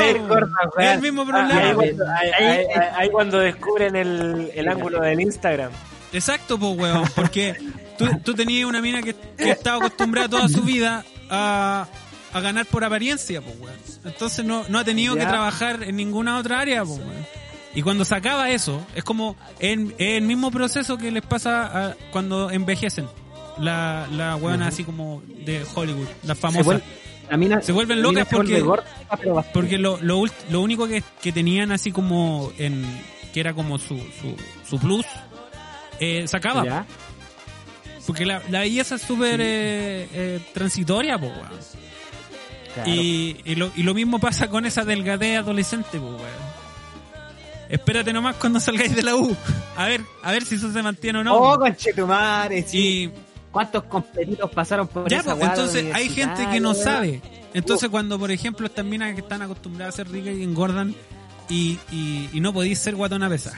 es el mismo Ah, problema. ahí, cuando, ahí- ahí- ahí- ahí- ahí cuando descubren el, el ángulo del Instagram. Exacto, pues, weón, porque tú, tú tenías una mina que, que estaba acostumbrada toda su vida a, a ganar por apariencia, pues, weón. Entonces no, no ha tenido Ya. que trabajar en ninguna otra área, pues, weón. Y cuando se acaba eso, es como el, el mismo proceso que les pasa a- cuando envejecen. La, la weona así como de Hollywood, las Se, famosas. vuelve- la mina- Se vuelven locas se vuelve porque- gorda. Porque lo, lo, lo único que, que tenían así como en... que era como su, su, su plus, eh, se acaba. Ya. Porque la, la belleza es súper eh, eh, transitoria, po, weón. Claro. Y, y, lo, y lo mismo pasa con esa delgadez adolescente, po, weón. Espérate nomás cuando salgáis de la U. A ver, a ver si eso se mantiene o no. Oh, conchetumare, sí. ¿Cuántos completitos pasaron por ya, esa pues, entonces hay gente que no sabe. Entonces cuando, por ejemplo, estas minas que están acostumbradas a ser ricas y engordan y, y, y no podéis ser guatona pesa.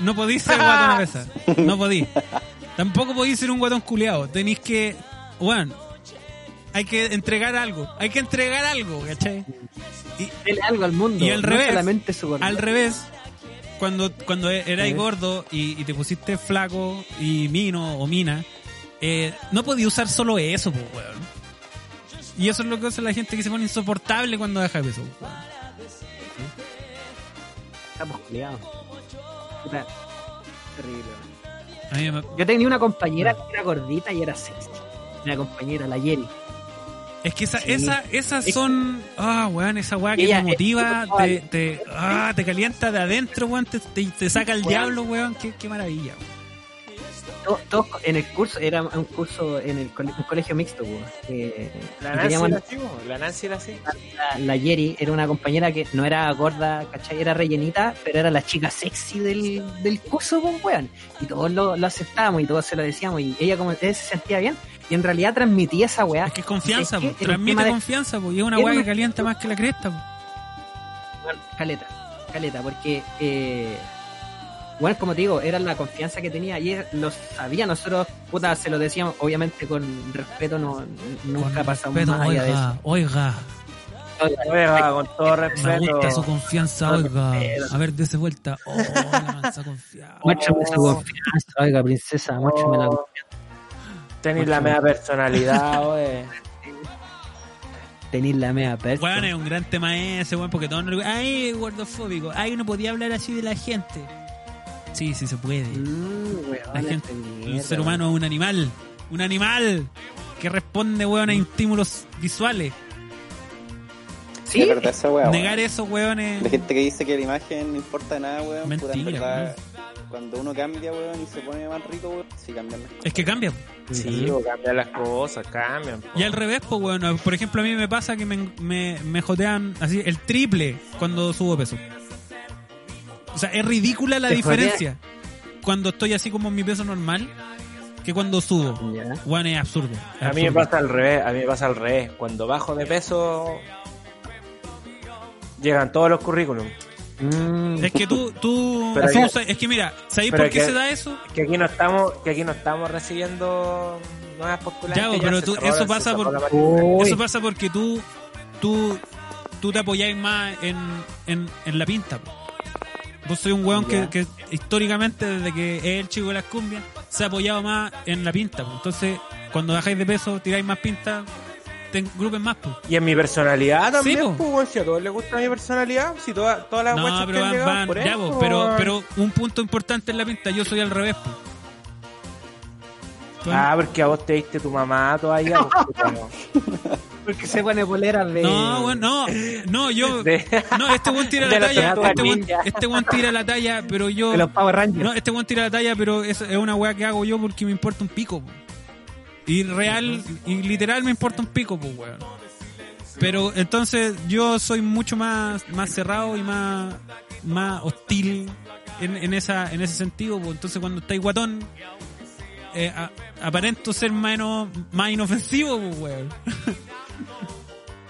No podéis ser guatona pesa. No podéis. Tampoco podéis ser un guatón culeado. Tenéis que... Bueno, hay que entregar algo. Hay que entregar algo, ¿cachai? Y, Dele algo al mundo. Y al no revés. al revés, cuando, cuando erais ¿Eh? gordo y, y te pusiste flaco y mino o mina, eh, no podías usar solo eso, pues, weón. Y eso es lo que hace la gente que se pone insoportable cuando deja de peso. Estamos culiados. Puta, Terrible. Me- Yo tenía una compañera que era gordita y era sexy. Una compañera, la Jenny. Es que esa, Sí. esa, esas Es- son, ah, weón, esa weá que Ella te motiva, te, te, ah, te calienta de adentro, weón, te, te, te saca el diablo, weón, qué, qué maravilla, weón. Todos, todos en el curso, era un curso en el un colegio mixto, po, que- La Nancy así, la Nancy era así. la, la Yeri, era una compañera que no era gorda, ¿cachai? Era rellenita, pero era la chica sexy del, del curso, weón. Y todos lo, lo aceptábamos y todos se lo decíamos. Y ella como ella se sentía bien. Y en realidad transmitía esa weá. Es que es confianza, Es que po, era un transmite de- confianza, po, y es una weá que una- calienta más que la cresta, po. Bueno, caleta, caleta, porque, eh, bueno, como te digo, era la confianza que tenía y lo sabía, nosotros, puta, se lo decíamos, obviamente con respeto, no, nunca Con pasamos respeto, más allá de eso. oiga, oiga, Oiga, con todo me respeto. gusta su confianza, oiga. A ver, dese vuelta. Oh, la mansa confianza. Muéstrame su Oh. confianza, oiga, princesa, muéstrame la Oh, confianza. Tenéis la media personalidad, oye. Tenís la mea persa. Weón, es un gran tema ese, weón, porque todos nos Ay, gordofóbico. Ay, no podía hablar así de la gente. Sí, sí se puede. Mm, weón, La gente, mierda, ser humano es un animal. Un animal que responde, weón, a estímulos visuales. Sí, Es verdad esa Negar weón. eso, weón, es... La gente que dice que la imagen no importa nada, weón. Mentira, verdad, Cuando uno cambia, weón, y se pone más rico, weón, sí cambian las cosas. Es que cambia. Sí, po, cambian las cosas, cambian. po. Y al revés, pues, weón. Por ejemplo, a mí me pasa que me, me, me jotean así el triple cuando subo peso. O sea, es ridícula la diferencia cuando estoy así como en mi peso normal que cuando subo. Weón, es absurdo. es A mí me pasa al revés, a mí me pasa al revés. Cuando bajo de peso, llegan todos los currículums. Mm, Es que tú, tú, Pero es que mira, ¿sabéis por qué que- se da eso? Que aquí no estamos, que aquí no estamos recibiendo nuevas postulares. Ya, pero tú- eso pasa por- Eso pasa porque tú, tú, tú te apoyáis más en, en, en la pinta. po. Vos soy un weón que, que históricamente, desde que es el chico de las cumbias, se ha apoyado más en la pinta. po. Entonces, cuando bajáis de peso, tiráis más pinta, te engrupen más. po. Y en mi personalidad también, Sí, pues, si a todos les gusta mi personalidad, si toda- todas las No, pero van, van- por ya, eso, pero, pero un punto importante en la pinta, yo soy al revés. Ah, porque a vos te diste tu mamá todavía. pues. Porque se pone poleras de. No, weón, no. No, yo. De- No, este weón tira la la talla. Este ninja. este weón tira la talla, pero yo. de los Power Rangers. No, este weón tira la talla, pero es, es una weá que hago yo porque me importa un pico. po. Y real, y literal me importa un pico, pues weón. Pero entonces yo soy mucho más, más cerrado y más, más hostil en, en esa, en ese sentido. pues. Entonces cuando estáis guatón, eh, a- aparento ser menos, más inofensivo, pues weón.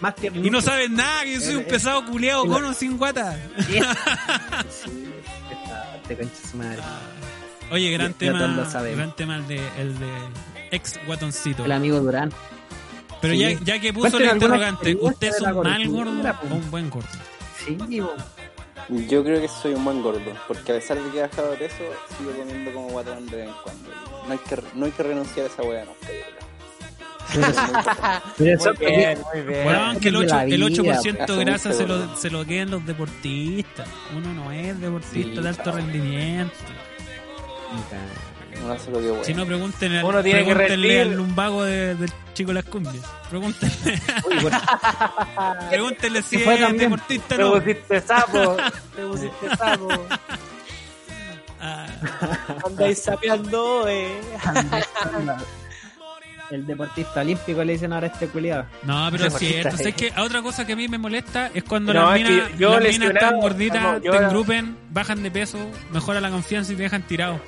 Más. Y no sabes nada, que yo soy un pesado culeado con o sin guata. Sí, te concha su madre. Oye, gran tema, gran tema el de, el de ex guatoncito. El amigo Durán. Pero Sí. ya, ya que puso el interrogante, ¿usted es un mal gordo o un buen gordo? Sí. Yo creo que soy un buen gordo, porque a pesar de que he bajado de peso, sigo comiendo como guatón de vez en cuando. No hay que, no hay que renunciar a esa weá nunca, yo creo. Muy bien, muy bien. Bueno, que el de 8%, la el 8 vida, de hace grasa se lo, se lo quedan los deportistas. Uno no es deportista Sí, de alto rendimiento. No hace lo que bueno. Si no, pregúntenle, al- Uno tiene que pregúntenle al lumbago de- del chico de las cumbias. Pregúntenle, Uy, bueno, pregúntenle si fue es también. deportista o Te no. pusiste sapo, te pusiste sapo. Ah, Andáis sapeando, eh. el deportista olímpico le dicen ahora a este culiado. No, pero es Deportista, cierto. ¿Sabes qué? Otra cosa que a mí me molesta es cuando No, las es minas, que yo las minas lesionado, están gorditas, no, yo te engrupen, bajan de peso, mejora la confianza y te dejan tirado.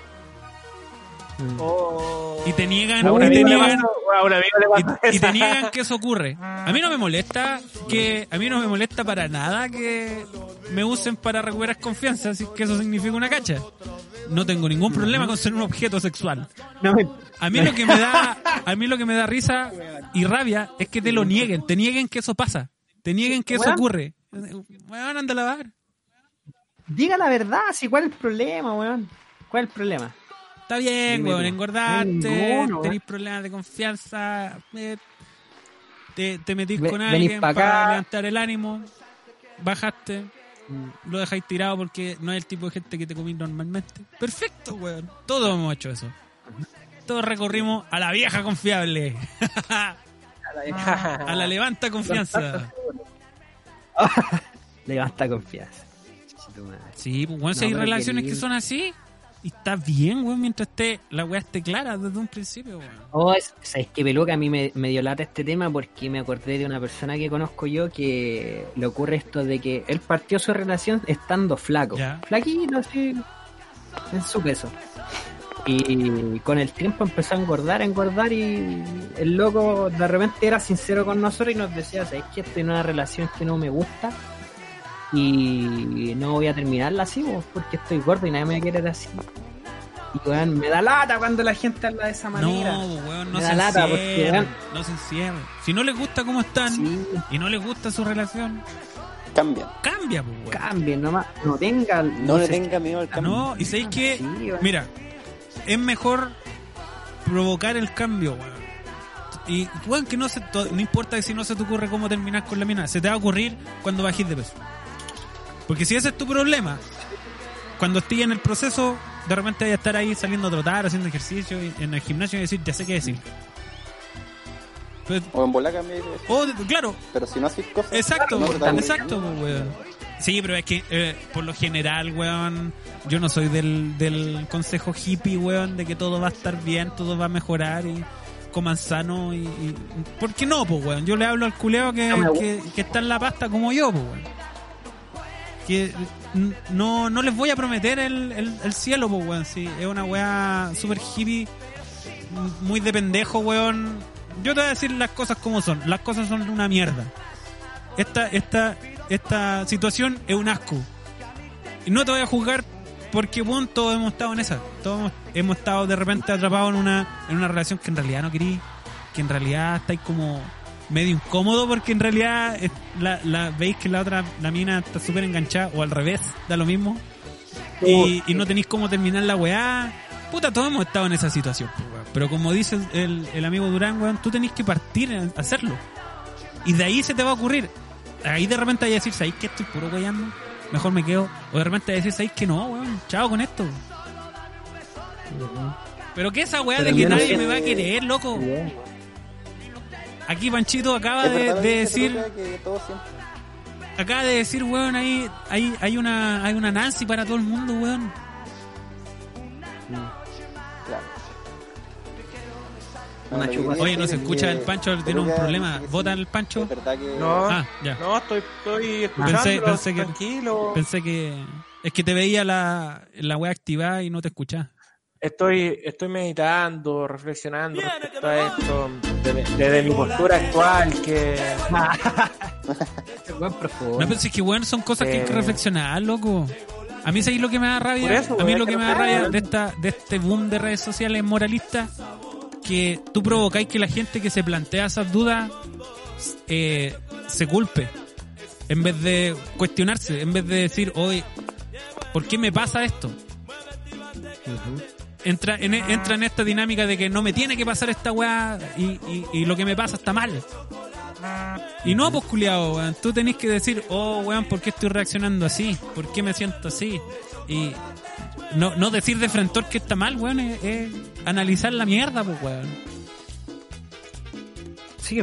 Oh. Y te niegan, A un y te niegan, y, y te esa. niegan que eso ocurre. A mí no me molesta que, a mí no me molesta para nada que me usen para recuperar confianza, si es que eso significa una cacha. No tengo ningún problema con ser un objeto sexual. No me- A mí lo que me da, a mí lo que me da risa y rabia es que te lo nieguen, te nieguen que eso pasa, te nieguen que eso ocurre. Weón, anda a lavar. Diga la verdad, si cuál es el problema, weón. ¿Cuál es el problema? Está bien, weón, Ninguno, tenés problemas de confianza, eh, te, te metís con alguien pa' para levantar el ánimo, bajaste, lo dejáis tirado porque no es el tipo de gente que te comís normalmente. Perfecto, weón. Todos hemos hecho eso. Todos recorrimos a la vieja confiable, a la levanta confianza. Levanta confianza. Sí, pues, weón, si No, hay relaciones que son así, y está bien, weón, mientras esté, la weá esté clara desde un principio, weón. Oh, es, ¿sabes qué, peluca? A mí me, me dio lata este tema porque me acordé de una persona que conozco yo que le ocurre esto de que él partió su relación estando flaco. Ya. Flaquito, así, en su peso. Y con el tiempo empezó a engordar, a engordar y el loco de repente era sincero con nosotros y nos decía, ¿sabes qué? Estoy en una relación que no me gusta y no voy a terminarla así vos, porque estoy gordo y nadie me va a querer así. Y weón, me da lata cuando la gente habla de esa manera. No, weón, no Me se da lata porque, encierren, weón, no se encierren. Si no les gusta cómo están Sí, y no les gusta su relación, Cambian. cambia, pues, weón. cambien nomás, no tenga... No, le se- tenga miedo al cambio. No, y sabéis que, Sí, mira, es mejor provocar el cambio, weón. Y, weón, que no se, no importa si no se te ocurre cómo terminar con la mina, se te va a ocurrir cuando bajes de peso. Porque si ese es tu problema, cuando estés en el proceso, de repente vas a estar ahí saliendo a trotar, haciendo ejercicio y- en el gimnasio y decir, ya sé qué decir. Pero- O en bola peso. o, claro, Pero si no haces cosas. Exacto, no, exacto, pues, weón. Sí, pero es que eh, por lo general, weón, yo no soy del, del consejo hippie, weón, de que todo va a estar bien, todo va a mejorar y coman sano y... y- ¿Por qué no, pues, weón? Yo le hablo al culeado que, que, que está en la pasta como yo, pues, weón. Que no, no les voy a prometer el, el, el cielo, pues, weón. Es una weá super hippie, muy de pendejo, weón. Yo te voy a decir las cosas como son. Las cosas son una mierda esta, esta, esta situación es un asco. Y no te voy a juzgar porque, bueno, todos hemos estado en esa. Todos hemos, hemos estado de repente atrapados en una, en una relación que en realidad no querí, que en realidad estáis como medio incómodo porque en realidad es- la, la, veis que la otra, la mina está súper enganchada o al revés, da lo mismo. Y, y no tenéis cómo terminar la weá. Puta, todos hemos estado en esa situación. Pero como dice el, el amigo Durán, weón, tú tenés que partir a hacerlo. Y de ahí se te va a ocurrir. Ahí de repente hay a decir, ¿sabéis que estoy puro weyando? Mejor me quedo. O de repente a decir, ¿sabéis que no, weón? Chao con esto. Pero que esa weá de que nadie me va a querer, loco. Aquí Panchito acaba de, decir, que todo acaba de decir, weón, ahí hay, hay una hay una Nancy para todo el mundo, weón. Claro. Una quería Oye, no se es escucha el Pancho, tiene un problema. ¿Vota el Pancho? Que No, Ah, ya. no, estoy, estoy escuchando. Pensé- pensé que- tranquilo. Pensé que es que te veía la la wea activada y no te escuchaba. Estoy, estoy meditando, reflexionando respecto a esto, desde, desde mi postura actual, que. No, pero si es que weón son cosas que hay que Eh. reflexionar, loco. A mí sabéis lo que me da rabia. Eso, a mí lo que que me da rabia de esta de este boom de redes sociales moralistas que tú provocáis que la gente que se plantea esas dudas eh, se culpe en vez de cuestionarse, en vez de decir, hoy, ¿por qué me pasa esto? Entra en, entra en esta dinámica de que no me tiene que pasar esta weá y, y- lo que me pasa está mal. Y no, pues culiao, weón. Tú tenés que decir, oh, weón, ¿por qué estoy reaccionando así? ¿Por qué me siento así? Y no, no decir de frente que está mal, weón, es, analizar la mierda, pues, weón. Sí,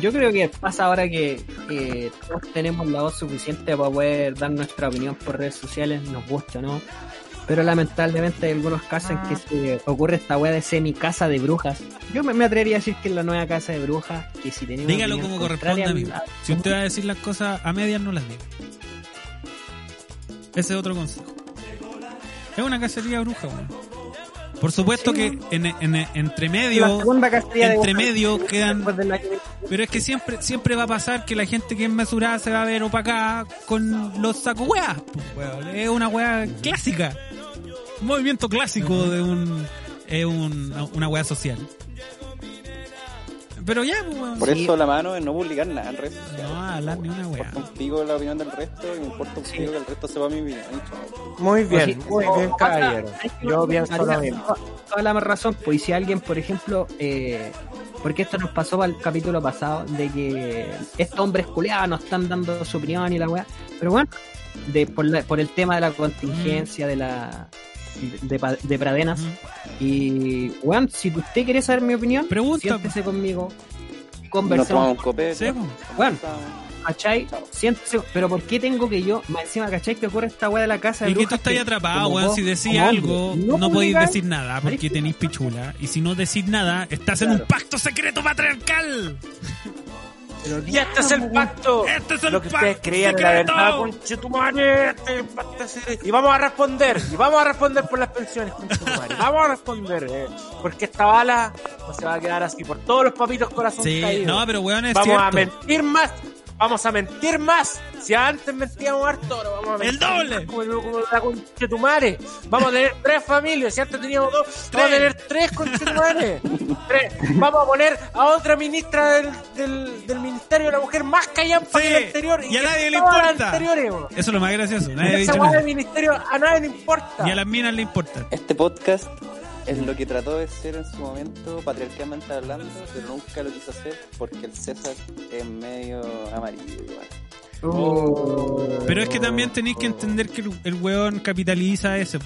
yo creo que pasa ahora que eh, todos tenemos la voz suficiente para poder dar nuestra opinión por redes sociales, nos gusta no. Pero lamentablemente hay algunos casos en que se ocurre esta weá de semi casa de brujas. Yo me, me atrevería a decir que es la nueva casa de brujas, que si tenemos Dígalo como corresponde, amigo. Si usted va a decir las cosas a medias, no las diga. Ese es otro consejo. Es una cacería bruja, weón. Por supuesto que en, en- entre la medio, de entre brujas medio quedan Pero es que siempre siempre va a pasar que la gente que es mesurada se va a ver opacada con los sacos weas. pues. Es una wea clásica. Movimiento clásico de un, es un, una wea social. Pero ya, pues. Por Sí. eso la mano es no publicar nada en redes sociales. No hablar ni una Me wea. importa la opinión del resto y me importa un que el resto sepa mi chao. muy bien, Sí, muy bien, caballero. Yo pienso lo mismo. to- Toda la razón, pues y si alguien, por ejemplo, eh, porque esto nos pasó para el capítulo pasado, de que estos hombres culeados nos están dando su opinión y la weá, pero bueno, de, por, la- por el tema de la contingencia, de la de, de Pradenas, y weón, si usted quiere saber mi opinión, siéntese conmigo, Nos conversemos, un copete. Sí. Bueno. conversamos. ¿cachai? Siéntese, pero ¿por qué tengo que yo, más encima, ¿cachai? Que ocurre esta weá de la casa de Y que tú estás atrapado, weón. Si decís algo, hombre, no, podéis decir nada porque tenéis pichula. Y si no decís nada, estás en un pacto secreto patriarcal. Pero Y este es el pacto. Este es el Lo que ustedes creían la verdad, conchetumare. Este es el pacto secreto. Y vamos a responder. Y vamos a responder por las pensiones, conchetumare. Vamos a responder. eh, porque esta bala no se va a quedar así por todos los papitos corazón Sí, caídos. no, pero weón, es vamos a mentir más. Vamos a mentir más. Si antes mentíamos harto, ahora vamos a mentir El doble. más Como, el- como la conchetumare. Vamos a tener tres familias. Si antes teníamos dos, vamos a tener tres conchetumare. tres. Vamos a poner a otra ministra del, del, del Ministerio de la Mujer más callampa Sí, que la anterior. y a nadie le importa. Eso es lo más gracioso. Nadie ha Esa dicho weá nada. del ministerio a nadie le importa. Y a las minas le importa. Este podcast es lo que trató de ser en su momento, patriarcalmente hablando, pero nunca lo quiso hacer porque el César es medio amarillo igual. Oh. Pero es que también tenéis que entender que el, el weón capitaliza eso.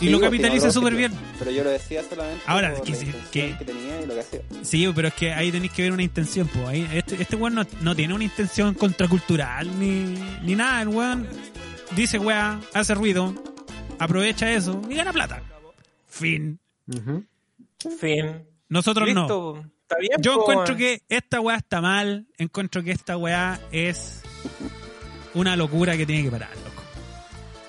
Y Sí, lo capitaliza súper bien. Pero yo lo decía solamente Ahora, por que la sí, intención que- que tenía y lo que hacía. Sí, pero es que ahí tenéis que ver una intención. Pues. Ahí, este, este weón no, no tiene una intención contracultural ni, ni nada. El weón dice weá, hace ruido, aprovecha eso y gana plata. Fin. Fin. Nosotros no. Listo. Está bien. Yo po, encuentro que esta weá está mal. Encuentro que esta weá es una locura que tiene que parar, loco.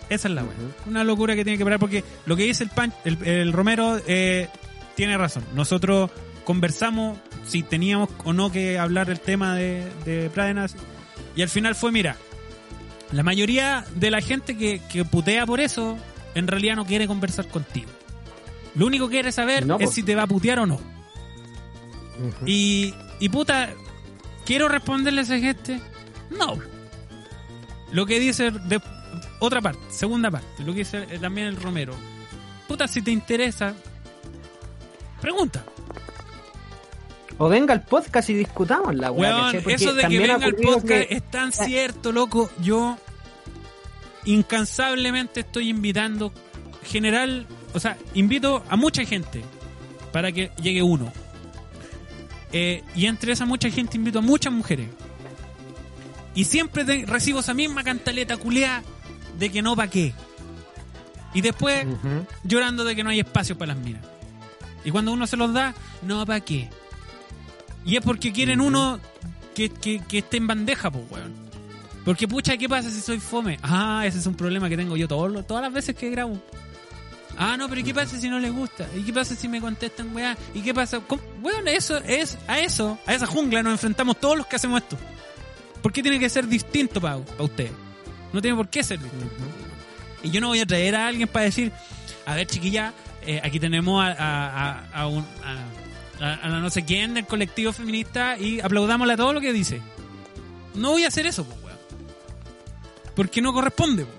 Esa es la weá. Una locura que tiene que parar porque lo que dice el, pan, el, el Romero eh, tiene razón. Nosotros conversamos si teníamos o no que hablar del tema de, de Pradenas y al final fue, mira, la mayoría de la gente que, que putea por eso en realidad no quiere conversar contigo. Lo único que quiere saber No, es pues. si te va a putear o no. Y, y puta, ¿quiero responderle a esa gente? No. Lo que dice de otra parte, segunda parte, lo que dice eh, también el Romero. Puta, si te interesa, pregunta. O venga al podcast y discutamos la weá. Porque eso de que venga el ocurrido podcast que- es tan cierto, loco. Yo incansablemente estoy invitando, general, o sea, invito a mucha gente para que llegue uno. Eh, y entre esa mucha gente invito a muchas mujeres. Y siempre te- recibo esa misma cantaleta culeada de que no pa' qué. Y después llorando de que no hay espacio para las minas. Y cuando uno se los da, no pa' qué. Y es porque quieren uno que, que, que esté en bandeja, pues, weón. Porque, pucha, ¿qué pasa si soy fome? Ah, ese es un problema que tengo yo todos los- todas las veces que grabo. Ah, no, pero ¿y qué pasa si no les gusta? ¿Y qué pasa si me contestan, weá? ¿Y qué pasa? ¿Cómo? Weón, eso es, a eso, a esa jungla nos enfrentamos todos los que hacemos esto. ¿Por qué tiene que ser distinto para usted? No tiene por qué ser distinto. Y yo no voy a traer a alguien para decir, a ver, chiquilla, eh, aquí tenemos a, a, un- la no sé quién del colectivo feminista y aplaudámosle a todo lo que dice. No voy a hacer eso, pues, weón. Porque no corresponde, weón.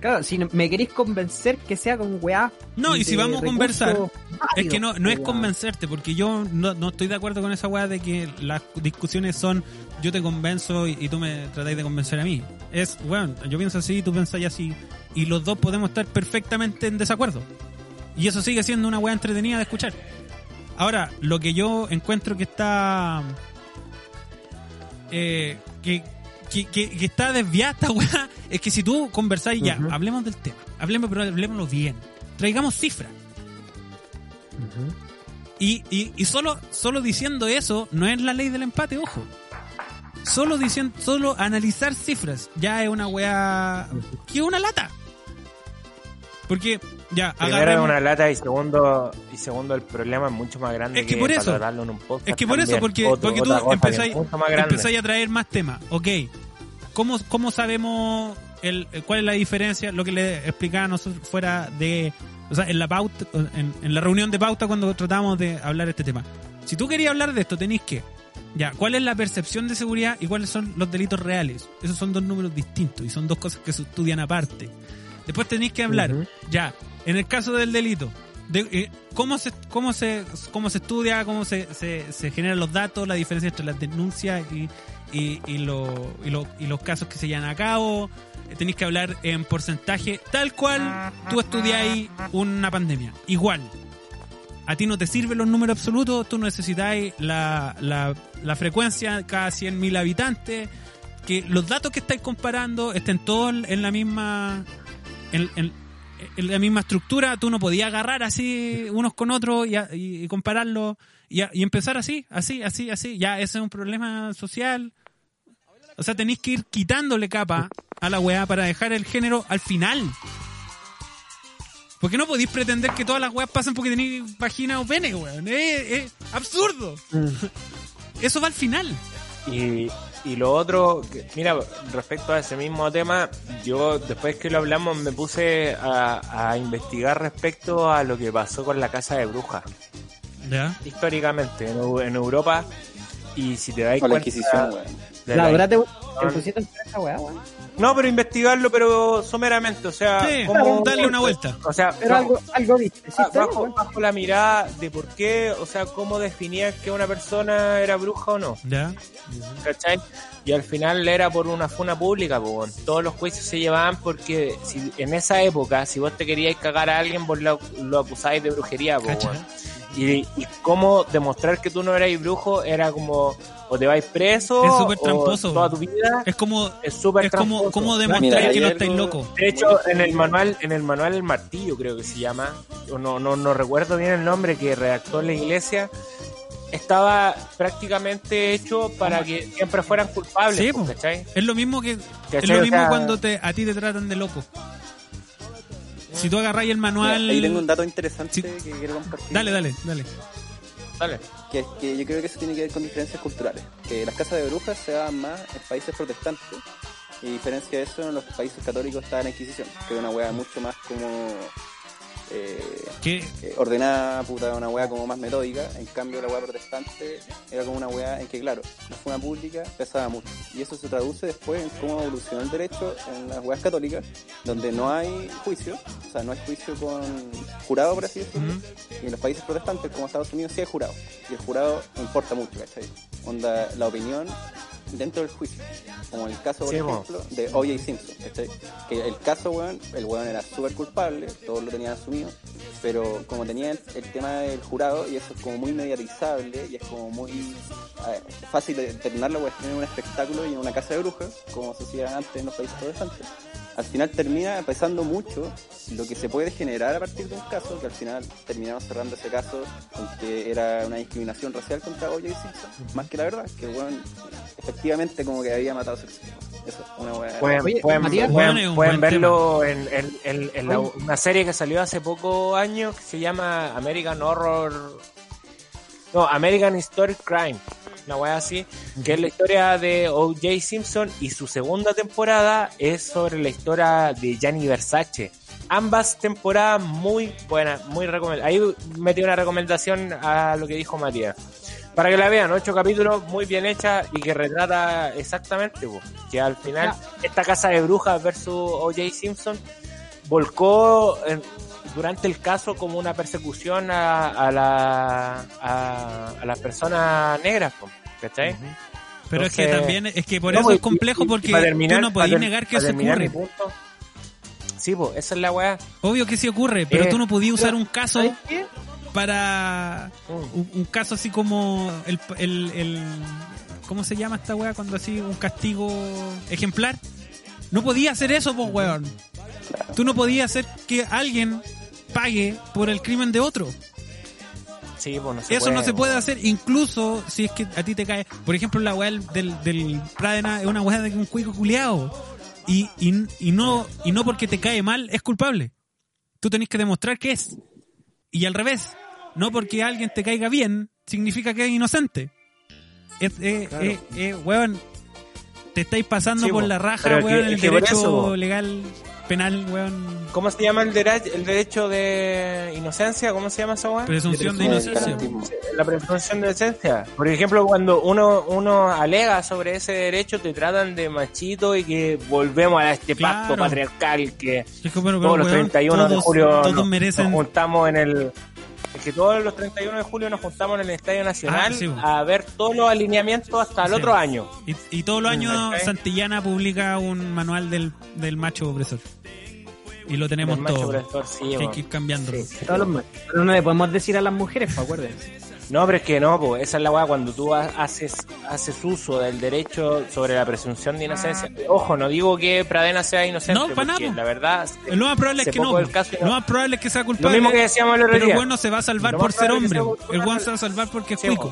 Claro, si me queréis convencer que sea con weá. No, y si vamos a conversar, Es que no, no es convencerte, porque yo no, no estoy de acuerdo con esa weá de que las discusiones son yo te convenzo y, y tú me tratáis de convencer a mí. Es, bueno, yo pienso así, tú piensas así, y los dos podemos estar perfectamente en desacuerdo. Y eso sigue siendo una weá entretenida de escuchar. Ahora, lo que yo encuentro que está. eh, que, que, que- que está desviada esta weá es que si tú conversáis ya, hablemos del tema, hablemos, pero hablemoslo bien, traigamos cifras. Y, y, y solo, solo diciendo eso no es la ley del empate, ojo. Solo diciendo, solo analizar cifras ya es una weá que es una lata. Porque ya Primero es una lata y segundo, y segundo el problema es mucho más grande Es que por eso. en un podcast Es que por eso, porque, Otro- porque tú empezáis, a traer más temas. Ok, ¿cómo, cómo sabemos el, cuál es la diferencia? Lo que le explicaba a nosotros fuera de... O sea, en la pauta, en, en la reunión de pauta cuando tratamos de hablar de este tema. Si tú querías hablar de esto, tenéis que... Ya, ¿cuál es la percepción de seguridad y cuáles son los delitos reales? Esos son dos números distintos y son dos cosas que se estudian aparte. Después tenéis que hablar, ya, en el caso del delito, de, eh, ¿cómo, se, cómo, se, ¿cómo se estudia, cómo se, se, se generan los datos, la diferencia entre las denuncias y, y, y, lo- y, lo- y los casos que se llevan a cabo? Tenéis que hablar en porcentaje, tal cual tú estudiáis una pandemia. Igual. A ti no te sirven los números absolutos, tú necesitáis la, la, la frecuencia cada 100.000 habitantes, que los datos que estáis comparando estén todos en la misma en, en- en la misma estructura, tú no podías agarrar así unos con otros y, y- y compararlos y, empezar así, así, así, así. Ya, ese es un problema social. O sea, tenéis que ir quitándole capa a la weá para dejar el género al final. Porque no podéis pretender que todas las weas pasen porque tenéis vagina o pene, weón. Es, es absurdo. Mm. Eso va al final. Y, y lo otro, que- mira, respecto a ese mismo tema, yo después que lo hablamos me puse a, a investigar respecto a lo que pasó con la casa de brujas, ¿Ya? históricamente en, Eu- en Europa. Y si te dais Con la cuenta Inquisición, weón. La verdad te, te pusiste en esa weá, weón. No, pero investigarlo, pero someramente, o sea, Sí, como- darle una vuelta. O sea, Pero algo, algo viste. ¿sí? Ah, bajo, bajo la mirada de por qué, o sea, cómo definía que una persona era bruja o no, ¿Ya? ¿cachai? Y al final era por una funa pública, po, weón. todos los juicios se llevaban porque si, en esa época, si vos te queríais cagar a alguien, vos lo, lo acusáis de brujería, weón. y, y cómo demostrar que tú no erais brujo era como, o te vais preso, Es súper tramposo. toda tu vida, Es como, es súper es como, como Mira, demostrar que no estáis locos. De hecho, en el manual, en el manual El Martillo, creo que se llama, o no, no, no recuerdo bien el nombre que redactó la iglesia, estaba prácticamente hecho para que siempre fueran culpables, Sí, pues. ¿cachai? Es lo mismo que es lo O mismo sea, cuando te, a ti te tratan de loco. Si tú agarráis el manual, Mira, ahí tengo un dato interesante Sí. que quiero compartir. dale, dale, dale. Dale. Que que yo creo que eso tiene que ver con diferencias culturales. Que las casas de brujas se daban más en países protestantes. Y diferencia de eso en los países católicos está la Inquisición, que es una wea mucho más como eh, eh, ordenada, puta, una wea como más metódica. En cambio, la wea protestante era como una wea en que, claro, la funa pública pesaba mucho. Y eso se traduce después en cómo evolucionó el derecho en las weas católicas, donde no hay juicio, o sea, no hay juicio con jurado, por así decirlo. Y en los países protestantes, como Estados Unidos, sí hay jurado. Y el jurado importa mucho, ¿cachai? Onda, la opinión dentro del juicio. Como el caso, por Sí, ejemplo, de O.J. Simpson, ¿cachai? Que el caso, weón, el weón era súper culpable, todos lo tenían asumido, pero como tenía el, tema del jurado y eso es como muy mediatizable y es como muy fácil de terminarlo, pues tener un espectáculo y en una casa de brujas, como se hacía antes en los países protestantes. Al final termina pesando mucho lo que se puede generar a partir de un caso, que al final terminamos cerrando ese caso con que era una discriminación racial contra O.J. Simpson, más que la verdad, que bueno, efectivamente como que había matado a su. Eso, una buena... Pueden, Oye, pueden- Matías, pueden- un verlo en, en- en- en la- una serie que salió hace poco años que se llama American Horror. No, American Historic Crime. Una wea así. Que es la historia de O.J. Simpson y su segunda temporada es sobre la historia de Gianni Versace. Ambas temporadas muy buenas, muy recomendadas. Ahí metí una recomendación a lo que dijo Matías. Para que la vean, ocho capítulos muy bien hecha y que retrata exactamente que al final esta casa de brujas versus O.J. Simpson volcó en- durante el caso como una persecución a, a, la, a, a las personas negras, ¿cachai? Pero es que también, es que por No, eso es complejo y- y porque terminar- tú no ter- negar que eso ocurre. punto, Sí, pues, esa es la weá. Obvio que sí ocurre, pero Eh, tú no podías usar un caso para Mm. un, un caso así como el, el, el- ¿cómo se llama esta weá cuando así un castigo ejemplar? No podía hacer eso, pues weón. Tú no podías hacer que alguien pague por el crimen de otro. Sí, pues, no se Eso puede, no se puede hacer, incluso si es que a ti te cae. Por ejemplo, la weá del, del, del Pradena es una weá de un cuico culiao. Y, y, y, no, y no porque te cae mal es culpable. Tú tenés que demostrar que es. Y al revés, no porque alguien te caiga bien significa que es inocente. Es, Claro. es- es, weón, te estáis pasando Sí, por po. la raja, weón, el por derecho eso, legal, penal, weón. ¿Cómo se llama el, dera- el derecho de inocencia? ¿Cómo se llama esa weá? Presunción de inocencia. La presunción de inocencia. Por ejemplo, cuando uno, uno alega sobre ese derecho, te tratan de machito y que volvemos a este pacto patriarcal que Es que, todos pero, los weón, 31 de todos- julio todos nos, merecen nos juntamos en el... Es que todos los 31 de julio nos juntamos en el Estadio Nacional Ah, sí, a ver todos los alineamientos hasta el Sí. otro año. Y, y todos los años ¿Cachai? Santillana publica un manual del, del macho opresor. Y lo tenemos todo. opresor, sí, Que hay que ir cambiándolo. Sí. Todos los no le podemos decir a las mujeres, pues acuérdense. No, pero es que no, pues esa es la weá cuando tú ha- haces, haces uso del derecho sobre la presunción de inocencia. Ojo, no digo que Pradena sea inocente, No, pa' nada, porque po. la verdad... Lo más probable es que no. el caso Lo más probable es que sea Lo culpable. mismo que decíamos el otro pero el día. weón no se va a salvar Lo por ser hombre. El culpable. se va a salvar porque es cuico.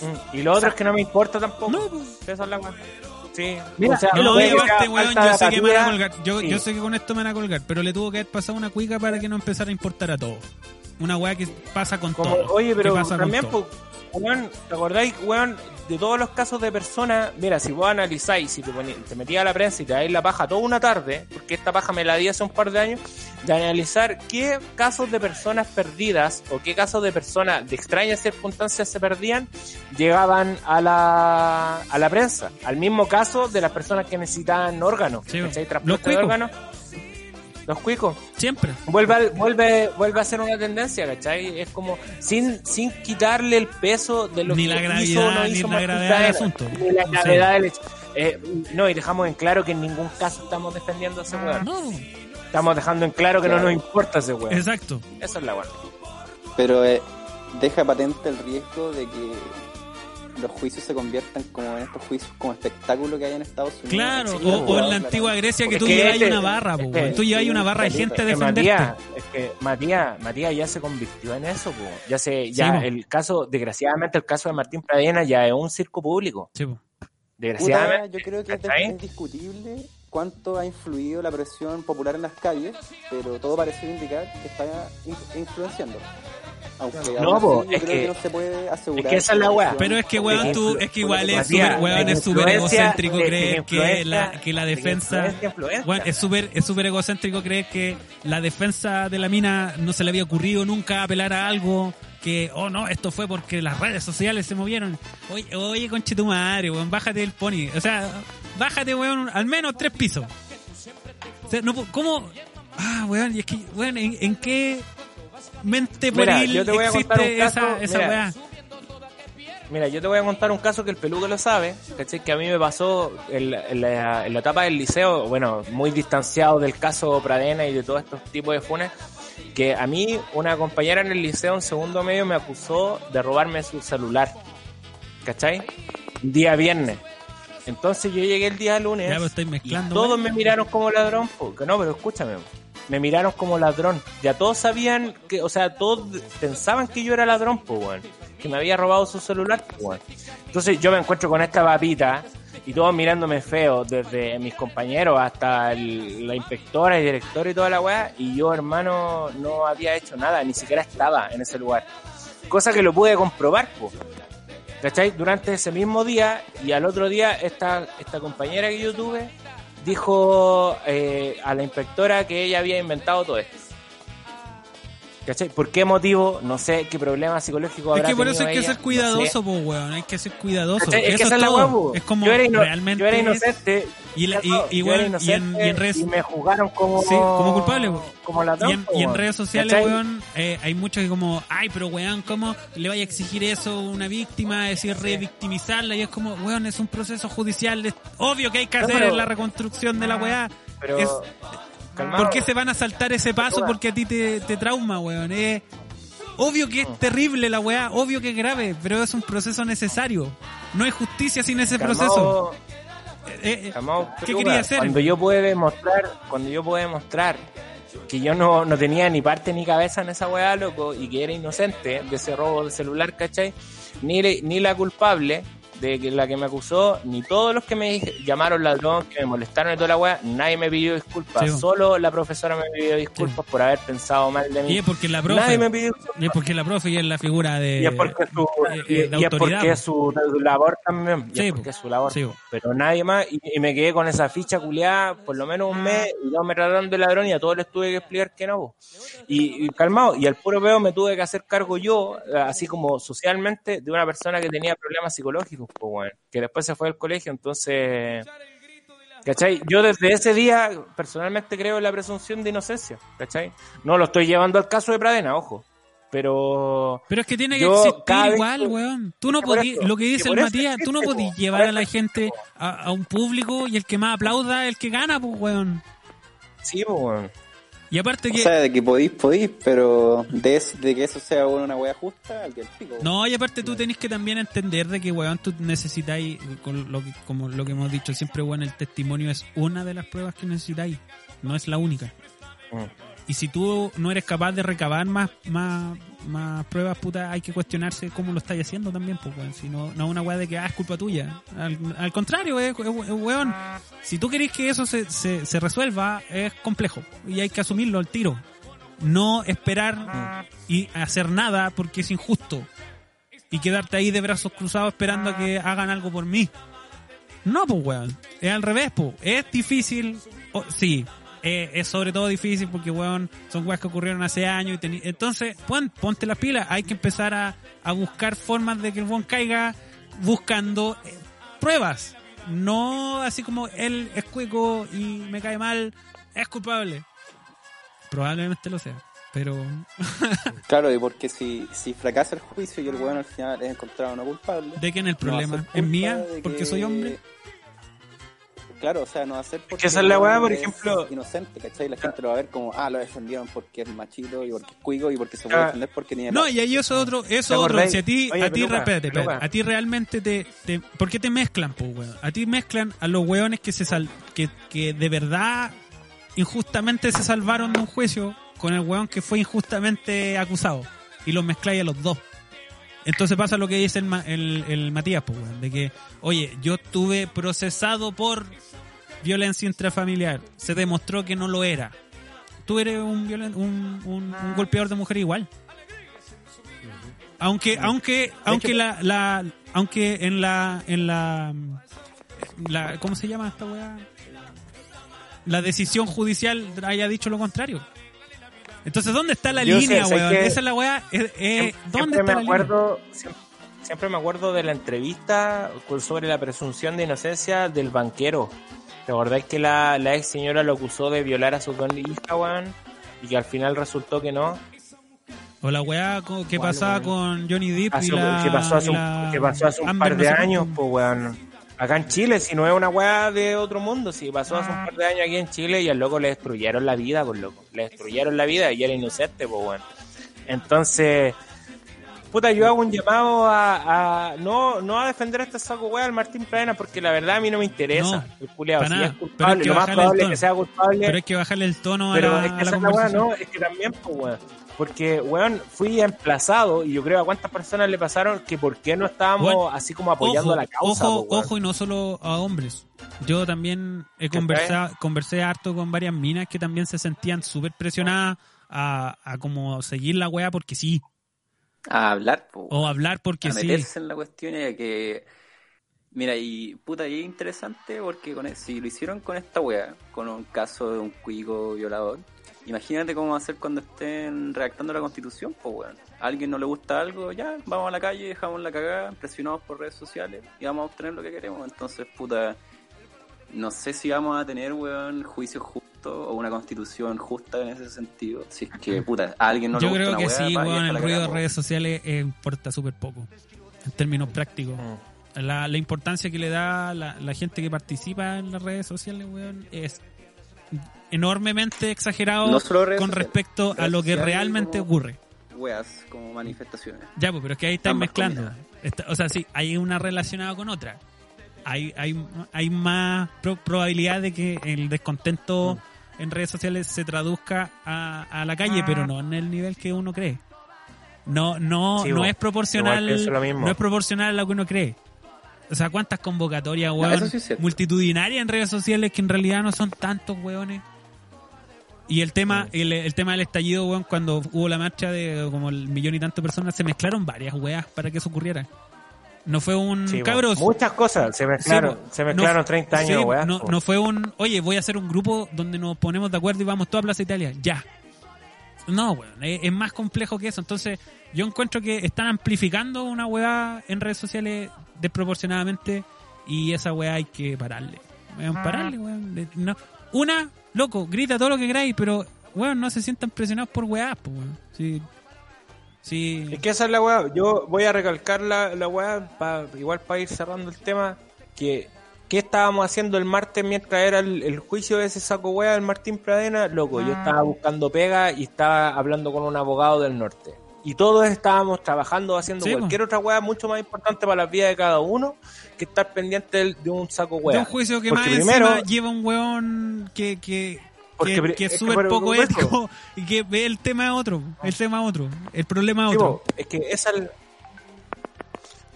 Mm, Y lo otro es que no me importa tampoco. No, pues. Esa es la weá. Sí. Mira, o sea, No, puede y que aparte, sea weón, falta yo sé que me van a colgar. Yo, Sí. yo sé que con esto me van a colgar, pero le tuvo que haber pasado una cuica para que no empezara a importar a todo. Una weá que pasa con Como, todo. oye, pero pasa con también, todo. pues, weón, ¿te acordáis, weón, de todos los casos de personas? Mira, si vos analizáis, si te, te metías a la prensa y te dais la paja toda una tarde, porque esta paja me la di hace un par de años, de analizar qué casos de personas perdidas o qué casos de personas de extrañas circunstancias se perdían, llegaban a la, a la prensa. Al mismo caso de las personas que necesitaban órganos, Sí, los Transporte de cuicos. órganos. Los cuicos Siempre. vuelve a, vuelve vuelve a ser una tendencia ¿cachai? es como sin sin quitarle el peso de lo Ni que la gravedad, hizo o no ni la gravedad del asunto. ni la Sí. gravedad del hecho Eh, no y dejamos en claro que en ningún caso estamos defendiendo a ese weón No, estamos dejando en claro que no nos importa ese weón exacto. esa es la weón Pero eh, deja patente el riesgo de que los juicios se conviertan como en estos juicios como espectáculo que hay en Estados Unidos. Claro, o, o en la claro. antigua Grecia que tú llevas una barra, po, que- tú llevas una barra de gente a Es que defenderte. Matías, es que Matías, Matías ya se convirtió en eso, po. ya se, ya Sí, el caso, desgraciadamente el caso de Martín Pradena ya es un circo público, Sí, po. desgraciadamente. Puta, yo creo que es, ¿cachai? es discutible cuánto ha influido la presión popular en las calles, pero todo parece indicar que está in- influenciando. Aunque No, po, es creo que, que- no se puede asegurar. es que esa es la weá. Pero es que, weón, tú, es que igual es súper, weón, es súper egocéntrico creer que la, que la de defensa, weón, es súper, es súper egocéntrico creer que la defensa de la mina no se le había ocurrido nunca apelar a algo que, oh no, esto fue porque las redes sociales se movieron. Oye, oye, conche tu madre, weón, bájate del pony. O sea, bájate, weón, al menos tres pisos. O sea, no, pu- ¿cómo? Ah, weón, y es que, weón, ¿en, en qué mente Mira, pueril yo te voy a contar un existe caso, esa, esa mira, weá? Mira, yo te voy a contar un caso que el peluque lo sabe, ¿cachai? Que a mí me pasó en la, en la- en la etapa del liceo, bueno, muy distanciado del caso Pradena y de todos estos tipos de funes, que a mí una compañera en el liceo en segundo medio me acusó de robarme su celular. ¿Cachai? Un día viernes. Entonces yo llegué el día lunes Ya, pero estoy y mezclando. todos weón. me miraron como ladrón. po. Que No, pero escúchame. Me miraron como ladrón. Ya todos sabían que, o sea, todos pensaban que yo era ladrón, pues. Que me había robado su celular, pues. Entonces yo me encuentro con esta papita y todos mirándome feo, desde mis compañeros hasta la inspectora y director y toda la weá. Y yo, hermano, no había hecho nada, ni siquiera estaba en ese lugar. Cosa que lo pude comprobar, pues. ¿Cachai? Durante ese mismo día y al otro día esta, esta compañera que yo tuve dijo eh, a la inspectora que ella había inventado todo esto. ¿Cachai? ¿Por qué motivo? No sé qué problema psicológico Es habrá que por eso hay que ser no cuidadoso, sé. po, weón. Hay que ser cuidadoso. ¿Cachai? Es que Eso es la todo. Es como yo era, realmente. yo era es- inocente. Y, la- y- weón, en, y en redes y me juzgaron como, Sí, como culpable, po. como y en, po, y en weón. redes sociales, ¿Cachai? weón, eh, hay muchos que como, ay, pero weón, ¿cómo le vaya a exigir eso a una víctima? Es decir, revictimizarla. Y es como, weón, es un proceso judicial. Es obvio que hay que No, hacer pero- la reconstrucción de la weá. Pero, Es- calmado. ¿Por qué se van a saltar ese paso? Porque a ti te, te trauma, weón. Es obvio que es terrible la weá, obvio que es grave, pero es un proceso necesario. No hay justicia sin ese Calmado, proceso. Eh, eh, calmado, ¿Qué quería hacer? Cuando yo pude demostrar, cuando yo pude demostrar que yo no, no tenía ni parte ni cabeza en esa weá, loco, y que era inocente de ese robo de celular, ¿cachai? Ni, ni la culpable de la que me acusó, ni todos los que me llamaron ladrón, que me molestaron y toda la weá, nadie me pidió disculpas. Sí. Solo la profesora me pidió disculpas por haber pensado mal de mí. y es porque la Nadie profe, me pidió y es porque la profe y es la figura de, y es porque su, y- es porque su, labor también. Y Sí, es po. porque es su labor. Pero nadie más. Y, me quedé con esa ficha culiada por lo menos un mes y no me trataron de ladrón y a todos les tuve que explicar que no. po. Y, y calmado. Y al puro veo me tuve que hacer cargo yo, eh, así como socialmente, de una persona que tenía problemas psicológicos, weón, que después se fue al colegio. Entonces. ¿Cachai? Yo desde ese día personalmente creo en la presunción de inocencia, ¿cachai? No lo estoy llevando al caso de Pradena, ojo. Pero Pero es que tiene que existir igual, weón. Tú no que por podí, eso- lo que dice el Matías, tú no existe, podís po. llevar a la gente existe, a, a un público y el que más aplauda es el que gana, pues, weón. sí, po, weón. Y aparte O que... sea, de que podís, podís, pero de, es- de que eso sea bueno, una wea justa, al que el pico. No, y aparte tú tenés que también entender de que, weón, tú necesitáis, con lo que, como lo que hemos dicho siempre, weón, el testimonio es una de las pruebas que necesitáis, no es la única. Mm. Y si tú no eres capaz de recabar más, más, más pruebas, puta, hay que cuestionarse cómo lo estáis haciendo también, pues, weón. Si no, no es una weá de que, ah, es culpa tuya. Al, al contrario, eh, weón, si tú querés que eso se, se, se resuelva, es complejo. Y hay que asumirlo al tiro. No esperar y hacer nada porque es injusto. Y quedarte ahí de brazos cruzados esperando a que hagan algo por mí. No, pues, weón. Es al revés, pues. Es difícil. o- sí. Eh, es sobre todo difícil porque, weón, son weas que ocurrieron hace años. Y Entonces, pon- ponte las pilas. Hay que empezar a, a buscar formas de que el weón caiga buscando eh, pruebas. No así como él es cuico y me cae mal, es culpable. Probablemente lo sea. Pero Claro, y porque si, si fracasa el juicio y el weón al final es encontrado no culpable. ¿de quién es el problema? ¿Es mía? ¿Porque que- soy hombre? Claro, o sea, no va a ser porque que esa es la weá, por es ejemplo- inocente, ¿cachai? La gente lo va a ver como, ah, lo defendieron porque es machito y porque es cuico y porque se puede Ah. defender porque tiene No, y ahí eso es otro, eso ¿Te es otro. Si a ti, Oye, a ti, espérate, a ti realmente te, te, ¿por qué te mezclan, pues, weón? A ti mezclan a los weones que se sal, que, que de verdad injustamente se salvaron de un juicio con el weón que fue injustamente acusado y los mezcláis a los dos. Entonces pasa lo que dice el, el, el Matías, pues, weón, de que, oye, yo estuve procesado por violencia intrafamiliar, se demostró que no lo era. Tú eres un, violen- un, un, un golpeador de mujer igual. Aunque, aunque, aunque la, la, aunque en la, en la, la, ¿cómo se llama esta weá? La decisión judicial haya dicho lo contrario. Entonces, ¿dónde está la Yo línea, sé weón? Esa es la weá. eh, eh, ¿Dónde siempre está me la acuerdo, siempre, siempre me acuerdo de la entrevista sobre la presunción de inocencia del banquero. ¿Te acordáis que la, la ex señora lo acusó de violar a su dos hijas, weón? Y que al final resultó que no. línea? O la weá que ¿Cuál, pasaba con Johnny Depp y la, que pasó hace y un, que pasó hace un par de años, pues, weón. Acá en Chile, si no es una weá de otro mundo, si pasó hace un par de años aquí en Chile y al loco le destruyeron la vida, pues loco. Le destruyeron la vida y era inocente, pues bueno. Entonces, puta, yo hago un llamado a, a- no, no a defender a este saco weá al Martín Pradena porque la verdad a mí no me interesa. No, el culiao. para Si es culpable, que lo más bajarle el probable es que sea culpable. Pero hay que bajarle el tono a Pero la, es a que la esa es la weá, conversación. no, es que también, pues, weón. Porque, weón, fui emplazado y yo creo a cuántas personas le pasaron que por qué no estábamos Bueno, así como apoyando ojo, la causa. Ojo, ojo, y no solo a hombres. Yo también he conversado, conversé harto con varias minas que también se sentían súper presionadas a, a como seguir la weá porque sí, A hablar, po, o hablar porque a sí. meterse en la cuestión y que. Mira, y puta, y es interesante porque con, e- si lo hicieron con esta wea, con un caso de un cuico violador, imagínate cómo va a ser cuando estén redactando la constitución, pues weón. A alguien no le gusta algo, ya, vamos a la calle, dejamos la cagada, presionados por redes sociales y vamos a obtener lo que queremos. Entonces, puta, no sé si vamos a tener, weón, juicios justos o una constitución justa en ese sentido. Si es que, puta, a alguien no le Yo gusta creo una que wea, sí, weón, el ruido de redes sociales eh, importa súper poco, en términos prácticos. Mm. La, la importancia que le da la, la gente que participa en las redes sociales, weón, es enormemente exagerado No solo redes con sociales, respecto a lo que realmente como- ocurre. weas como manifestaciones. Ya, pues, pero es que ahí están Ambas mezclando. Está- o sea, sí, hay una relacionada con otra. Hay, hay, hay más pro- probabilidad de que el descontento en redes sociales se traduzca a, a la calle, pero no en el nivel que uno cree. No, no, Sí, no vos. es proporcional, no es proporcional a lo que uno cree. O sea, cuántas convocatorias, weón, sí multitudinarias en redes sociales que en realidad no son tantos, weones. Y el tema, el, el tema del estallido, weón, cuando hubo la marcha de como el millón y tanto de personas, se mezclaron varias weas para que eso ocurriera. No fue un Sí, cabros. Muchas cosas se mezclaron, Sí, se mezclaron No- 30 años, sí, weá, no, no fue un, oye, voy a hacer un grupo donde nos ponemos de acuerdo y vamos toda Plaza Italia. Ya. No, weón, es, es más complejo que eso. Entonces, yo encuentro que están amplificando una weá en redes sociales desproporcionadamente y esa weá hay que pararle. Weón, pararle, weón. No. Una, loco, grita todo lo que queráis, pero, weón, no se sientan presionados por weá, pues, weón. Sí. Sí. Es que esa es la weá. Yo voy a recalcar la, la weá, pa- igual para ir cerrando el tema, que ¿qué estábamos haciendo el martes mientras era el, el juicio de ese saco weá del Martín Pradena? Loco, yo estaba buscando pega y estaba hablando con un abogado del norte. Y todos estábamos trabajando, haciendo Sí, cualquier otra weá mucho más importante para la vida de cada uno que estar pendiente de un saco de weá. un juicio que Porque más primero- lleva un weón que, que, Porque que, es súper poco ético y que ve el tema otro, el tema otro, el problema Sí, otro. es que esa es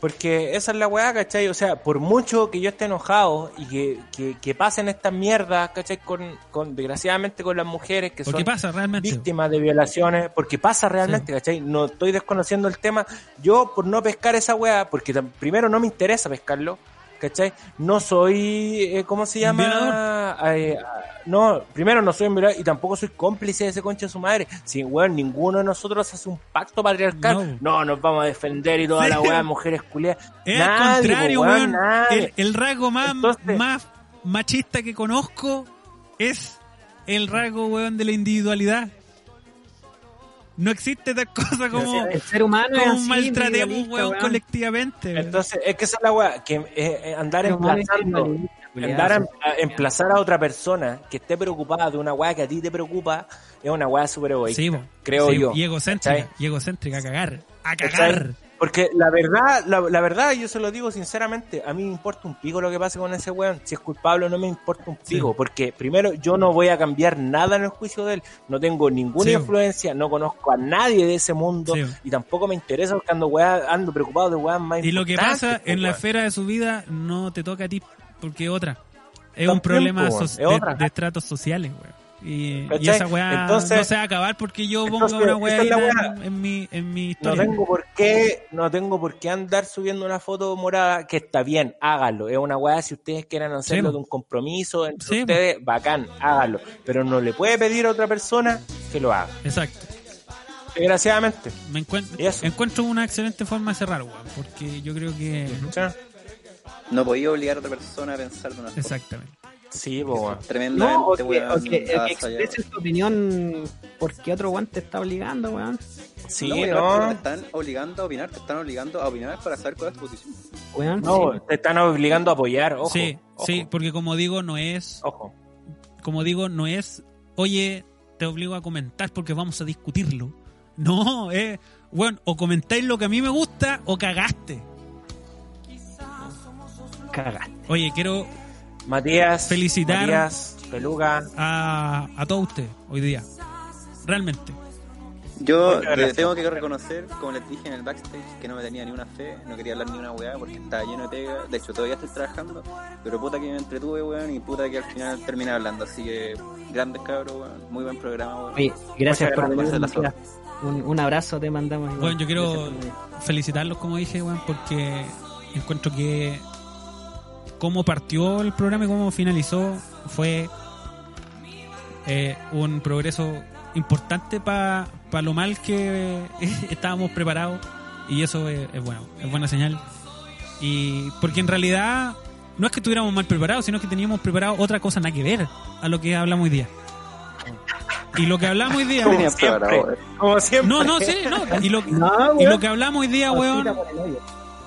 porque esa es la weá, ¿cachai? O sea, por mucho que yo esté enojado y que, que, que pasen estas mierdas, ¿cachai? Con, con, desgraciadamente con las mujeres que Porque son pasa realmente. víctimas de violaciones, porque pasa realmente, ¿cachai? No estoy desconociendo el tema. Yo, por no pescar esa weá, porque primero no me interesa pescarlo, ¿cachai? No soy, eh, ¿cómo se llama? Eh, ah, no, primero no soy un violador y tampoco soy cómplice de ese concha de su madre. Si, weón, ninguno de nosotros hace un pacto patriarcal, no, nos vamos a defender y toda Sí. la weá, mujeres culiadas. Es Nadie, al contrario, weón. El, el rasgo más, Entonces- más machista que conozco es el rasgo, weón, de la individualidad. No existe tal cosa como, El ser humano es como así, maltratemos, individualista, weón, weón. colectivamente. Entonces, es que esa es la weá, que eh, eh, andar es emplazando. Andar a, culiao. a emplazar a otra persona que esté preocupada de una weá que a ti te preocupa es una weá súper egoísta. Sí, creo Sí, yo. Y egocéntrica, ¿cachai? y egocéntrica, a cagar. A cagar. Porque la verdad, la, la verdad, yo se lo digo sinceramente, a mí me importa un pico lo que pase con ese weón. Si es culpable o no me importa un pico. Sí. Porque primero, yo no voy a cambiar nada en el juicio de él. No tengo ninguna Sí. influencia, no conozco a nadie de ese mundo. Sí. Y tampoco me interesa porque ando, weá, ando preocupado de weas más Y lo que pasa po, en la weón. esfera de su vida no te toca a ti, porque es otra. Es un problema po, so- es de, de estratos sociales, weón. Y, esa weá Entonces- no se va a acabar porque yo entonces, una weá es weá. en, en mi, en mi No historia. tengo por qué, no tengo por qué andar subiendo una foto morada, que está bien, háganlo. Es una weá, si ustedes quieren hacerlo Sí, de un compromiso entre Sí, ustedes, bacán, háganlo. Pero no le puede pedir a otra persona que lo haga. Exacto. Desgraciadamente. Me encuentro, encuentro una excelente forma de cerrar, weón. Porque yo creo que. ¿Sí? No podía obligar a otra persona a pensar de una forma. Sí, weón. Tremendamente, No, o que, weón, o que- o que avasallador. expresen su opinión porque otro weón te está obligando, weón. Sí, no, no. te están obligando a opinar, te están obligando a opinar para saber cuál es tu posición. Weón, No, sí. te están obligando a apoyar, ojo. sí, ojo, sí, porque como digo, no es, Ojo. como digo, no es, oye, te obligo a comentar porque vamos a discutirlo. No, eh, bueno, o comentáis lo que a mí me gusta o cagaste. Cagaste. Oye, quiero Matías. Felicitar. Matías, Peluga. a, a todos ustedes hoy día. Realmente. Yo tengo que reconocer, como les dije en el backstage, que no me tenía ni una fe, no quería hablar ni una weá porque estaba lleno de pega. De hecho, todavía estoy trabajando, pero puta que me entretuve, weón, y puta que al final terminé hablando. Así que, grandes cabros, weón, muy buen programa, weón. Oye, gracias Muchas por gracias, venir. Un, un abrazo te mandamos. Bueno, yo quiero felicitarlos, como dije, weón, porque encuentro que cómo partió el programa y cómo finalizó fue eh, un progreso importante para lo mal que estábamos preparados y eso es, es bueno, es buena señal. Y porque en realidad no es que estuviéramos mal preparados, sino que teníamos preparado otra cosa nada que ver a lo que hablamos hoy día. Y lo que hablamos hoy día, Como siempre. Como no, no, sí, no. Y lo, No, y lo que hablamos hoy día, weón,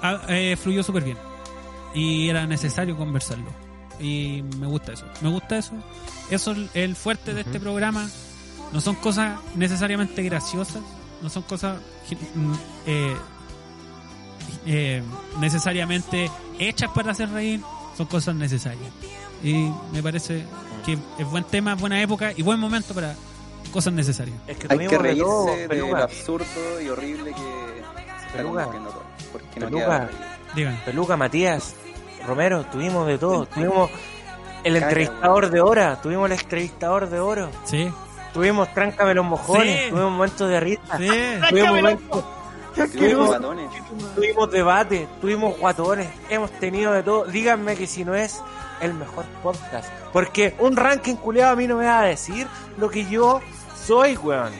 ah, eh, fluyó súper bien. Y era necesario conversarlo. Y me gusta eso. Me gusta eso. Eso es el fuerte de este programa. No son cosas necesariamente graciosas. No son cosas eh, eh, necesariamente hechas para hacer reír. Son cosas necesarias. Y me parece que es buen tema, buena época y buen momento para cosas necesarias. Es que Hay que todo, reírse de lo Peluga. absurdo y horrible que se está Peluga. convirtiendo todo. Porque no Peluga. queda Peluca, Matías, Romero, tuvimos de todo. Tuvimos el entrevistador de hora, tuvimos el entrevistador de oro, Sí, tuvimos Tráncame los mojones, Sí. tuvimos momentos de risa, sí. tuvimos momentos, Tuvimos guatones. tuvimos debate, tuvimos guatones, hemos tenido de todo. Díganme que si no es el mejor podcast, porque un ranking culiado a mí no me va a decir lo que yo soy, weón.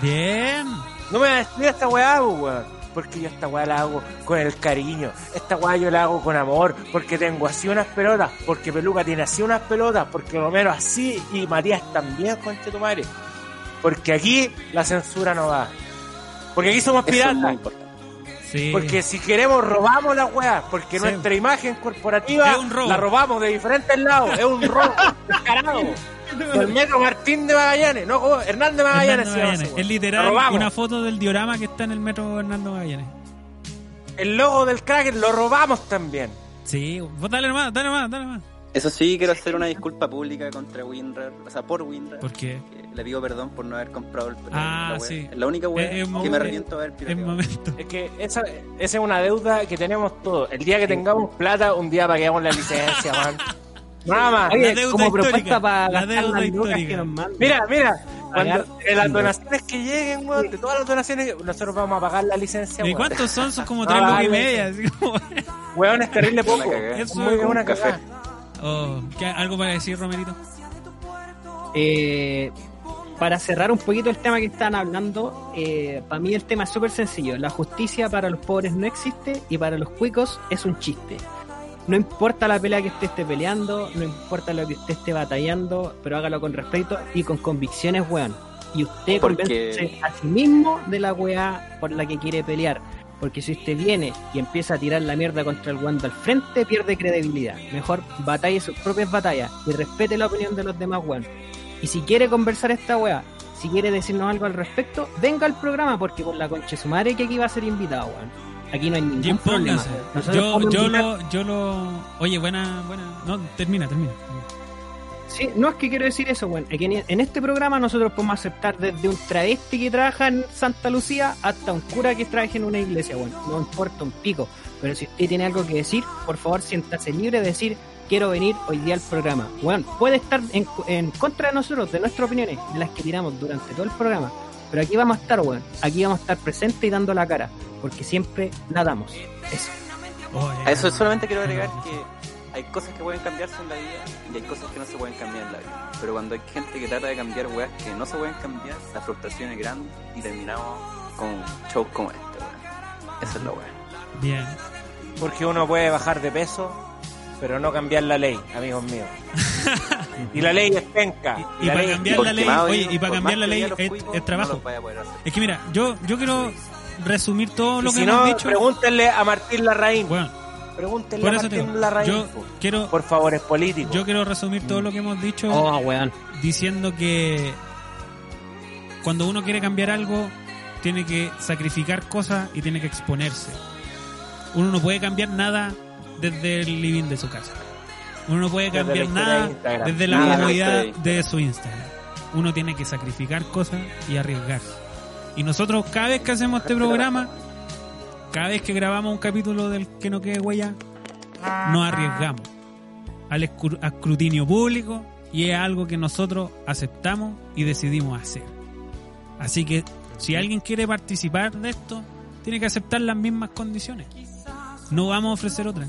Bien. No me va a decir esta weá, pues, weón. Porque yo esta weá la hago con el cariño. Esta weá yo la hago con amor. Porque tengo así unas pelotas. Porque Peluca tiene así unas pelotas. Porque Romero así. Y Matías también, conche tu madre. Porque aquí la censura no va. Porque aquí somos piratas. Sí. Porque si queremos robamos las weas. Porque Sí. nuestra imagen corporativa Es un robo. la robamos de diferentes lados. Es un robo. descarado. El metro Martín de Magallanes. No, ¿cómo? Hernández Magallanes. Es literal una foto del diorama que está en el metro Hernando Magallanes. El logo del Kraken lo robamos también. Sí, vos dale nomás, dale nomás, dale nomás. Eso sí, quiero hacer una disculpa pública contra WinRAR, o sea, por WinRAR. Porque que Le pido perdón por no haber comprado el Ah, la sí. Es la única wea Es- es que me arrepiento de haber es pirateado. momento. Es que esa, esa es una deuda que tenemos todos. El día que tengamos plata, un día paguemos la licencia, man. Nada más. Oye, La deuda como histórica, propuesta para la gastar deuda las lucas histórica. que nos mandan. Mira, mira. Cuando, de las donaciones que lleguen, weón, de todas las donaciones, nosotros vamos a pagar la licencia, ¿Y cuántos son? Son como Ah, tres lucas y media. así como- Weón, es terrible poco. Es muy es una un café. Oh, ¿qué- ¿Algo para decir, Romerito? Eh, para cerrar un poquito el tema que están hablando, eh, para mí el tema es súper sencillo. La justicia para los pobres no existe y para los cuicos es un chiste. No importa la pelea que usted esté peleando, no importa lo que usted esté batallando, pero hágalo con respeto y con convicciones, weón. Y usted Porque- convence a sí mismo de la weá por la que quiere pelear. Porque si usted viene y empieza a tirar la mierda contra el guando al frente, pierde credibilidad. Mejor batalle sus propias batallas y respete la opinión de los demás, weón. Y si quiere conversar esta weá, si quiere decirnos algo al respecto, venga al programa, porque por la concha su madre que aquí va a ser invitado, weón. Aquí no hay ningún Jim, problema. Yo, yo, lo, yo lo. Oye, buena, buena. No, termina, termina. Sí, no es que quiero decir eso. Es que en- en este programa nosotros podemos aceptar desde un travesti que trabaja en Santa Lucía hasta un cura que trabaja en una iglesia, weón. No importa un pico. Pero si usted tiene algo que decir, por favor siéntase libre de decir quiero venir hoy día al programa. Weón, puede estar en, en contra de nosotros, de nuestras opiniones, de las que tiramos durante todo el programa. Pero aquí vamos a estar, weón. Aquí vamos a estar presentes y dando la cara. Porque siempre la damos. Eso. A eso solamente quiero agregar que hay cosas que pueden cambiarse en la vida y hay cosas que no se pueden cambiar en la vida. Pero cuando hay gente que trata de cambiar weas que no se pueden cambiar, la frustración es grande y terminamos con shows como este, weón. Esa es la wea. Bien. Porque uno puede bajar de peso, pero no cambiar la ley, amigos míos. Y la ley es penca. Y, para ley cambiar por la ley, oye, y para por cambiar la ley es, trabajo. no. Es que mira, yo, yo quiero resumir todo lo Y que si hemos no, dicho. pregúntenle a Martín Larraín. Bueno, Pregúntenle por a Martín Larraín. yo po. quiero, Por favor, es político. yo quiero resumir todo lo que hemos dicho Oh, diciendo que cuando uno quiere cambiar algo, tiene que sacrificar cosas y tiene que exponerse. Uno no puede cambiar nada desde el living de su casa. Uno no puede cambiar nada de desde la comodidad desde- de su Instagram. Uno tiene que sacrificar cosas y arriesgarse. Y nosotros cada vez que hacemos este programa, cada vez que grabamos un capítulo del que no quede huella, nos arriesgamos al escrutinio público y es algo que nosotros aceptamos y decidimos hacer. Así que si alguien quiere participar de esto, tiene que aceptar las mismas condiciones. No vamos a ofrecer otras.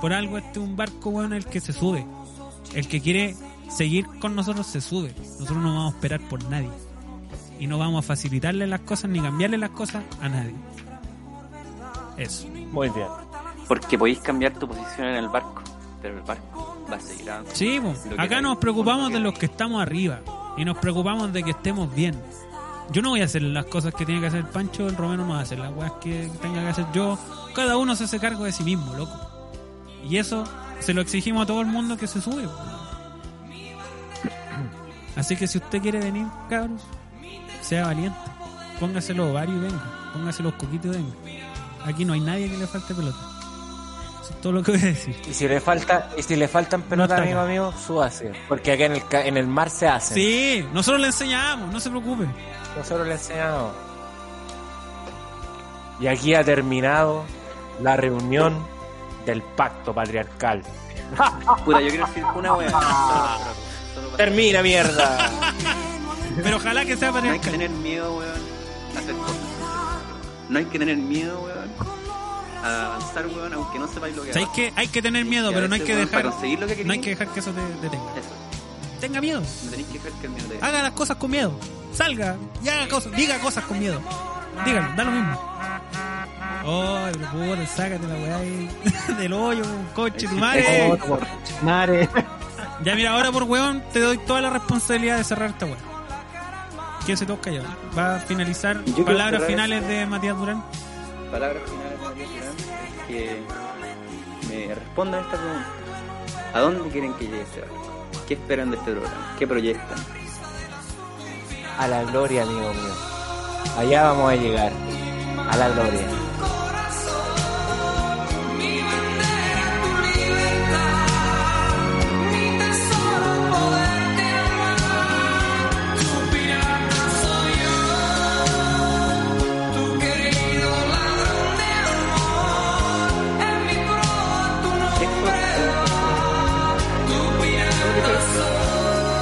Por algo este es un barco bueno el que se sube. El que quiere seguir con nosotros se sube. Nosotros no vamos a esperar por nadie. Y no vamos a facilitarle las cosas ni cambiarle las cosas a nadie. Eso. Muy bien. Porque podéis cambiar tu posición en el barco, pero el barco va a seguir avanzando. Sí, que acá nos preocupamos de los que estamos arriba y nos preocupamos de que estemos bien. Yo no voy a hacer las cosas que tiene que hacer Pancho, el Romero no va a hacer las weas que tenga que hacer yo. Cada uno se hace cargo de sí mismo, loco. Y eso se lo exigimos a todo el mundo que se sube. Así que si usted quiere venir, cabros, sea valiente. Póngase los ovarios y venga. Póngase los coquitos y venga. Aquí no hay nadie que le falte pelota. Eso es todo lo que voy a decir. Y si le falta, y si le faltan pelotas, está amigo amigo, súbase. Porque acá en el, en el mar se hacen. Sí, nosotros le enseñamos, no se preocupe. Nosotros le enseñamos. Y aquí ha terminado la reunión del pacto patriarcal. Puta, yo quiero decir una wea. Termina, mierda. Pero ojalá que sea No hay que patriarcal. tener miedo, weón, a hacer cosas. No hay que tener miedo, weón, a avanzar, weón, aunque no sepáis lo que ¿Sabéis que hay que tener miedo, pero no hay que dejar lo que no hay que dejar que eso te detenga. Eso. Tenga miedo. No tenéis que dejar que el miedo te Haga las cosas con miedo. Salga y haga cosas, diga cosas con miedo. Dígalo, da lo mismo. Ay, pero puta, sácate la weá ahí del hoyo, coche, tu madre. Oh, madre. Ya mira, ahora por weón te doy toda la responsabilidad de cerrar esta weá. ¿Quién se toca ya? Va a finalizar Yo palabras finales de Matías Durán. palabras finales de Matías Durán que me respondan esta pregunta. ¿A dónde quieren que llegue este barco? ¿Qué esperan de este programa? ¿Qué proyectan? A la gloria, amigo mío. Allá vamos a llegar. A la gloria.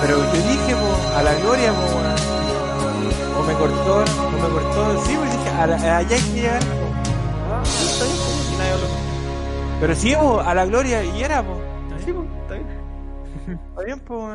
Pero yo dije, a la gloria, weón. O me cortó, o me cortó. Sí, a la- allá hay que llegar. Está bien, si nadie habló. Pero sí, po, a la gloria, y era, po. Sí, pues, está bien. Está bien, po.